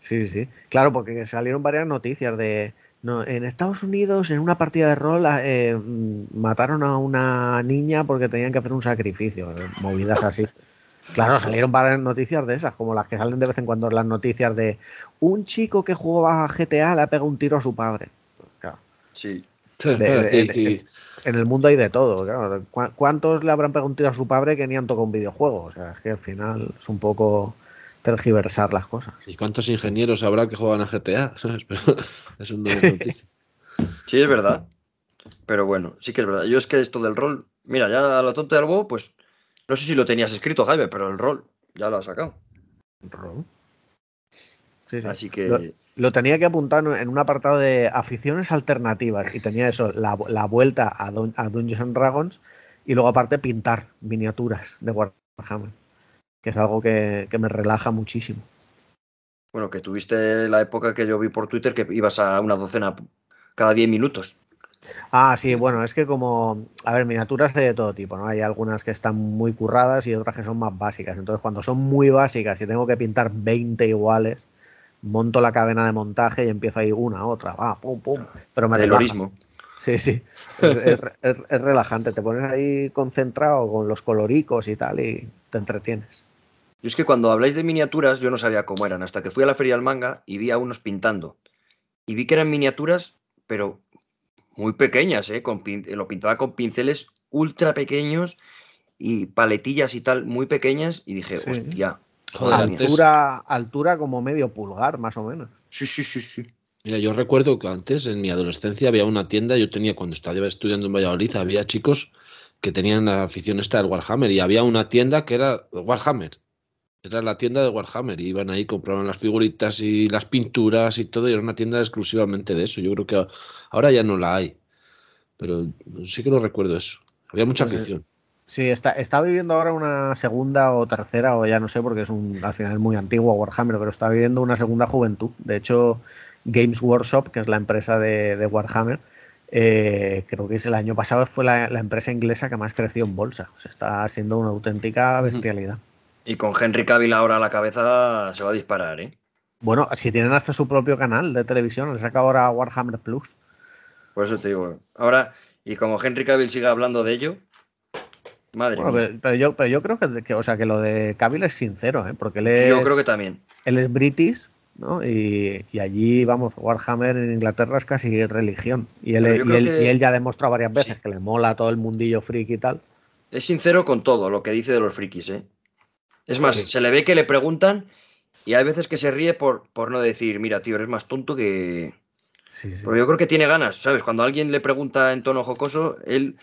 Sí, sí. Claro, porque salieron varias noticias de. No, en Estados Unidos, en una partida de rol, eh, mm, mataron a una niña porque tenían que hacer un sacrificio. eh, Movidas así. Claro, salieron varias noticias de esas, como las que salen de vez en cuando las noticias de un chico que jugaba a GTA le ha pegado un tiro a su padre. Claro, Sí. Sí, de- de- en el mundo hay de todo. Claro. ¿Cu- ¿Cuántos le habrán pegado un tiro a su padre que ni han tocado un videojuego? O sea, es que al final es un poco tergiversar las cosas. ¿Y cuántos ingenieros habrá que juegan a GTA? Es noticia. Sí, es verdad. Pero bueno, sí que es verdad. Yo es que esto del rol, mira, ya a lo tonto del huevo, pues no sé si lo tenías escrito, Jaime, pero el rol ya lo has sacado. Rol. Sí, sí. Así que Lo, lo tenía que apuntar en- en un apartado de aficiones alternativas y tenía eso, la, la vuelta a, Dun- a Dungeons and Dragons y luego aparte pintar miniaturas de Warhammer, que es algo que, que me relaja muchísimo. bueno, que tuviste la época que yo vi por Twitter que ibas a una docena cada 10 minutos. Ah, sí, bueno, es que como, a ver, miniaturas de todo tipo, ¿no? Hay algunas que están muy curradas y otras que son más básicas. Entonces, cuando son muy básicas y tengo que pintar 20 iguales, monto la cadena de montaje y empiezo ahí una, otra, va, pum, pum. Pero me Del relaja. Sí, sí. Es, es- es- es relajante. Te pones ahí concentrado con los coloricos y tal y te entretienes. Yo es que cuando habláis de miniaturas, yo no sabía cómo eran, hasta que fui a la feria del manga y vi a unos pintando. Y vi que eran miniaturas, pero muy pequeñas, ¿eh? Con pin- lo pintaba con pinceles ultra pequeños y paletillas y tal, muy pequeñas. Y dije, Sí. hostia. Joder, madre mía". antes- Altura, altura como medio pulgar, más o menos. Sí, sí, sí, sí. Mira, yo recuerdo que antes, en mi adolescencia, había una tienda, yo tenía, cuando estaba estudiando en Valladolid, había chicos que tenían la afición esta del Warhammer y había una tienda que era Warhammer. Era la tienda de Warhammer y iban ahí, compraban las figuritas y las pinturas y todo y era una tienda exclusivamente de eso. Yo creo que ahora ya no la hay, pero sí que lo recuerdo eso. Había mucha Pues, eh, afición. Sí, está, está viviendo ahora una segunda o tercera, o ya no sé, porque es un, al final muy antiguo Warhammer, pero está viviendo una segunda juventud. De hecho, Games Workshop, que es la empresa de, de Warhammer, eh, creo que es el año pasado fue la, la empresa inglesa que más creció en bolsa. O sea, está siendo una auténtica bestialidad. Y con Henry Cavill ahora a la cabeza se va a disparar, ¿eh? Bueno, si tienen hasta su propio canal de televisión, le saca ahora Warhammer Plus. Por eso te digo. Ahora, y como Henry Cavill siga hablando de ello, madre Bueno, mía. pero, pero yo, pero yo creo que, que- o sea, que lo de Cavill es sincero, ¿eh? porque él es, Yo creo que también. él es british, ¿no? Y, y allí, vamos, Warhammer en Inglaterra es casi religión. Y él, Pero yo y creo él, que- y él ya ha demostrado varias veces Sí. que le mola todo el mundillo friki y tal. Es sincero con todo lo que dice de los frikis, ¿eh? Es más, Sí. se le ve que le preguntan y hay veces que se ríe por, por no decir, mira, tío, eres más tonto que... Sí, sí. Pero yo creo que tiene ganas, ¿sabes? Cuando alguien le pregunta en tono jocoso, él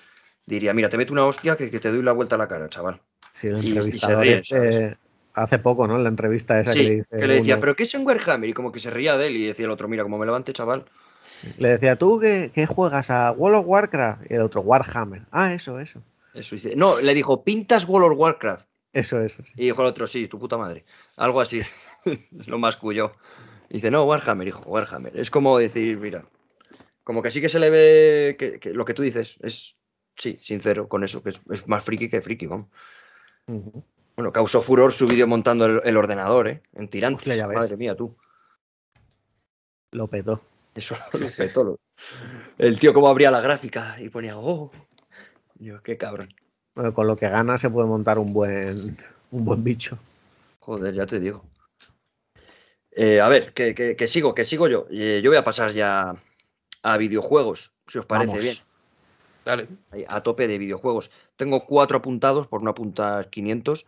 diría, mira, te meto una hostia que, que te doy la vuelta a la cara, chaval. Sí, el y- y se entrevistador este, hace poco, ¿no? En la entrevista esa Sí, que le dice. que le decía, uno- ¿pero qué es un Warhammer? Y como que se ría de él y decía el otro, mira, como me levante, chaval. Le decía, ¿tú qué, qué juegas a World of Warcraft? Y el otro, Warhammer. Ah, eso, eso. Eso dice. No, le dijo, ¿pintas World of Warcraft? Eso, eso. sí. Y dijo el otro, sí, tu puta madre. Algo así. es lo más cuyo. Dice, no, Warhammer, hijo, Warhammer. Es como decir, mira, como que sí que se le ve que, que lo que tú dices es, sí, sincero con eso, que es, es más friki que friki, vamos. Bueno, causó furor su vídeo montando el, el ordenador, ¿eh? En tirantes. Hostia, ya ves. Madre mía, tú. Lo petó. Eso lo sí. petó, lo- El tío como abría la gráfica y ponía, oh. Dios, qué cabrón. Bueno, con lo que gana se puede montar un buen, un buen bicho. Joder, ya te digo. Eh, a ver, que, que- que sigo, que sigo yo. Eh, yo voy a pasar ya a videojuegos, si os parece Vamos. bien. Dale. A tope de videojuegos. Tengo cuatro apuntados, por no apuntar 500,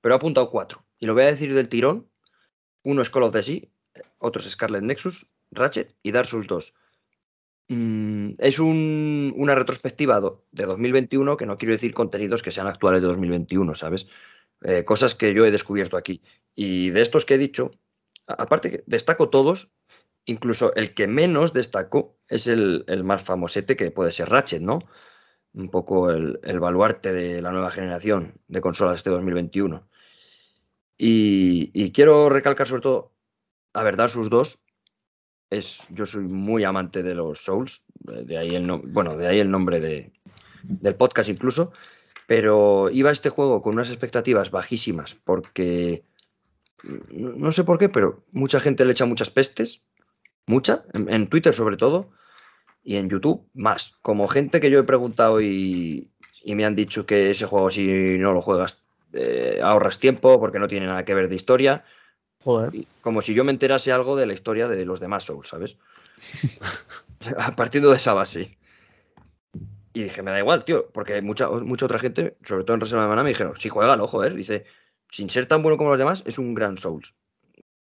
pero he apuntado cuatro. Y lo voy a decir del tirón. Uno es Call of the Sea, otro es Scarlet Nexus, Ratchet y Dark Souls 2. Mm, es un- una retrospectiva de 2021 que no quiero decir contenidos que sean actuales de 2021, ¿sabes? Eh, cosas que yo he descubierto aquí. Y de estos que he dicho, aparte que destaco todos, incluso el que menos destaco es el, más famosete que puede ser Ratchet, ¿no? Un poco el, baluarte de la nueva generación de consolas este 2021. Y, y quiero recalcar sobre todo, a ver, Dark Souls 2 yo soy muy amante de los Souls, de de ahí el, no- bueno, de ahí el nombre de, del podcast incluso, pero iba a este juego con unas expectativas bajísimas porque no, sé por qué, pero mucha gente le echa muchas pestes, mucha, en, Twitter sobre todo, y en YouTube más. Como gente que yo he preguntado y, y me han dicho que ese juego si no lo juegas eh, ahorras tiempo porque no tiene nada que ver de historia. Como si yo me enterase algo de la historia de los demás Souls, ¿sabes? Partiendo de esa base. Y dije, me da igual, tío, porque mucha, mucha otra gente, sobre todo en Reserva de Maná, me dijeron, sí, juégalo, joder. Dice, sin ser tan bueno como los demás, es un gran Souls.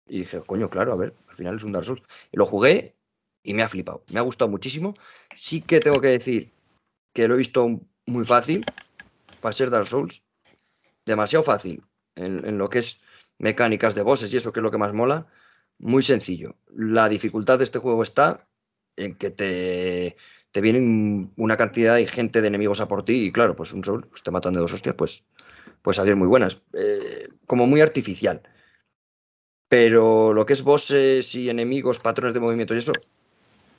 Y dije, coño, claro, a ver, al final es un Dark Souls. Lo jugué y me ha flipado, me ha gustado muchísimo. Sí que tengo que decir que lo he visto muy fácil para ser Dark Souls. Demasiado fácil en lo que es mecánicas de bosses y eso que es lo que más mola. Muy sencillo. La dificultad de este juego está en que te, te vienen una cantidad y gente de enemigos a por ti y claro, pues un Soul pues te matan de dos hostias, pues, pues adiós muy buenas. Eh, como muy artificial. Pero lo que es bosses y enemigos, patrones de movimiento y eso,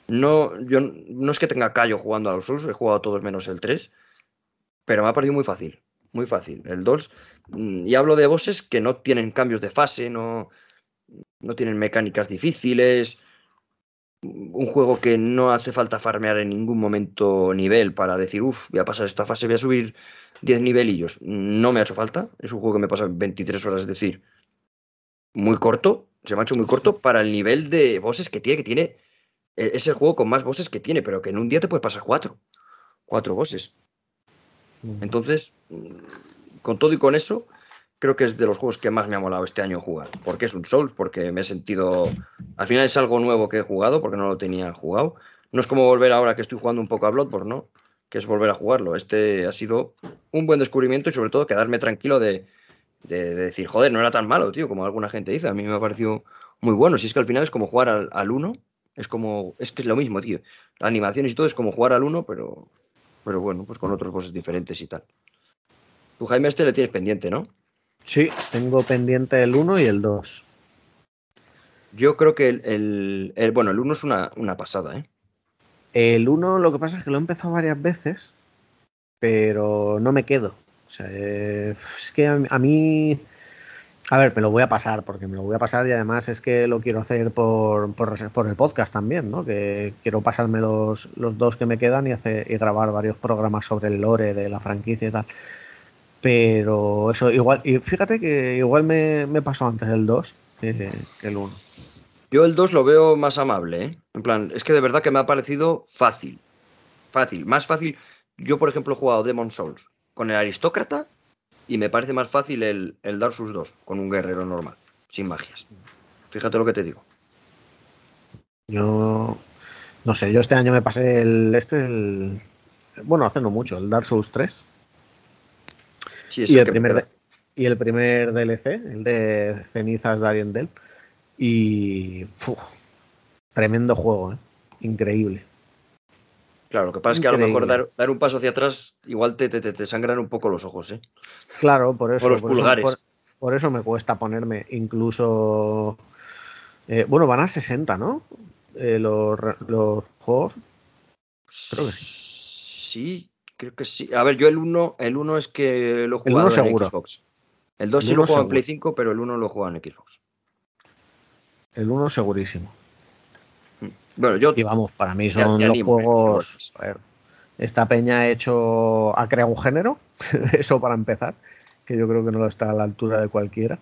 no, yo no es que tenga callo jugando a los Souls, he jugado todos menos el 3, pero me ha parecido muy fácil, muy fácil. El 2, mm, y hablo de bosses que no tienen cambios de fase, no, no tienen mecánicas difíciles, un juego que no hace falta farmear en ningún momento nivel para decir, uff, voy a pasar esta fase, voy a subir 10 nivelillos. No me ha hecho falta, es un juego que me pasa en 23 horas, es decir, muy corto, se me ha hecho muy corto para el nivel de bosses que tiene, que tiene, eh, es el juego con más bosses que tiene, pero que en un día te puedes pasar cuatro, cuatro bosses. Entonces, mm, con todo y con eso, creo que es de los juegos que más me ha molado este año jugar. Porque es un Souls, porque me he sentido. Al final es algo nuevo que he jugado, porque no lo tenía jugado. No es como volver ahora que estoy jugando un poco a Bloodborne, ¿no? Que es volver a jugarlo. Este ha sido un buen descubrimiento y sobre todo quedarme tranquilo de, de- de decir, joder, no era tan malo, tío, como alguna gente dice. A mí me ha parecido muy bueno. Si es que al final es como jugar al, al 1, es como. Es que es lo mismo, tío. La animación y todo es como jugar al 1, pero. Pero bueno, pues con otros bosses diferentes y tal. Tú, Jaime, este le tienes pendiente, ¿no? Sí, tengo pendiente el 1 y el 2. Yo creo que el, el- el- bueno, el 1 es una, una pasada, ¿eh? El 1 lo que pasa es que lo he empezado varias veces, pero no me quedo. O sea, eh, es que a, a mí A ver, me lo voy a pasar, porque me lo voy a pasar y además es que lo quiero hacer por, por, el podcast también, ¿no? Que quiero pasarme los, los dos que me quedan y, hacer, y grabar varios programas sobre el lore de la franquicia y tal. Pero eso, igual, y fíjate que igual me, me pasó antes el 2 que, que el 1. Yo el 2 lo veo más amable, ¿eh? En plan, es que de verdad que me ha parecido fácil. Fácil, más fácil. Yo, por ejemplo, he jugado Demon Souls con el aristócrata y me parece más fácil el, el Dark Souls 2 con un guerrero normal, sin magias. Fíjate lo que te digo. Yo no sé, yo este año me pasé el este el, bueno, hace no mucho, el Dark Souls 3 Sí, y el primer de- y el primer DLC, el de Cenizas de Ariandel y ¡fu! tremendo juego, ¿eh? increíble. Claro, lo que pasa es que a lo mejor dar, dar un paso hacia atrás igual te, te, te- te sangran un poco los ojos, ¿eh? Claro, por eso, los por eso- pulgares. por- por eso me cuesta ponerme incluso eh, bueno, van a 60, ¿no? Eh, los, los juegos. Creo que sí. creo que sí. A ver, yo el 1 el uno es que lo he El jugado uno en seguro. Xbox. El 2 El sí lo he jugado en. Play 5, pero el 1 lo he jugado en Xbox. El 1 segurísimo. Bueno, yo Y vamos, para mí son los eh, juegos. que a ver, esta peña ha hecho. ha creado un género, eso para empezar, que yo creo que no está a la altura de cualquiera.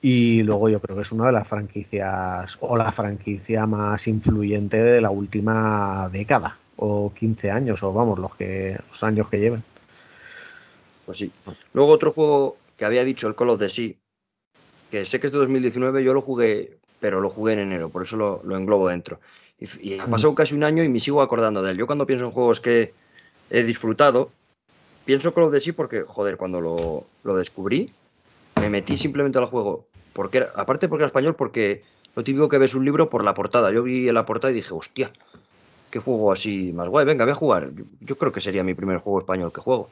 Y luego yo creo que es una de las franquicias, o la franquicia más influyente de la última década, o 15 años, o vamos, los que los años que lleven. Pues sí. Luego otro juego que había dicho, el Call of the Sea, que sé que es de 2019, yo lo jugué, pero lo jugué en enero, por eso lo, lo englobo dentro. Y, y ha pasado casi un año y me sigo acordando de él. Yo cuando pienso en juegos que he disfrutado, pienso Call of the Sea porque, joder, cuando lo, lo descubrí, me metí simplemente al juego. Porque era- aparte porque era español, porque lo típico que ves un libro por la portada. Yo vi la portada y dije, hostia, qué juego así más guay, venga, voy a jugar. Yo, yo creo que sería mi primer juego español que juego.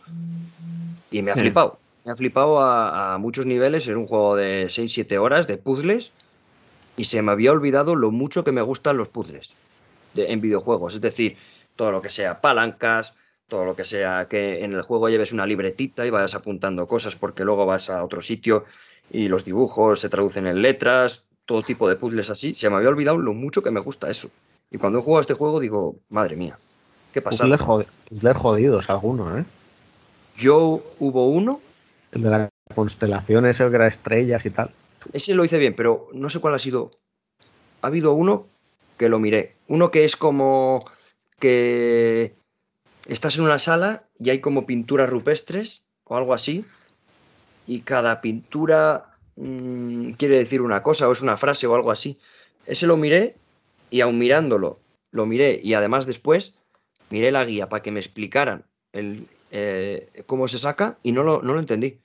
Y me ha Sí. flipado. Me ha flipado a, a muchos niveles. Era un juego de 6-7 horas de puzzles. Y se me había olvidado lo mucho que me gustan los puzzles de- en videojuegos. Es decir, todo lo que sea palancas, todo lo que sea que en el juego lleves una libretita y vayas apuntando cosas porque luego vas a otro sitio y los dibujos se traducen en letras, todo tipo de puzzles así. Se me había olvidado lo mucho que me gusta eso. Y cuando he jugado a este juego digo, madre mía, qué pasada. Puzzles, jod- puzzles jodidos algunos, ¿eh? Yo hubo uno El de la constelación, ese que era estrellas y tal. Ese lo hice bien, pero no sé cuál ha sido. Ha habido uno que lo miré. Uno que es como que estás en una sala y hay como pinturas rupestres o algo así. Y cada pintura mm, quiere decir una cosa o es una frase o algo así. Ese lo miré y aun mirándolo, lo miré y además después miré la guía para que me explicaran el, eh, cómo se saca y no lo, no lo entendí.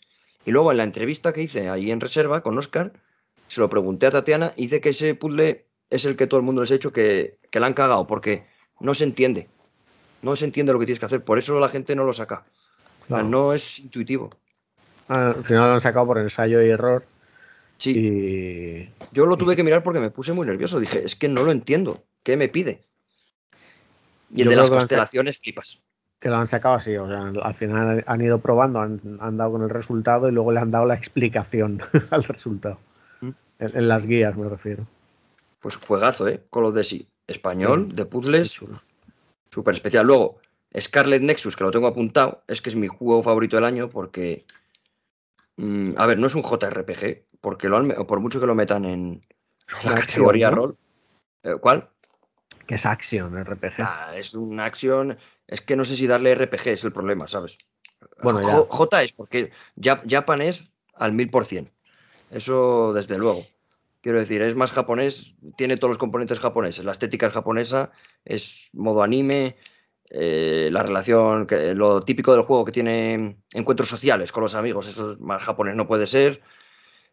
Y luego en la entrevista que hice ahí en reserva con Oscar, se lo pregunté a Tatiana y dice que ese puzzle es el que todo el mundo les ha hecho que, que la han cagado porque no se entiende. No se entiende lo que tienes que hacer, por eso la gente no lo saca. Claro. no es intuitivo. Al final lo han sacado por ensayo y error. Sí, Y yo lo tuve que mirar porque me puse muy nervioso. Dije, es que no lo entiendo. ¿Qué me pide? Y el Yo de las constelaciones flipas. Que lo han sacado así. O sea, al final han ido probando, han, han dado con el resultado y luego le han dado la explicación al resultado. Mm. En, en las guías me refiero. Pues juegazo, ¿eh? Of Duty. Español, Sí. de Qué puzzles, súper especial. Luego, Scarlet Nexus, que lo tengo apuntado, es que es mi juego favorito del año porque. mm, a ver, no es un JRPG, porque lo han por mucho que lo metan en la categoría ¿no? rol. Eh, ¿Cuál? Que es acción RPG. Ah, es una acción. Es que no sé si darle RPG es el problema, ¿sabes? Bueno, ya. J, es porque Jap- Japan es al mil por cien. Eso desde luego. Quiero decir, es más japonés, tiene todos los componentes japoneses. La estética es japonesa, es modo anime, eh, la relación, que, lo típico del juego que tiene encuentros sociales con los amigos, eso es más japonés no puede ser.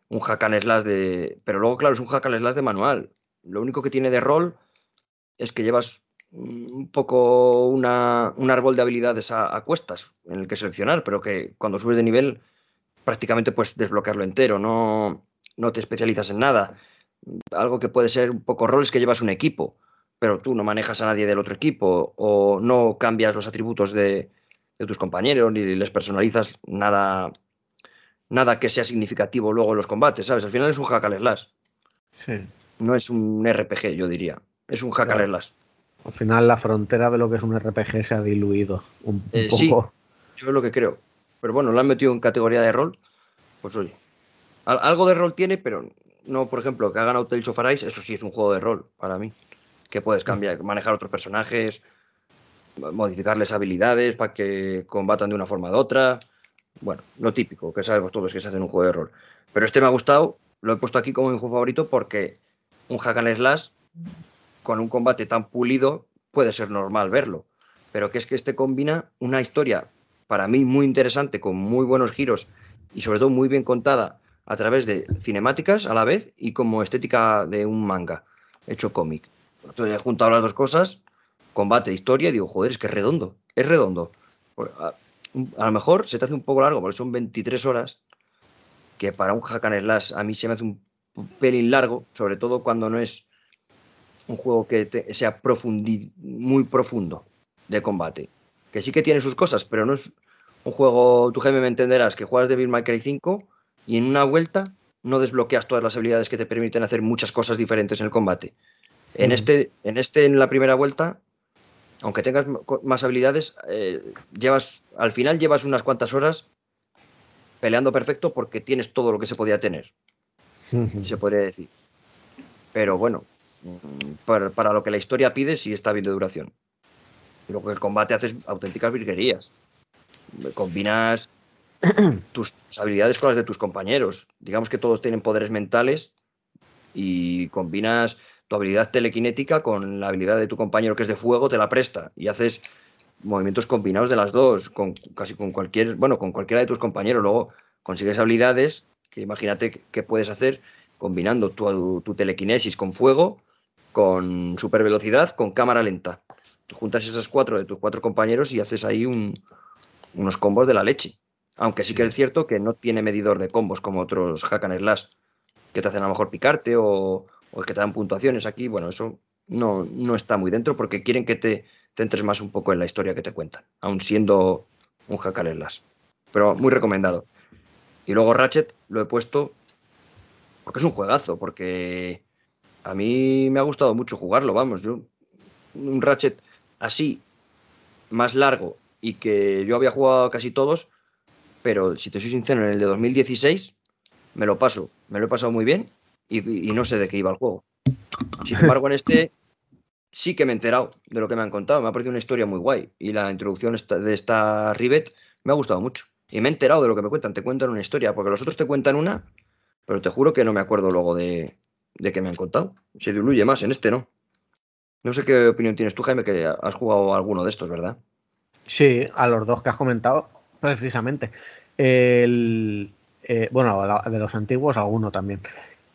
Un hack and slash de. Pero luego, claro, es un hack and slash de manual. Lo único que tiene de rol es que llevas un poco una, un árbol de habilidades a, a cuestas en el que seleccionar, pero que cuando subes de nivel prácticamente puedes desbloquearlo entero, no, no te especializas en nada. Algo que puede ser un poco rol es que llevas un equipo, pero tú no manejas a nadie del otro equipo o no cambias los atributos de, de tus compañeros ni les personalizas nada, nada que sea significativo luego en los combates, ¿sabes? Al final es un hack and slash. Sí. No es un RPG, yo diría. Es un and Claro. slash. Al final la frontera de lo que es un RPG se ha diluido un, Eh, sí. poco. Yo es lo que creo. Pero bueno, lo han metido en categoría de rol. Pues oye. al- algo de rol tiene, pero no, por ejemplo, que ha ganado Tales of Arise, eso sí es un juego de rol para mí. Que puedes cambiar, manejar otros personajes, modificarles habilidades para que combatan de una forma u otra. Bueno, lo típico que sabemos todos que se hace en un juego de rol. Pero este me ha gustado, lo he puesto aquí como mi juego favorito porque un hack and slash con un combate tan pulido puede ser normal verlo. Pero que es que este combina una historia para mí muy interesante, con muy buenos giros y sobre todo muy bien contada a través de cinemáticas a la vez y como estética de un manga hecho cómic. Entonces he juntado las dos cosas, combate, historia, y digo, joder, es que es redondo, es redondo. A, a lo mejor se te hace un poco largo porque son 23 horas, que para un hack and slash a mí se me hace un pelín largo, sobre todo cuando no es un juego que te- sea profundi- muy profundo de combate. Que sí que tiene sus cosas, pero no es un juego, tú Jaime me entenderás, que juegas Devil May Cry 5 y en una vuelta no desbloqueas todas las habilidades que te permiten hacer muchas cosas diferentes en el combate. En este, en este, en la primera vuelta, aunque tengas más habilidades, eh, llevas, al final llevas unas cuantas horas peleando perfecto porque tienes todo lo que se podía tener se podría decir. Pero bueno, para, para lo que la historia pide, sí está bien de duración. Lo que el combate hace es auténticas virguerías. Combinas tus habilidades con las de tus compañeros. Digamos que todos tienen poderes mentales y combinas tu habilidad telequinética con la habilidad de tu compañero que es de fuego, te la presta y haces movimientos combinados de las dos, con casi con cualquier, bueno, con cualquiera de tus compañeros. Luego consigues habilidades que imagínate que- que puedes hacer combinando tu, tu telequinesis con fuego, con super velocidad, con cámara lenta. Tú juntas esas cuatro de tus cuatro compañeros y haces ahí un- unos combos de la leche. Aunque sí que es cierto que no tiene medidor de combos como otros hack and slash que te hacen a lo mejor picarte o, o que te dan puntuaciones aquí. Bueno, eso no, no está muy dentro porque quieren que te centres más un poco en la historia que te cuentan, aun siendo un hack and slash. Pero muy recomendado. Y luego Ratchet lo he puesto porque es un juegazo, porque a mí me ha gustado mucho jugarlo, vamos, yo un Ratchet así, más largo y que yo había jugado casi todos, pero si te soy sincero, en el de 2016 me lo paso, me lo he pasado muy bien y, y no sé de qué iba el juego. Sin embargo, en este sí que me he enterado de lo que me han contado, me ha parecido una historia muy guay y la introducción de esta Rivet me ha gustado mucho. Y me he enterado de lo que me cuentan, te cuentan una historia, porque los otros te cuentan una, pero te juro que no me acuerdo luego de, de que me han contado. Se diluye más, en este no. No sé qué opinión tienes tú, Jaime, que has jugado alguno de estos, ¿verdad? Sí, a los dos que has comentado, precisamente. El, eh, bueno, de los antiguos, alguno también.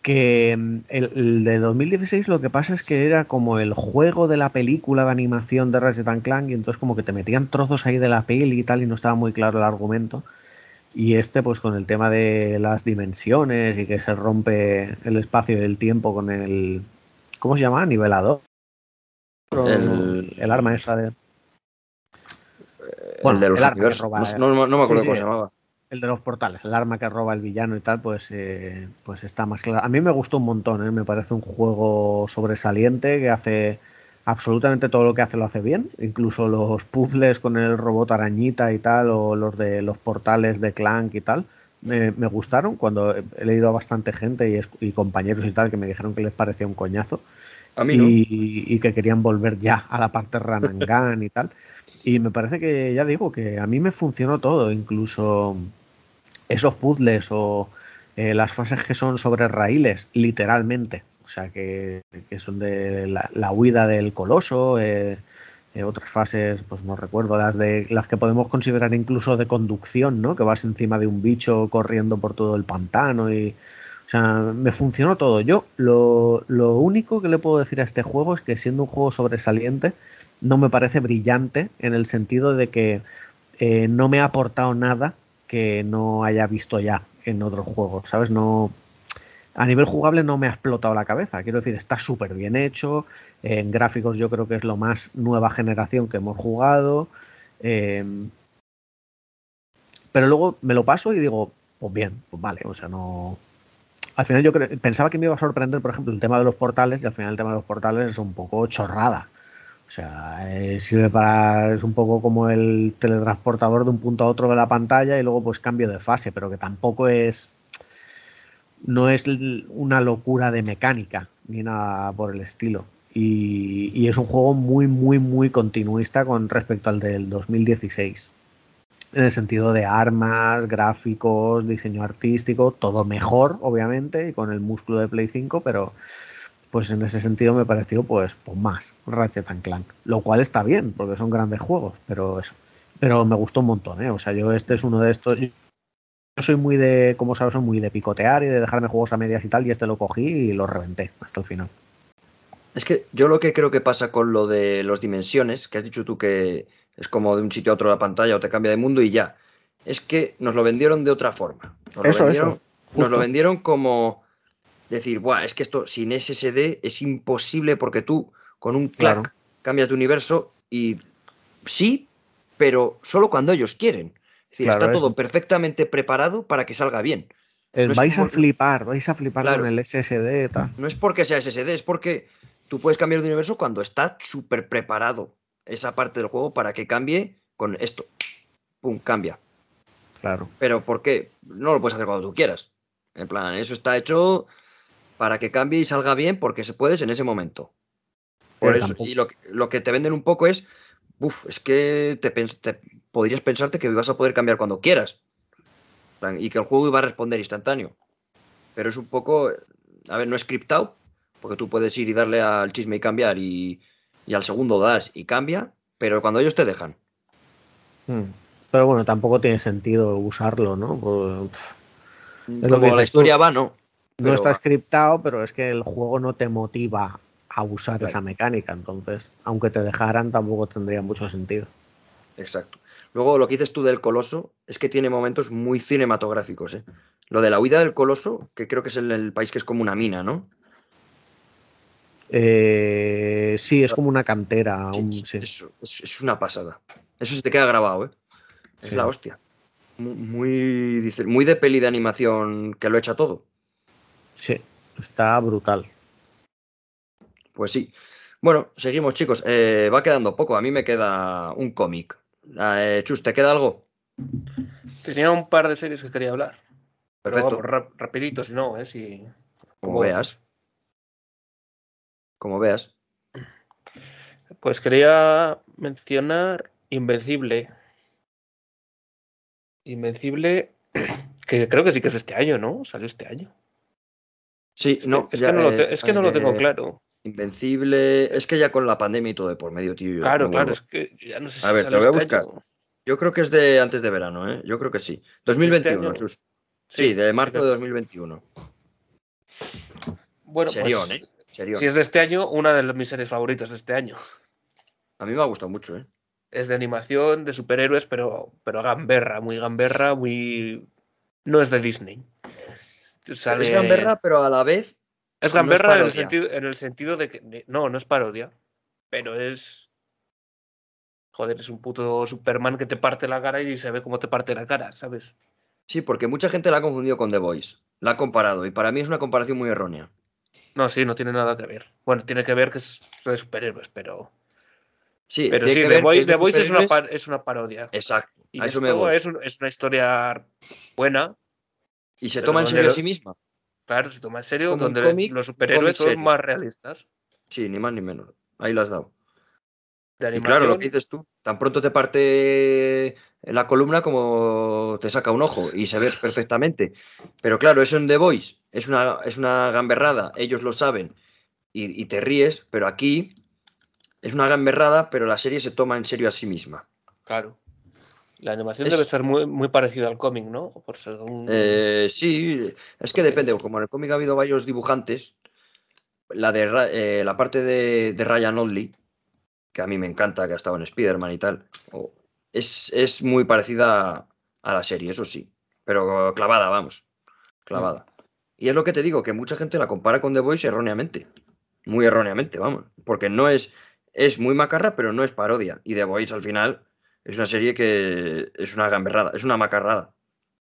Que mm, el, el de 2016 lo que pasa es que era como el juego de la película de animación de Ratchet Clank y entonces como que te metían trozos ahí de la peli y tal y no estaba muy claro el argumento. Y este pues con el tema de las dimensiones y que se rompe el espacio y el tiempo con el... ¿Cómo se llama? Nivelador. El- el arma esta de... el de los el arma que roba- no, no- no me acuerdo Sí, cómo sí. se llamaba. El de los portales, el arma que roba el villano y tal, pues, eh, pues está más claro. A mí me gustó un montón, ¿eh? me parece un juego sobresaliente que hace absolutamente todo lo que hace lo hace bien, incluso los puzzles con el robot arañita y tal, o los de los portales de Clank y tal, me, me gustaron cuando he leído a bastante gente y, es- y compañeros y tal que me dijeron que les parecía un coñazo A mí no. y, y que querían volver ya a la parte gun y tal. Y me parece que, ya digo, que a mí me funcionó todo, incluso esos puzzles o eh, las fases que son sobre raíles, literalmente. O sea, que, que son de la, la huida del coloso, eh, eh, otras fases, pues no recuerdo, las de las que podemos considerar incluso de conducción, ¿no? Que vas encima de un bicho corriendo por todo el pantano y, o sea, me funcionó todo. Yo lo, lo único que le puedo decir a este juego es que siendo un juego sobresaliente, no me parece brillante en el sentido de que eh, no me ha aportado nada que no haya visto ya en otros juegos, ¿sabes? No, a nivel jugable no me ha explotado la cabeza. Quiero decir, está súper bien hecho. En gráficos yo creo que es lo más nueva generación que hemos jugado. eh, pero luego me lo paso y digo, pues bien, pues vale, o sea, no... Al final yo pensaba que me iba a sorprender, por ejemplo, el tema de los portales, y al final el tema de los portales es un poco chorrada. O sea, eh, sirve para. Es un poco como el teletransportador de un punto a otro de la pantalla y luego, pues cambio de fase, pero que tampoco es. No es una locura de mecánica ni nada por el estilo. Y, es un juego muy, muy, muy continuista con respecto al del 2016 en el sentido de armas, gráficos, diseño artístico, todo mejor, obviamente, y con el músculo de Play 5, pero pues en ese sentido me pareció pues, pues más Ratchet and Clank, lo cual está bien, porque son grandes juegos, pero eso. Pero me gustó un montón, ¿eh? O sea, yo este es uno de estos. Yo soy muy de, como sabes, soy muy de picotear y de dejarme juegos a medias y tal, y este lo cogí y lo reventé hasta el final. Es que yo lo que creo que pasa con lo de las dimensiones, que has dicho tú que es como de un sitio a otro la pantalla o te cambia de mundo y ya, es que nos lo vendieron de otra forma. Nos eso, lo vendieron, eso. Nos lo vendieron como decir, Buah, es que esto sin SSD es imposible porque tú con un claro. clac cambias de universo y sí, pero solo cuando ellos quieren. Decir, claro, está todo perfectamente preparado para que salga bien. El, no vais como... a flipar, vais a flipar claro, con el SSD. Tal. No es porque sea SSD, es porque tú puedes cambiar de universo cuando está súper preparado esa parte del juego para que cambie con esto. Pum, cambia. Claro. Pero ¿por qué? No lo puedes hacer cuando tú quieras. En plan, eso está hecho para que cambie y salga bien porque se puedes en ese momento. Por Pero eso, tampoco... y lo, lo, que te venden un poco es, uff, es que te, te, podrías pensarte que vas a poder cambiar cuando quieras. Y que el juego iba a responder instantáneo. Pero es un poco, a ver, no es scriptado, porque tú puedes ir y darle al chisme y cambiar y, y al segundo das y cambia, pero cuando ellos te dejan. Hmm. Pero bueno, tampoco tiene sentido usarlo, ¿no? Pues, es lo que la historia tú. va, no. No está scriptado, pero es que el juego no te motiva a usar claro. esa mecánica. Entonces, aunque te dejaran, tampoco tendría mucho sentido. Exacto. Luego, lo que dices tú del coloso es que tiene momentos muy cinematográficos. ¿eh? Lo de la huida del coloso, que creo que es el, el país que es como una mina, ¿no? Eh, sí, es como una cantera. Sí, un, sí. Eso, es, es, una pasada. Eso se te queda grabado, ¿eh? Es sí. la hostia. Muy, muy de peli de animación que lo echa todo. Sí, está brutal. Pues sí. Bueno, seguimos, chicos. Eh, va quedando poco. A mí me queda un cómic. Eh, Chus, ¿te queda algo? Tenía un par de series que quería hablar. Perfecto. Pero vamos, rap rapidito, si no, ¿eh? Si... Como, Como veas. Como veas. Pues quería mencionar Invencible. Invencible, que creo que sí que es este año, ¿no? Salió este año. Sí, es no, que, es, ya, que no lo te, es que no lo tengo claro. Invencible, es que ya con la pandemia y todo de por medio, tío. Claro, no claro, es que ya no sé si A ver, te lo voy a buscar. Este yo creo que es de antes de verano, ¿eh? Yo creo que sí. 2021, este Sus. Sí, sí, de marzo de 2021. Bueno, Serión, pues, ¿eh? Serión. Si es de este año, una de mis series favoritas de este año. A mí me ha gustado mucho, ¿eh? Es de animación, de superhéroes, pero, pero gamberra, muy gamberra, muy... No es de Disney. Sale... Es gamberra, pero a la vez... Es gamberra no en, el sentido, en el sentido de que... No, no es parodia, pero es... Joder, es un puto Superman que te parte la cara y se ve cómo te parte la cara, ¿sabes? Sí, porque mucha gente la ha confundido con The Voice. La ha comparado y para mí es una comparación muy errónea. No, sí, no tiene nada que ver. Bueno, tiene que ver que es de superhéroes, pero... Sí, pero sí, The Voice, The Voice es, una es una parodia. Exacto. Y a eso me voy. Es, un, es, una historia buena. Y se toma en serio a sí misma. Claro, se toma en serio, donde cómic, los superhéroes son más realistas. Sí, ni más ni menos. Ahí lo has dado. Y claro, lo que dices tú, tan pronto te parte la columna como te saca un ojo y se ve perfectamente. Pero claro, eso en The Voice es una, es una gamberrada, ellos lo saben y, y te ríes, pero aquí es una gamberrada, pero la serie se toma en serio a sí misma. Claro. La animación es... debe ser muy, muy parecida al cómic, ¿no? Por ser un... eh, sí, es que depende. Como en el cómic ha habido varios dibujantes, la, de, eh, la parte de, de, Ryan Oldley, que a mí me encanta, que ha estado en Spider-Man y tal, oh, es, es, muy parecida a la serie, eso sí. Pero clavada, vamos. Clavada. Mm. Y es lo que te digo, que mucha gente la compara con The Voice erróneamente. Muy erróneamente, vamos. Porque no es es muy macarra, pero no es parodia. Y The Voice al final es una serie que es una gamberrada, es una macarrada.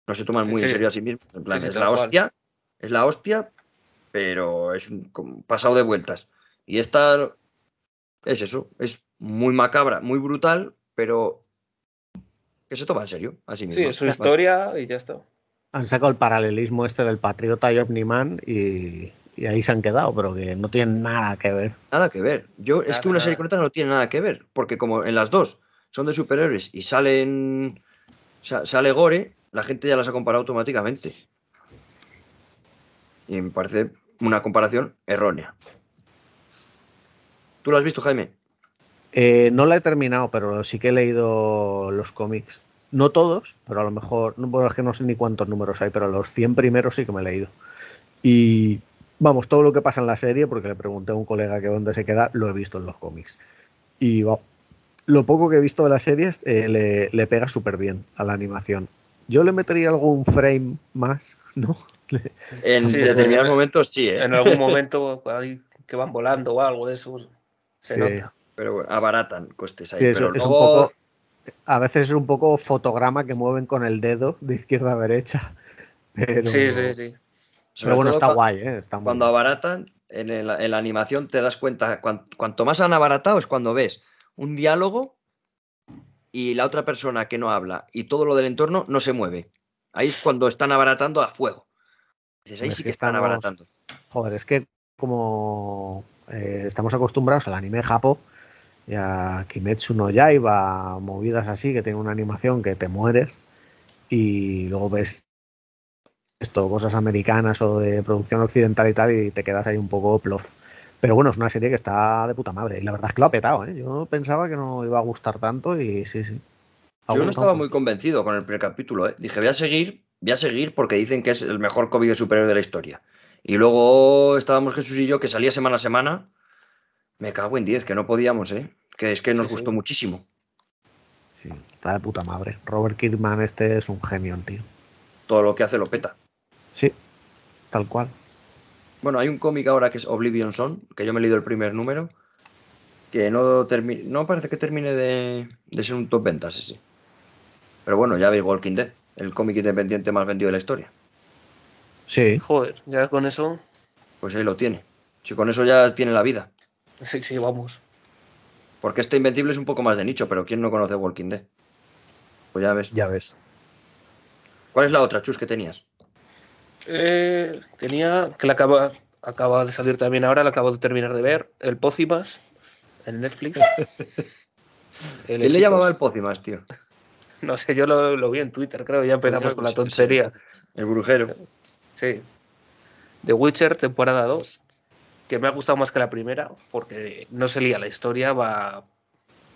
No se toman Sí, muy en sí. serio a sí mismos. En plan, Sí, sí, es la cual. hostia, es la hostia, pero es un como pasado de vueltas. Y esta es eso, es muy macabra, muy brutal, pero que se toma en serio a sí Sí, misma. es su historia y ya está. Han sacado el paralelismo este del Patriota y Omniman y, y ahí se han quedado, pero que no tienen nada que ver. Nada que ver. Yo, es que una serie con otra no tiene nada que ver, porque como en las dos son de superhéroes y salen sa- sale Gore, la gente ya las ha comparado automáticamente. Y me parece una comparación errónea. ¿Tú lo has visto, Jaime? Eh, no la he terminado, pero sí que he leído los cómics. No todos, pero a lo mejor, no, bueno, es que no sé ni cuántos números hay, pero los 100 primeros sí que me he leído. Y vamos, todo lo que pasa en la serie, porque le pregunté a un colega que dónde se queda, lo he visto en los cómics. Y va, lo poco que he visto de las series eh, le, le pega súper bien a la animación. Yo le metería algún frame más, ¿no? En Sí, determinados en- momentos sí, ¿eh? En algún momento que van volando o algo de eso. Se Sí. nota. pero bueno, abaratan costes ahí. Sí, es, pero es un poco. A veces es un poco fotograma que mueven con el dedo de izquierda a derecha. Pero, Sí, sí, sí. sobre pero bueno, está guay, ¿eh? Está muy Cuando bien. abaratan, en, el- en la animación te das cuenta, cuan- cuanto más han abaratado es cuando ves un diálogo y la otra persona que no habla y todo lo del entorno no se mueve. Ahí es cuando están abaratando a fuego. Ahí Es sí que que están estamos- abaratando. Joder, es que como eh, estamos acostumbrados al anime japo y a Kimetsu no Yaiba, movidas así, que tiene una animación que te mueres y luego ves esto, cosas americanas o de producción occidental y tal y te quedas ahí un poco plof. Pero bueno, es una serie que está de puta madre y la verdad es que lo ha petado, ¿eh? Yo pensaba que no iba a gustar tanto y sí, sí. Ha Yo no estaba muy convencido con el primer capítulo. ¿eh? Dije, voy a seguir, voy a seguir porque dicen que es el mejor cómic de superhéroe de la historia. Y luego estábamos Jesús y yo, que salía semana a semana. Me cago en 10, que no podíamos, ¿eh? Que es que nos Sí, sí. gustó muchísimo. Sí, está de puta madre. Robert Kirkman este es un genio, tío. Todo lo que hace lo peta. Sí, tal cual. Bueno, hay un cómic ahora que es Oblivion Son, que yo me he leído el primer número, que no termi- no parece que termine de, de ser un top ventas ese. Pero bueno, ya veis Walking Dead, el cómic independiente más vendido de la historia. Sí, Joder, ya con eso. Pues ahí lo tiene. Si con eso ya tiene la vida. Sí, sí, vamos. Porque este Invencible es un poco más de nicho, pero ¿quién no conoce Walking Dead? Pues ya ves. ya ves. ¿Cuál es la otra, Chus, que tenías? Eh, tenía que la acaba, acaba de salir también ahora, la acabo de terminar de ver. El Pócimas en Netflix. El ¿Quién le llamaba el Pócimas, tío? No sé, yo lo, lo vi en Twitter, creo. Ya empezamos Creo con la sí, tontería. El brujero. Sí. The Witcher, temporada 2. Que me ha gustado más que la primera, porque no se lía la historia, va.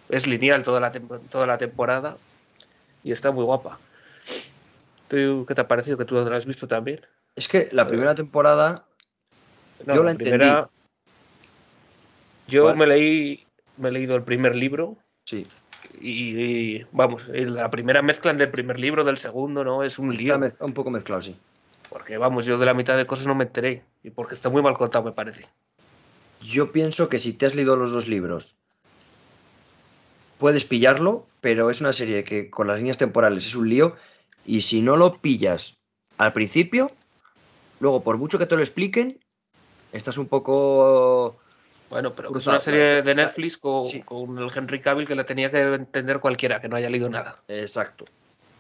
Es lineal toda la, toda la temporada. Y está muy guapa. ¿Tú, ¿Qué te ha parecido? Que tú la has visto también. Es que la primera temporada, Yo la entendí. Yo ¿Cuál? me leí. Me he leído el primer libro. sí, Y, y, vamos, la primera mezclan del primer libro, del segundo, ¿no? Es un lío. está un poco mezclado, sí. Porque vamos, yo de la mitad de cosas no me enteré. Y porque está muy mal contado, me parece. Yo pienso que si te has leído los dos libros, puedes pillarlo, pero es una serie que con las líneas temporales es un lío. Y si no lo pillas al principio, luego por mucho que te lo expliquen, estás un poco... Bueno, pero es una serie de Netflix con, Sí. con el Henry Cavill que la tenía que entender cualquiera que no haya leído nada. Exacto.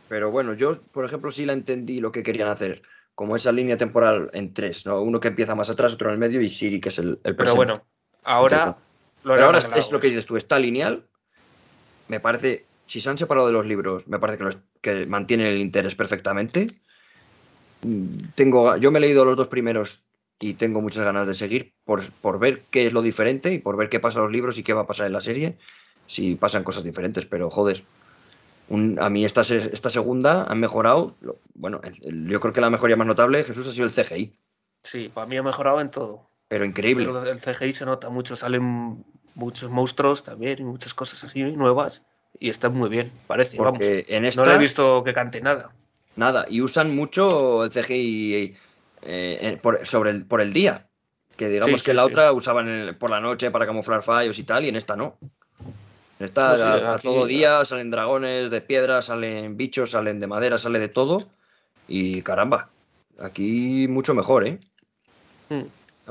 Pero bueno, yo, por ejemplo, sí la entendí lo que querían hacer. Como esa línea temporal en tres, ¿no? Uno que empieza más atrás, otro en el medio y Siri, que es el, el Pero bueno, ahora lo Pero ahora es lo que dices tú, está lineal. Me parece, si se han separado de los libros, me parece que, los- que mantienen el interés perfectamente. Tengo, yo me he leído los dos primeros y tengo muchas ganas de seguir por, por ver qué es lo diferente y por ver qué pasa en los libros y qué va a pasar en la serie. Si pasan cosas diferentes, pero joder. un- a mí esta, esta segunda han mejorado. Bueno, el- el- yo creo que la mejoría más notable, Jesús, ha sido el CGI. Sí, para mí ha mejorado en todo. Pero increíble. Pero el CGI se nota mucho, salen muchos monstruos también y muchas cosas así nuevas. Y está muy bien, parece. Vamos. Porque en esta. No le he visto que cante nada. Nada, y usan mucho el CGI eh, eh, por, sobre el, por el día. Que digamos Sí, que sí, la sí. otra usaban el- por la noche para camuflar fallos y tal, y en esta no. En esta No, a, a aquí- todo día salen dragones de piedra, salen bichos, salen de madera, sale de todo. Y caramba, aquí mucho mejor, ¿eh? Mm.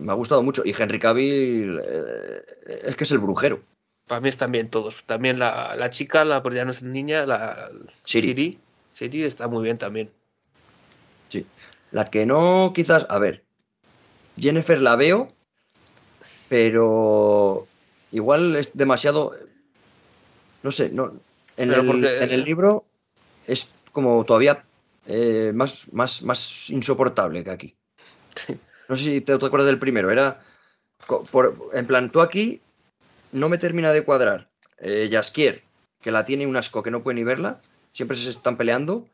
Me ha gustado mucho. Y Henry Cavill eh, es que es el brujero. Para mí están bien todos. También la, la chica, la pero ya no es niña, la Siri. Siri. Siri está muy bien también. Sí. La que no, quizás, a ver, Jennifer la veo, pero igual es demasiado, no sé, no, en, el, porque- en el libro es como todavía eh, más, más, más insoportable que aquí. Sí. No sé si te, te acuerdas del primero, era, por- en plan, tú aquí no me termina de cuadrar. Eh, Jaskier, que la tiene un asco que no puede ni verla, siempre se están peleando.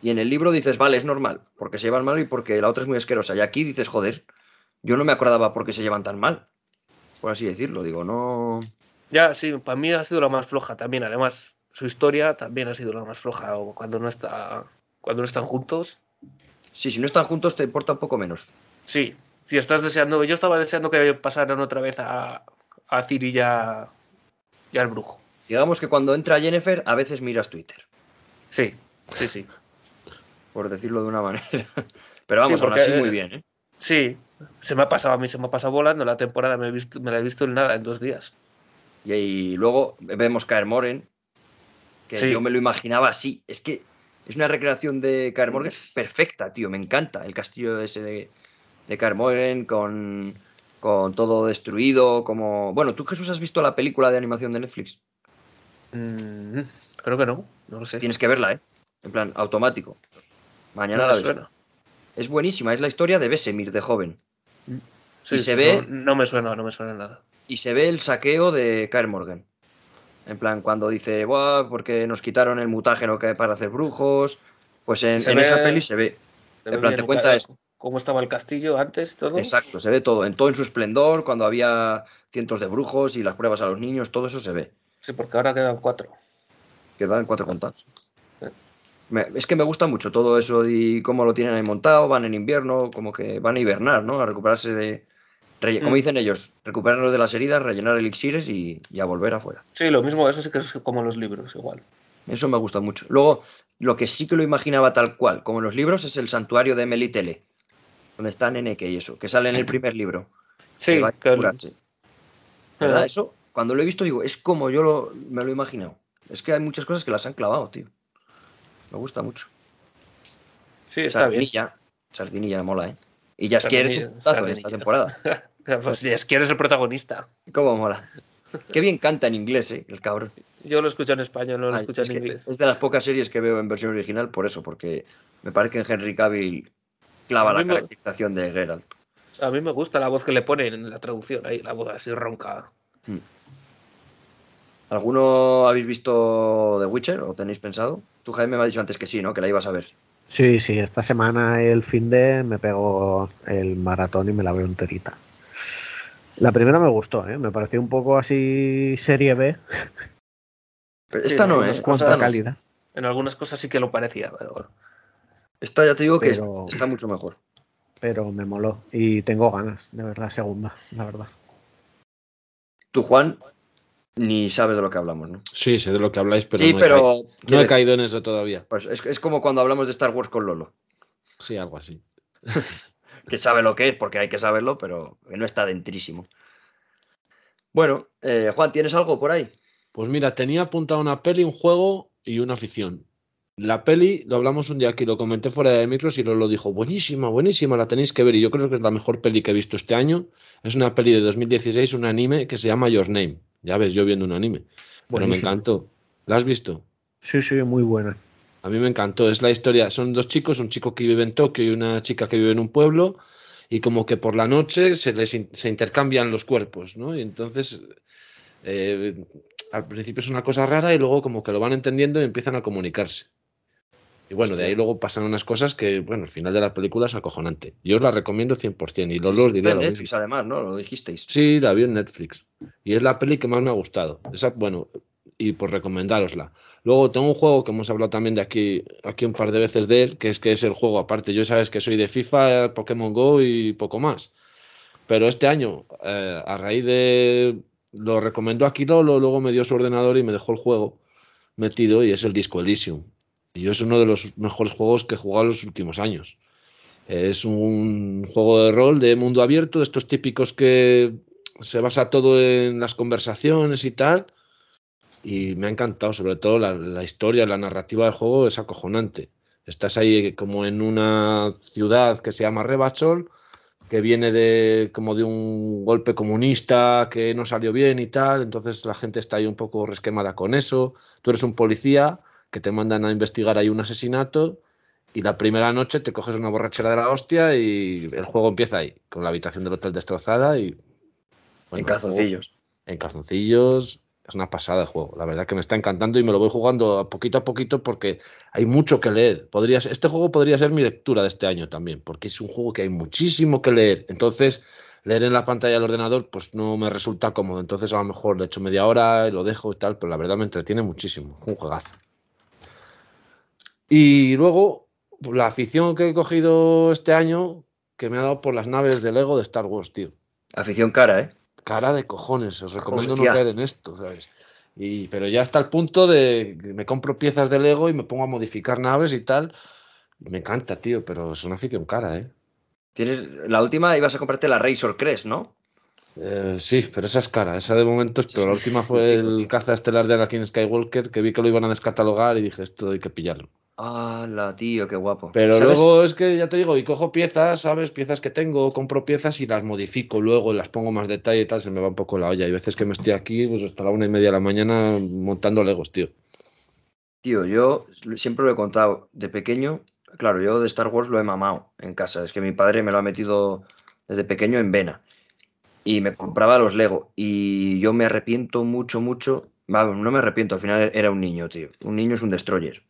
Y en el libro dices, vale, es normal, porque se llevan mal y porque la otra es muy asquerosa. Y aquí dices, joder, yo no me acordaba por qué se llevan tan mal. Por así decirlo, digo, no. Ya, sí, para mí ha sido la más floja también. Además, su historia también ha sido la más floja. O cuando no está, cuando no están juntos. Sí, si no están juntos te importa un poco menos. Sí, si estás deseando, yo estaba deseando que pasaran otra vez a, a Ciri y, a- y al brujo. Digamos que cuando entra Jennifer, a veces miras Twitter, Sí, sí, sí. por decirlo de una manera. Pero vamos, Sí, aún porque, así eh, muy bien, ¿eh? Sí, se me ha pasado a mí, se me ha pasado volando la temporada, me, he visto, me la he visto en nada, en dos días. Y, ahí luego vemos Caer Moren, que Sí. yo me lo imaginaba así. Es que es una recreación de Caer Morgan perfecta, tío. Me encanta el castillo ese de, de Kaer Morhen con, con todo destruido. Como. Bueno, ¿tú, Jesús, has visto la película de animación de Netflix? Mm, creo que no, no lo sé. Tienes que verla, ¿eh? En plan, automático. Mañana No la ves. suena. Es buenísima, es la historia de Besemir, de joven. Sí, Y se sí, ve- No, no me suena, no me suena nada. Y se ve el saqueo de Kaer Morgan. En plan, cuando dice, Buah, porque nos quitaron el mutágeno que para hacer brujos. Pues en, Se en ve- esa peli se ve. Se En ve plan, te cuenta esto. Cómo estaba el castillo antes todo. Exacto, se ve todo. En todo en su esplendor, cuando había cientos de brujos y las pruebas a los niños, todo eso se ve. Sí, porque ahora quedan cuatro. Quedan cuatro contados. Me- es que me gusta mucho todo eso y cómo lo tienen ahí montado. Van en invierno, como que van a hibernar, ¿no? A recuperarse de. relle- Como Mm. dicen ellos, recuperarnos de las heridas, rellenar elixires y, y a volver afuera. Sí, lo mismo, eso sí que es como los libros, igual. Eso me gusta mucho. Luego, lo que sí que lo imaginaba tal cual, como en los libros, es el santuario de Melitele, donde está Neneke y eso, que sale en el primer libro. Sí, que que curarse. ¿Verdad? Eso, cuando lo he visto, digo, es como yo lo- me lo he imaginado. Es que hay muchas cosas que las han clavado, tío. Me gusta mucho. sí, está bien. Sardinilla, Sardinilla mola, ¿eh? Y ya es un Sardinilla, putazo en esta Sardinilla. temporada. Pues ya es el protagonista. ¿Cómo mola? Qué bien canta en inglés, ¿eh? El cabrón. Yo lo escucho en español, no lo Ay, escucho es, en inglés. es de las pocas series que veo en versión original por eso, porque me parece que Henry Cavill clava la me- caracterización de Geralt. A mí me gusta la voz que le ponen en la traducción, ahí, la voz así ronca. ¿Alguno habéis visto The Witcher o tenéis pensado? Tú, Jaime, me has dicho antes que sí, ¿no? Que la ibas a ver. Sí, sí, esta semana el fin de me pego el maratón y me la veo enterita. La primera me gustó, ¿eh? me pareció un poco así serie B, Pero Sí, esta no, no, ¿eh? no, Esta cuánta calidad. En algunas cosas sí que lo parecía, pero bueno. Esta ya te digo que es- está mucho mejor. Pero me moló y tengo ganas de ver la segunda, la verdad. Tú, Juan, ni sabes de lo que hablamos, ¿no? Sí, sé de lo que habláis, pero, sí, no, he caído, no quiero he caído en eso todavía. Pues es, es como cuando hablamos de Star Wars con Lolo, Sí, algo así. que sabe lo que es, porque hay que saberlo, pero que no está dentrísimo. Bueno, eh, Juan, ¿tienes algo por ahí? Pues mira, tenía apuntado una peli, un juego y una afición. La peli, lo hablamos un día aquí, lo comenté fuera de micros y lo, lo dijo, buenísima, buenísima, la tenéis que ver. Y yo creo que es la mejor peli que he visto este año. Es una peli de 2016, un anime que se llama Your Name. Ya ves, yo viendo un anime. Pero me encantó. ¿La has visto? Sí, sí, muy buena. A mí me encantó. Es la historia. Son dos chicos, un chico que vive en Tokio y una chica que vive en un pueblo. Y como que por la noche se les in- se intercambian los cuerpos, ¿no? Y entonces eh, al principio es una cosa rara y luego como que lo van entendiendo y empiezan a comunicarse. Y bueno, de ahí luego pasan unas cosas que, bueno, al final de la película es acojonante. Yo os la recomiendo 100% y Lolo os Está diría en lo Netflix, mismo. además, ¿no? Lo dijisteis. Sí, la vi en Netflix. Y es la peli que más me ha gustado. Esa, bueno, y por recomendárosla. Luego tengo un juego que hemos hablado también de aquí, aquí un par de veces de él, que es que es el juego aparte. Yo sabes que soy de FIFA, Pokémon Go y poco más. Pero este año, eh, a raíz de... Lo recomendó aquí Lolo, luego me dio su ordenador y me dejó el juego metido y es el Disco Elysium. Yo es uno de los mejores juegos que he jugado en los últimos años. Es un juego de rol de mundo abierto, de estos típicos que se basa todo en las conversaciones y tal. Y me ha encantado, sobre todo la, la historia, la narrativa del juego es acojonante. Estás ahí como en una ciudad que se llama Rebachol, que viene de como de un golpe comunista que no salió bien y tal, entonces la gente está ahí un poco resquemada con eso. Tú eres un policía que te mandan a investigar ahí un asesinato y la primera noche te coges una borrachera de la hostia y el juego empieza ahí, con la habitación del hotel destrozada y... en calzoncillos. En calzoncillos, es una pasada de juego. La verdad que me está encantando y me lo voy jugando a poquito a poquito porque hay mucho que leer. Podría este juego podría ser mi lectura de este año también, porque es un juego que hay muchísimo que leer. Entonces, leer en la pantalla del ordenador, pues no me resulta cómodo. Entonces, a lo mejor le echo media hora y lo dejo y tal, pero la verdad me entretiene muchísimo. Un juegazo. Y luego, la afición que he cogido este año, que me ha dado por las naves de Lego de Star Wars, tío Afición cara, ¿eh? cara de cojones, os recomiendo Hostia. no caer en esto, ¿sabes? Y, pero ya hasta el punto de que me compro piezas de Lego y me pongo a modificar naves y tal. Me encanta, tío, pero es una afición cara, ¿eh? Tienes, la última ibas a comprarte la Razor Crest, ¿no? Eh, sí, pero esa es cara, esa de momento es, pero la última fue el caza estelar de Anakin Skywalker, que vi que lo iban a descatalogar y dije, esto hay que pillarlo. ¡Hala, tío, qué guapo! Pero ¿Sabes? luego es que ya te digo, y cojo piezas, ¿sabes? Piezas que tengo, compro piezas y las modifico luego, las pongo más detalle y tal, se me va un poco la olla. Hay veces que me estoy aquí, pues hasta la una y media de la mañana montando Legos, tío. Tío, yo siempre lo he contado de pequeño. Claro, yo de Star Wars lo he mamado en casa. Es que mi padre me lo ha metido desde pequeño en vena. Y me compraba los Lego. Y yo me arrepiento mucho, mucho. No me arrepiento, al final era un niño, tío. Un niño es un destroyer.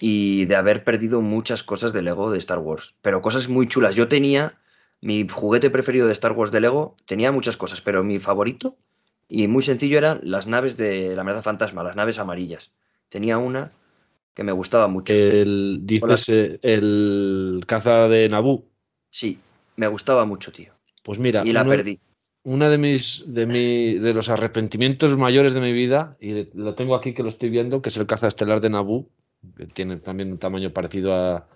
Y de haber perdido muchas cosas de Lego de Star Wars. Pero cosas muy chulas. Yo tenía mi juguete preferido de Star Wars de Lego. Tenía muchas cosas, pero mi favorito y muy sencillo eran las naves de la amenaza fantasma, las naves amarillas. Tenía una que me gustaba mucho. El, dices eh, el caza de Naboo. Sí, me gustaba mucho, tío. Pues mira, Y la uno- perdí. Una de mis de mi de los arrepentimientos mayores de mi vida y lo tengo aquí que lo estoy viendo, que es el caza estelar de Naboo, que tiene también un tamaño parecido a,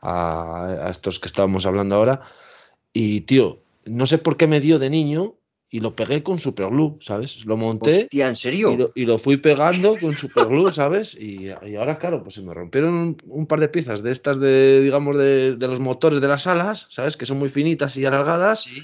a, a estos que estábamos hablando ahora. Y tío, no sé por qué me dio de niño y lo pegué con superglue, ¿sabes? Lo monté Hostia, ¿en serio? y lo, y lo fui pegando con superglue, ¿sabes? Y, y ahora, claro, pues se me rompieron un, un par de piezas de estas de, digamos, de, de los motores de las alas, ¿sabes? Que son muy finitas y alargadas. Sí.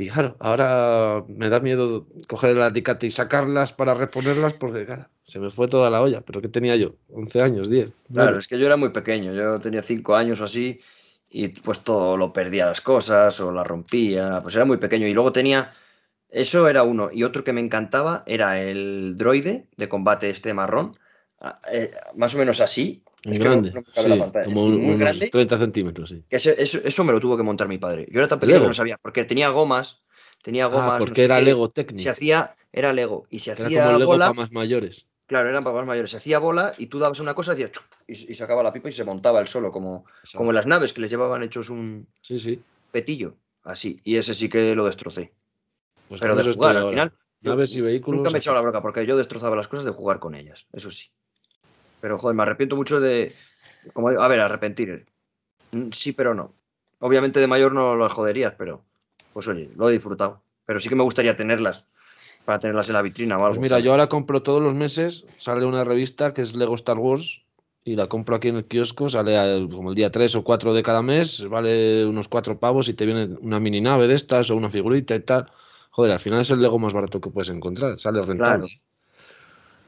Y claro, ahora me da miedo coger el alicate y sacarlas para reponerlas porque, claro, se me fue toda la olla. ¿Pero qué tenía yo? 11 años, 10. Claro, es que yo era muy pequeño, yo tenía cinco años o así, y pues todo lo perdía las cosas o las rompía, pues era muy pequeño. Y luego tenía, eso era uno, y otro que me encantaba era el droide de combate este marrón, ah, eh, más o menos así. Un es grande, sí, como un- muy unos grande. 30 centímetros, sí. Que ese- eso, eso me lo tuvo que montar mi padre. Yo era tan pequeño que no sabía, porque tenía gomas, tenía gomas. Ah, porque era qué, Lego Se Technic. hacía, era Lego, y se Era hacía como Lego bola. para más mayores. Claro, eran para más mayores. Se hacía bola y tú dabas una cosa hacía chup, y, y sacaba la pipa y se montaba el solo, como, como las naves que les llevaban hechos un Sí, sí. petillo. Así. Y ese sí que lo destrocé. Pues Pero de eso jugar, al final. Naves y vehículos. Nunca me he echado la bronca porque yo destrozaba las cosas de jugar con ellas. Eso sí. Pero joder, me arrepiento mucho de. Como, a ver, arrepentir. Mm, Sí, pero no. Obviamente de mayor no las joderías, pero. Pues oye, lo he disfrutado. Pero sí que me gustaría tenerlas. Para tenerlas en la vitrina o algo. Pues mira, ¿sabes? yo ahora compro todos los meses, sale una revista que es Lego Star Wars y la compro aquí en el kiosco, sale al- como el día 3 o 4 de cada mes, vale unos 4 pavos y te viene una mini nave de estas o una figurita y tal. Joder, al final es el Lego más barato que puedes encontrar, sale rentable. Claro.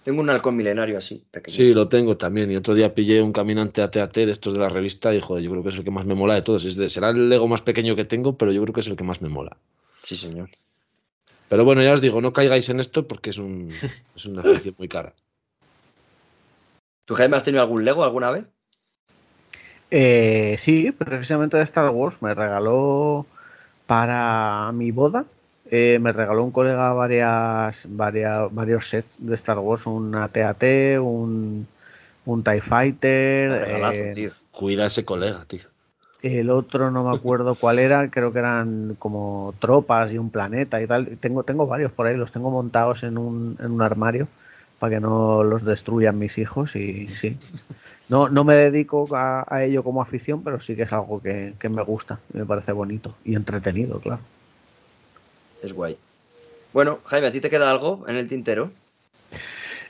Tengo un halcón milenario así, pequeño. Sí, lo tengo también. Y otro día pillé un caminante AT-AT de estos de la revista y joder, yo creo que es el que más me mola de todos. Es de- será el Lego más pequeño que tengo, pero yo creo que es el que más me mola. Sí, señor. Pero bueno, ya os digo, no caigáis en esto porque es, un, es una afición muy cara. ¿Tú, Jaime, has tenido algún Lego alguna vez? Eh, sí, precisamente de Star Wars me regaló para mi boda. Eh, me regaló un colega varias, varias, varios sets de Star Wars, un AT-AT, un, un TIE Fighter, Regalazo, eh, tío. Cuida a ese colega, tío. el otro no me acuerdo cuál era, creo que eran como tropas y un planeta y tal. Tengo, tengo varios por ahí, los tengo montados en un, en un armario, para que no los destruyan mis hijos y sí. No, no me dedico a, a ello como afición, pero sí que es algo que, que me gusta, me parece bonito y entretenido, claro. Es guay. Bueno, Jaime, ¿a ti te queda algo en el tintero?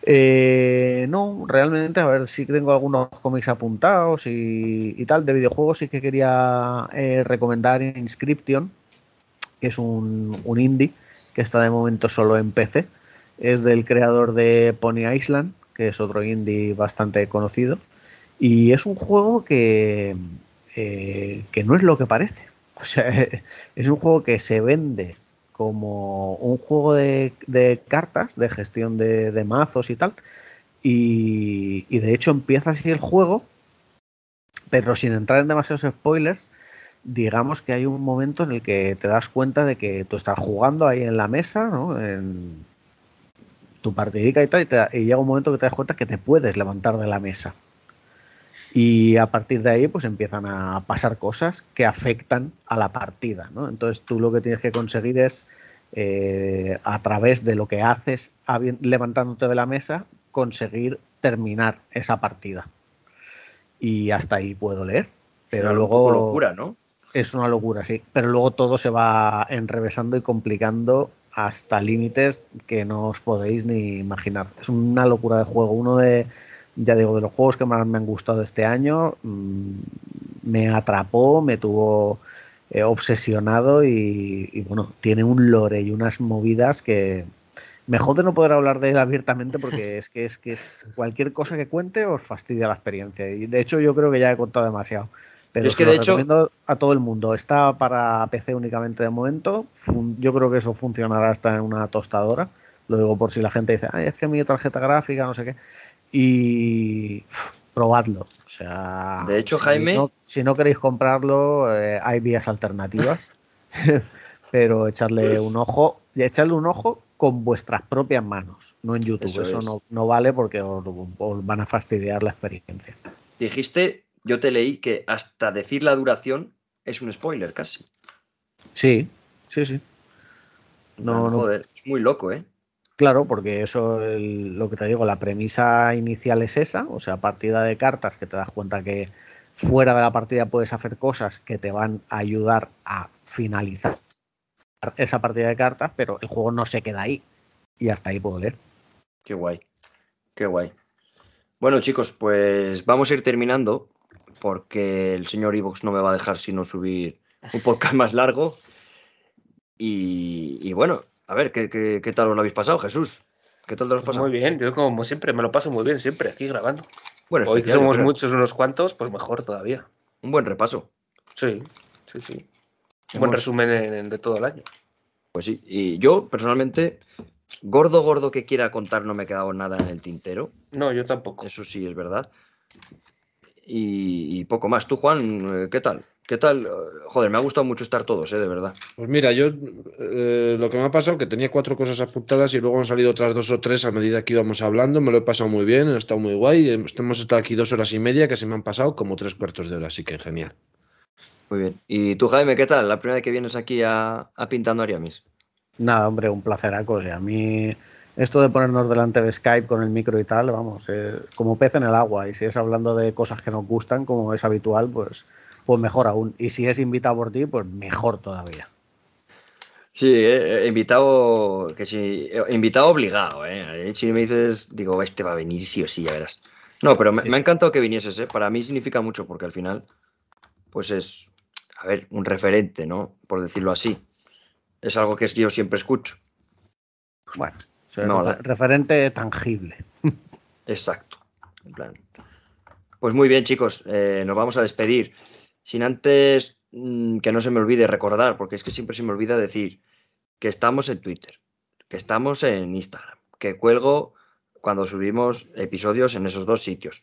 Eh, no, realmente, a ver si tengo algunos cómics apuntados y, y tal. De videojuegos sí que quería eh, recomendar Inscription, que es un, un indie que está de momento solo en PC. Es del creador de Pony Island, que es otro indie bastante conocido. Y es un juego que, eh, que no es lo que parece. O sea, es un juego que se vende como un juego de, cartas, de gestión de, mazos y tal. Y, y, de hecho empieza así el juego, pero sin entrar en demasiados spoilers, digamos que hay un momento en el que te das cuenta de que tú estás jugando ahí en la mesa, ¿no? En tu partidica y tal, y, te, y llega un momento que te das cuenta que te puedes levantar de la mesa. Y a partir de ahí, pues empiezan a pasar cosas que afectan a la partida, ¿no? Entonces tú lo que tienes que conseguir es, eh, a través de lo que haces levantándote de la mesa, conseguir terminar esa partida. Y hasta ahí puedo leer. Pero luego. Un locura, ¿no? Es una locura, sí. Pero luego todo se va enrevesando y complicando hasta límites que no os podéis ni imaginar. Es una locura de juego. Uno de ya digo, de los juegos que más me han gustado este año, mmm, me atrapó, me tuvo eh, obsesionado y, y, bueno, tiene un lore y unas movidas que me jode no poder hablar de él abiertamente porque es que es que es cualquier cosa que cuente os fastidia la experiencia y de hecho yo creo que ya he contado demasiado. Pero es que de hecho recomiendo a todo el mundo. Está para PC únicamente de momento. Yo creo que eso funcionará hasta en una tostadora. Lo digo por si la gente dice, ay, es que mi tarjeta gráfica, no sé qué y uf, probadlo. O sea, de hecho, si Jaime, no, si no queréis comprarlo, eh, hay vías alternativas, pero echarle un ojo y echarle un ojo con vuestras propias manos, no en YouTube. Eso Eso, es. no, no vale porque os, os van a fastidiar la experiencia. dijiste, yo te leí que hasta decir la duración es un spoiler casi. Sí, sí, sí. No, No, joder, es muy loco, ¿eh? Claro, porque eso, lo que te digo, la premisa inicial es esa, o sea, partida de cartas que te das cuenta que fuera de la partida puedes hacer cosas que te van a ayudar a finalizar esa partida de cartas, pero el juego no se queda ahí. Y hasta ahí puedo leer. Qué guay, qué guay. Bueno, chicos, pues vamos a ir terminando porque el señor Evox no me va a dejar sino subir un podcast más largo. Y bueno, a ver, ¿qué, qué, qué tal os lo habéis pasado, Jesús? ¿Qué tal te lo has pasado? Muy bien, yo como siempre me lo paso muy bien, siempre aquí grabando. Bueno, Hoy que somos muchos, unos cuantos, pues mejor todavía. Un buen repaso. Sí, sí, sí. Un buen resumen en- en- de todo el año. Pues sí, y yo personalmente, gordo, gordo que quiera contar, no me he quedado nada en el tintero. No, yo tampoco. Eso sí es verdad. Y, y poco más. Tú, Juan, eh, ¿qué tal? ¿Qué tal? Eh, Joder, me ha gustado mucho estar todos, ¿eh? De verdad. Pues mira, yo eh, lo que me ha pasado que tenía cuatro cosas apuntadas y luego han salido otras dos o tres a medida que íbamos hablando. Me lo he pasado muy bien, he estado muy guay. Hemos estado aquí dos horas y media que se me han pasado como tres cuartos de hora, así que genial. Muy bien. ¿Y tú, Jaime, qué tal? La primera vez que vienes aquí a, a Pintando Ariamis. Nada, hombre, un placeraco. O sea, a mí esto de ponernos delante de Skype con el micro y tal, vamos, eh, como pez en el agua. Y si es hablando de cosas que nos gustan, como es habitual, pues, pues mejor aún. Y si es invitado por ti, pues mejor todavía. Sí, eh, eh, invitado, que sí, eh, invitado obligado, ¿eh? Si me dices, digo, este va a venir sí o sí, ya verás. No, pero me, Sí, me ha encantado que vinieses, ¿eh? Para mí significa mucho porque al final, pues es, a ver, un referente, ¿no? Por decirlo así. Es algo que yo siempre escucho. Bueno, o sea, No, refer- la- referente tangible. Exacto. En plan. Pues muy bien, chicos, eh, nos vamos a despedir. Sin antes mm, que no se me olvide recordar, porque es que siempre se me olvida decir que estamos en Twitter, que estamos en Instagram, que cuelgo cuando subimos episodios en esos dos sitios.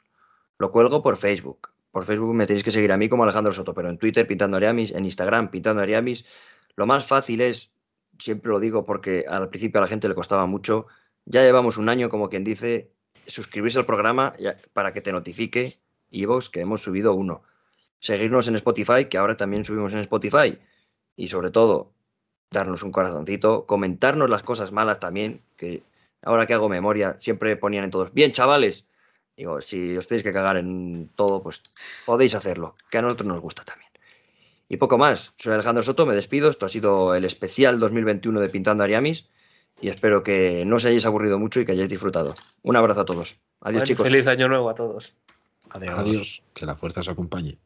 Lo cuelgo por Facebook. Por Facebook me tenéis que seguir a mí como Alejandro Soto, pero en Twitter pintando Ariamis, en Instagram pintando Ariamis. Lo más fácil es, siempre lo digo porque al principio a la gente le costaba mucho, ya llevamos un año como quien dice, suscribirse al programa para que te notifique iVoox que hemos subido uno. Seguirnos en Spotify, que ahora también subimos en Spotify. Y sobre todo, darnos un corazoncito, comentarnos las cosas malas también, que ahora que hago memoria, siempre ponían en todos, bien chavales, digo, si os tenéis que cagar en todo, pues podéis hacerlo, que a nosotros nos gusta también. Y poco más, soy Alejandro Soto, me despido, esto ha sido el especial 2021 de Pintando Ariamis y espero que no os hayáis aburrido mucho y que hayáis disfrutado. Un abrazo a todos. Adiós Bueno, chicos. Feliz año nuevo a todos. Adiós. Adiós. Que la fuerza os acompañe.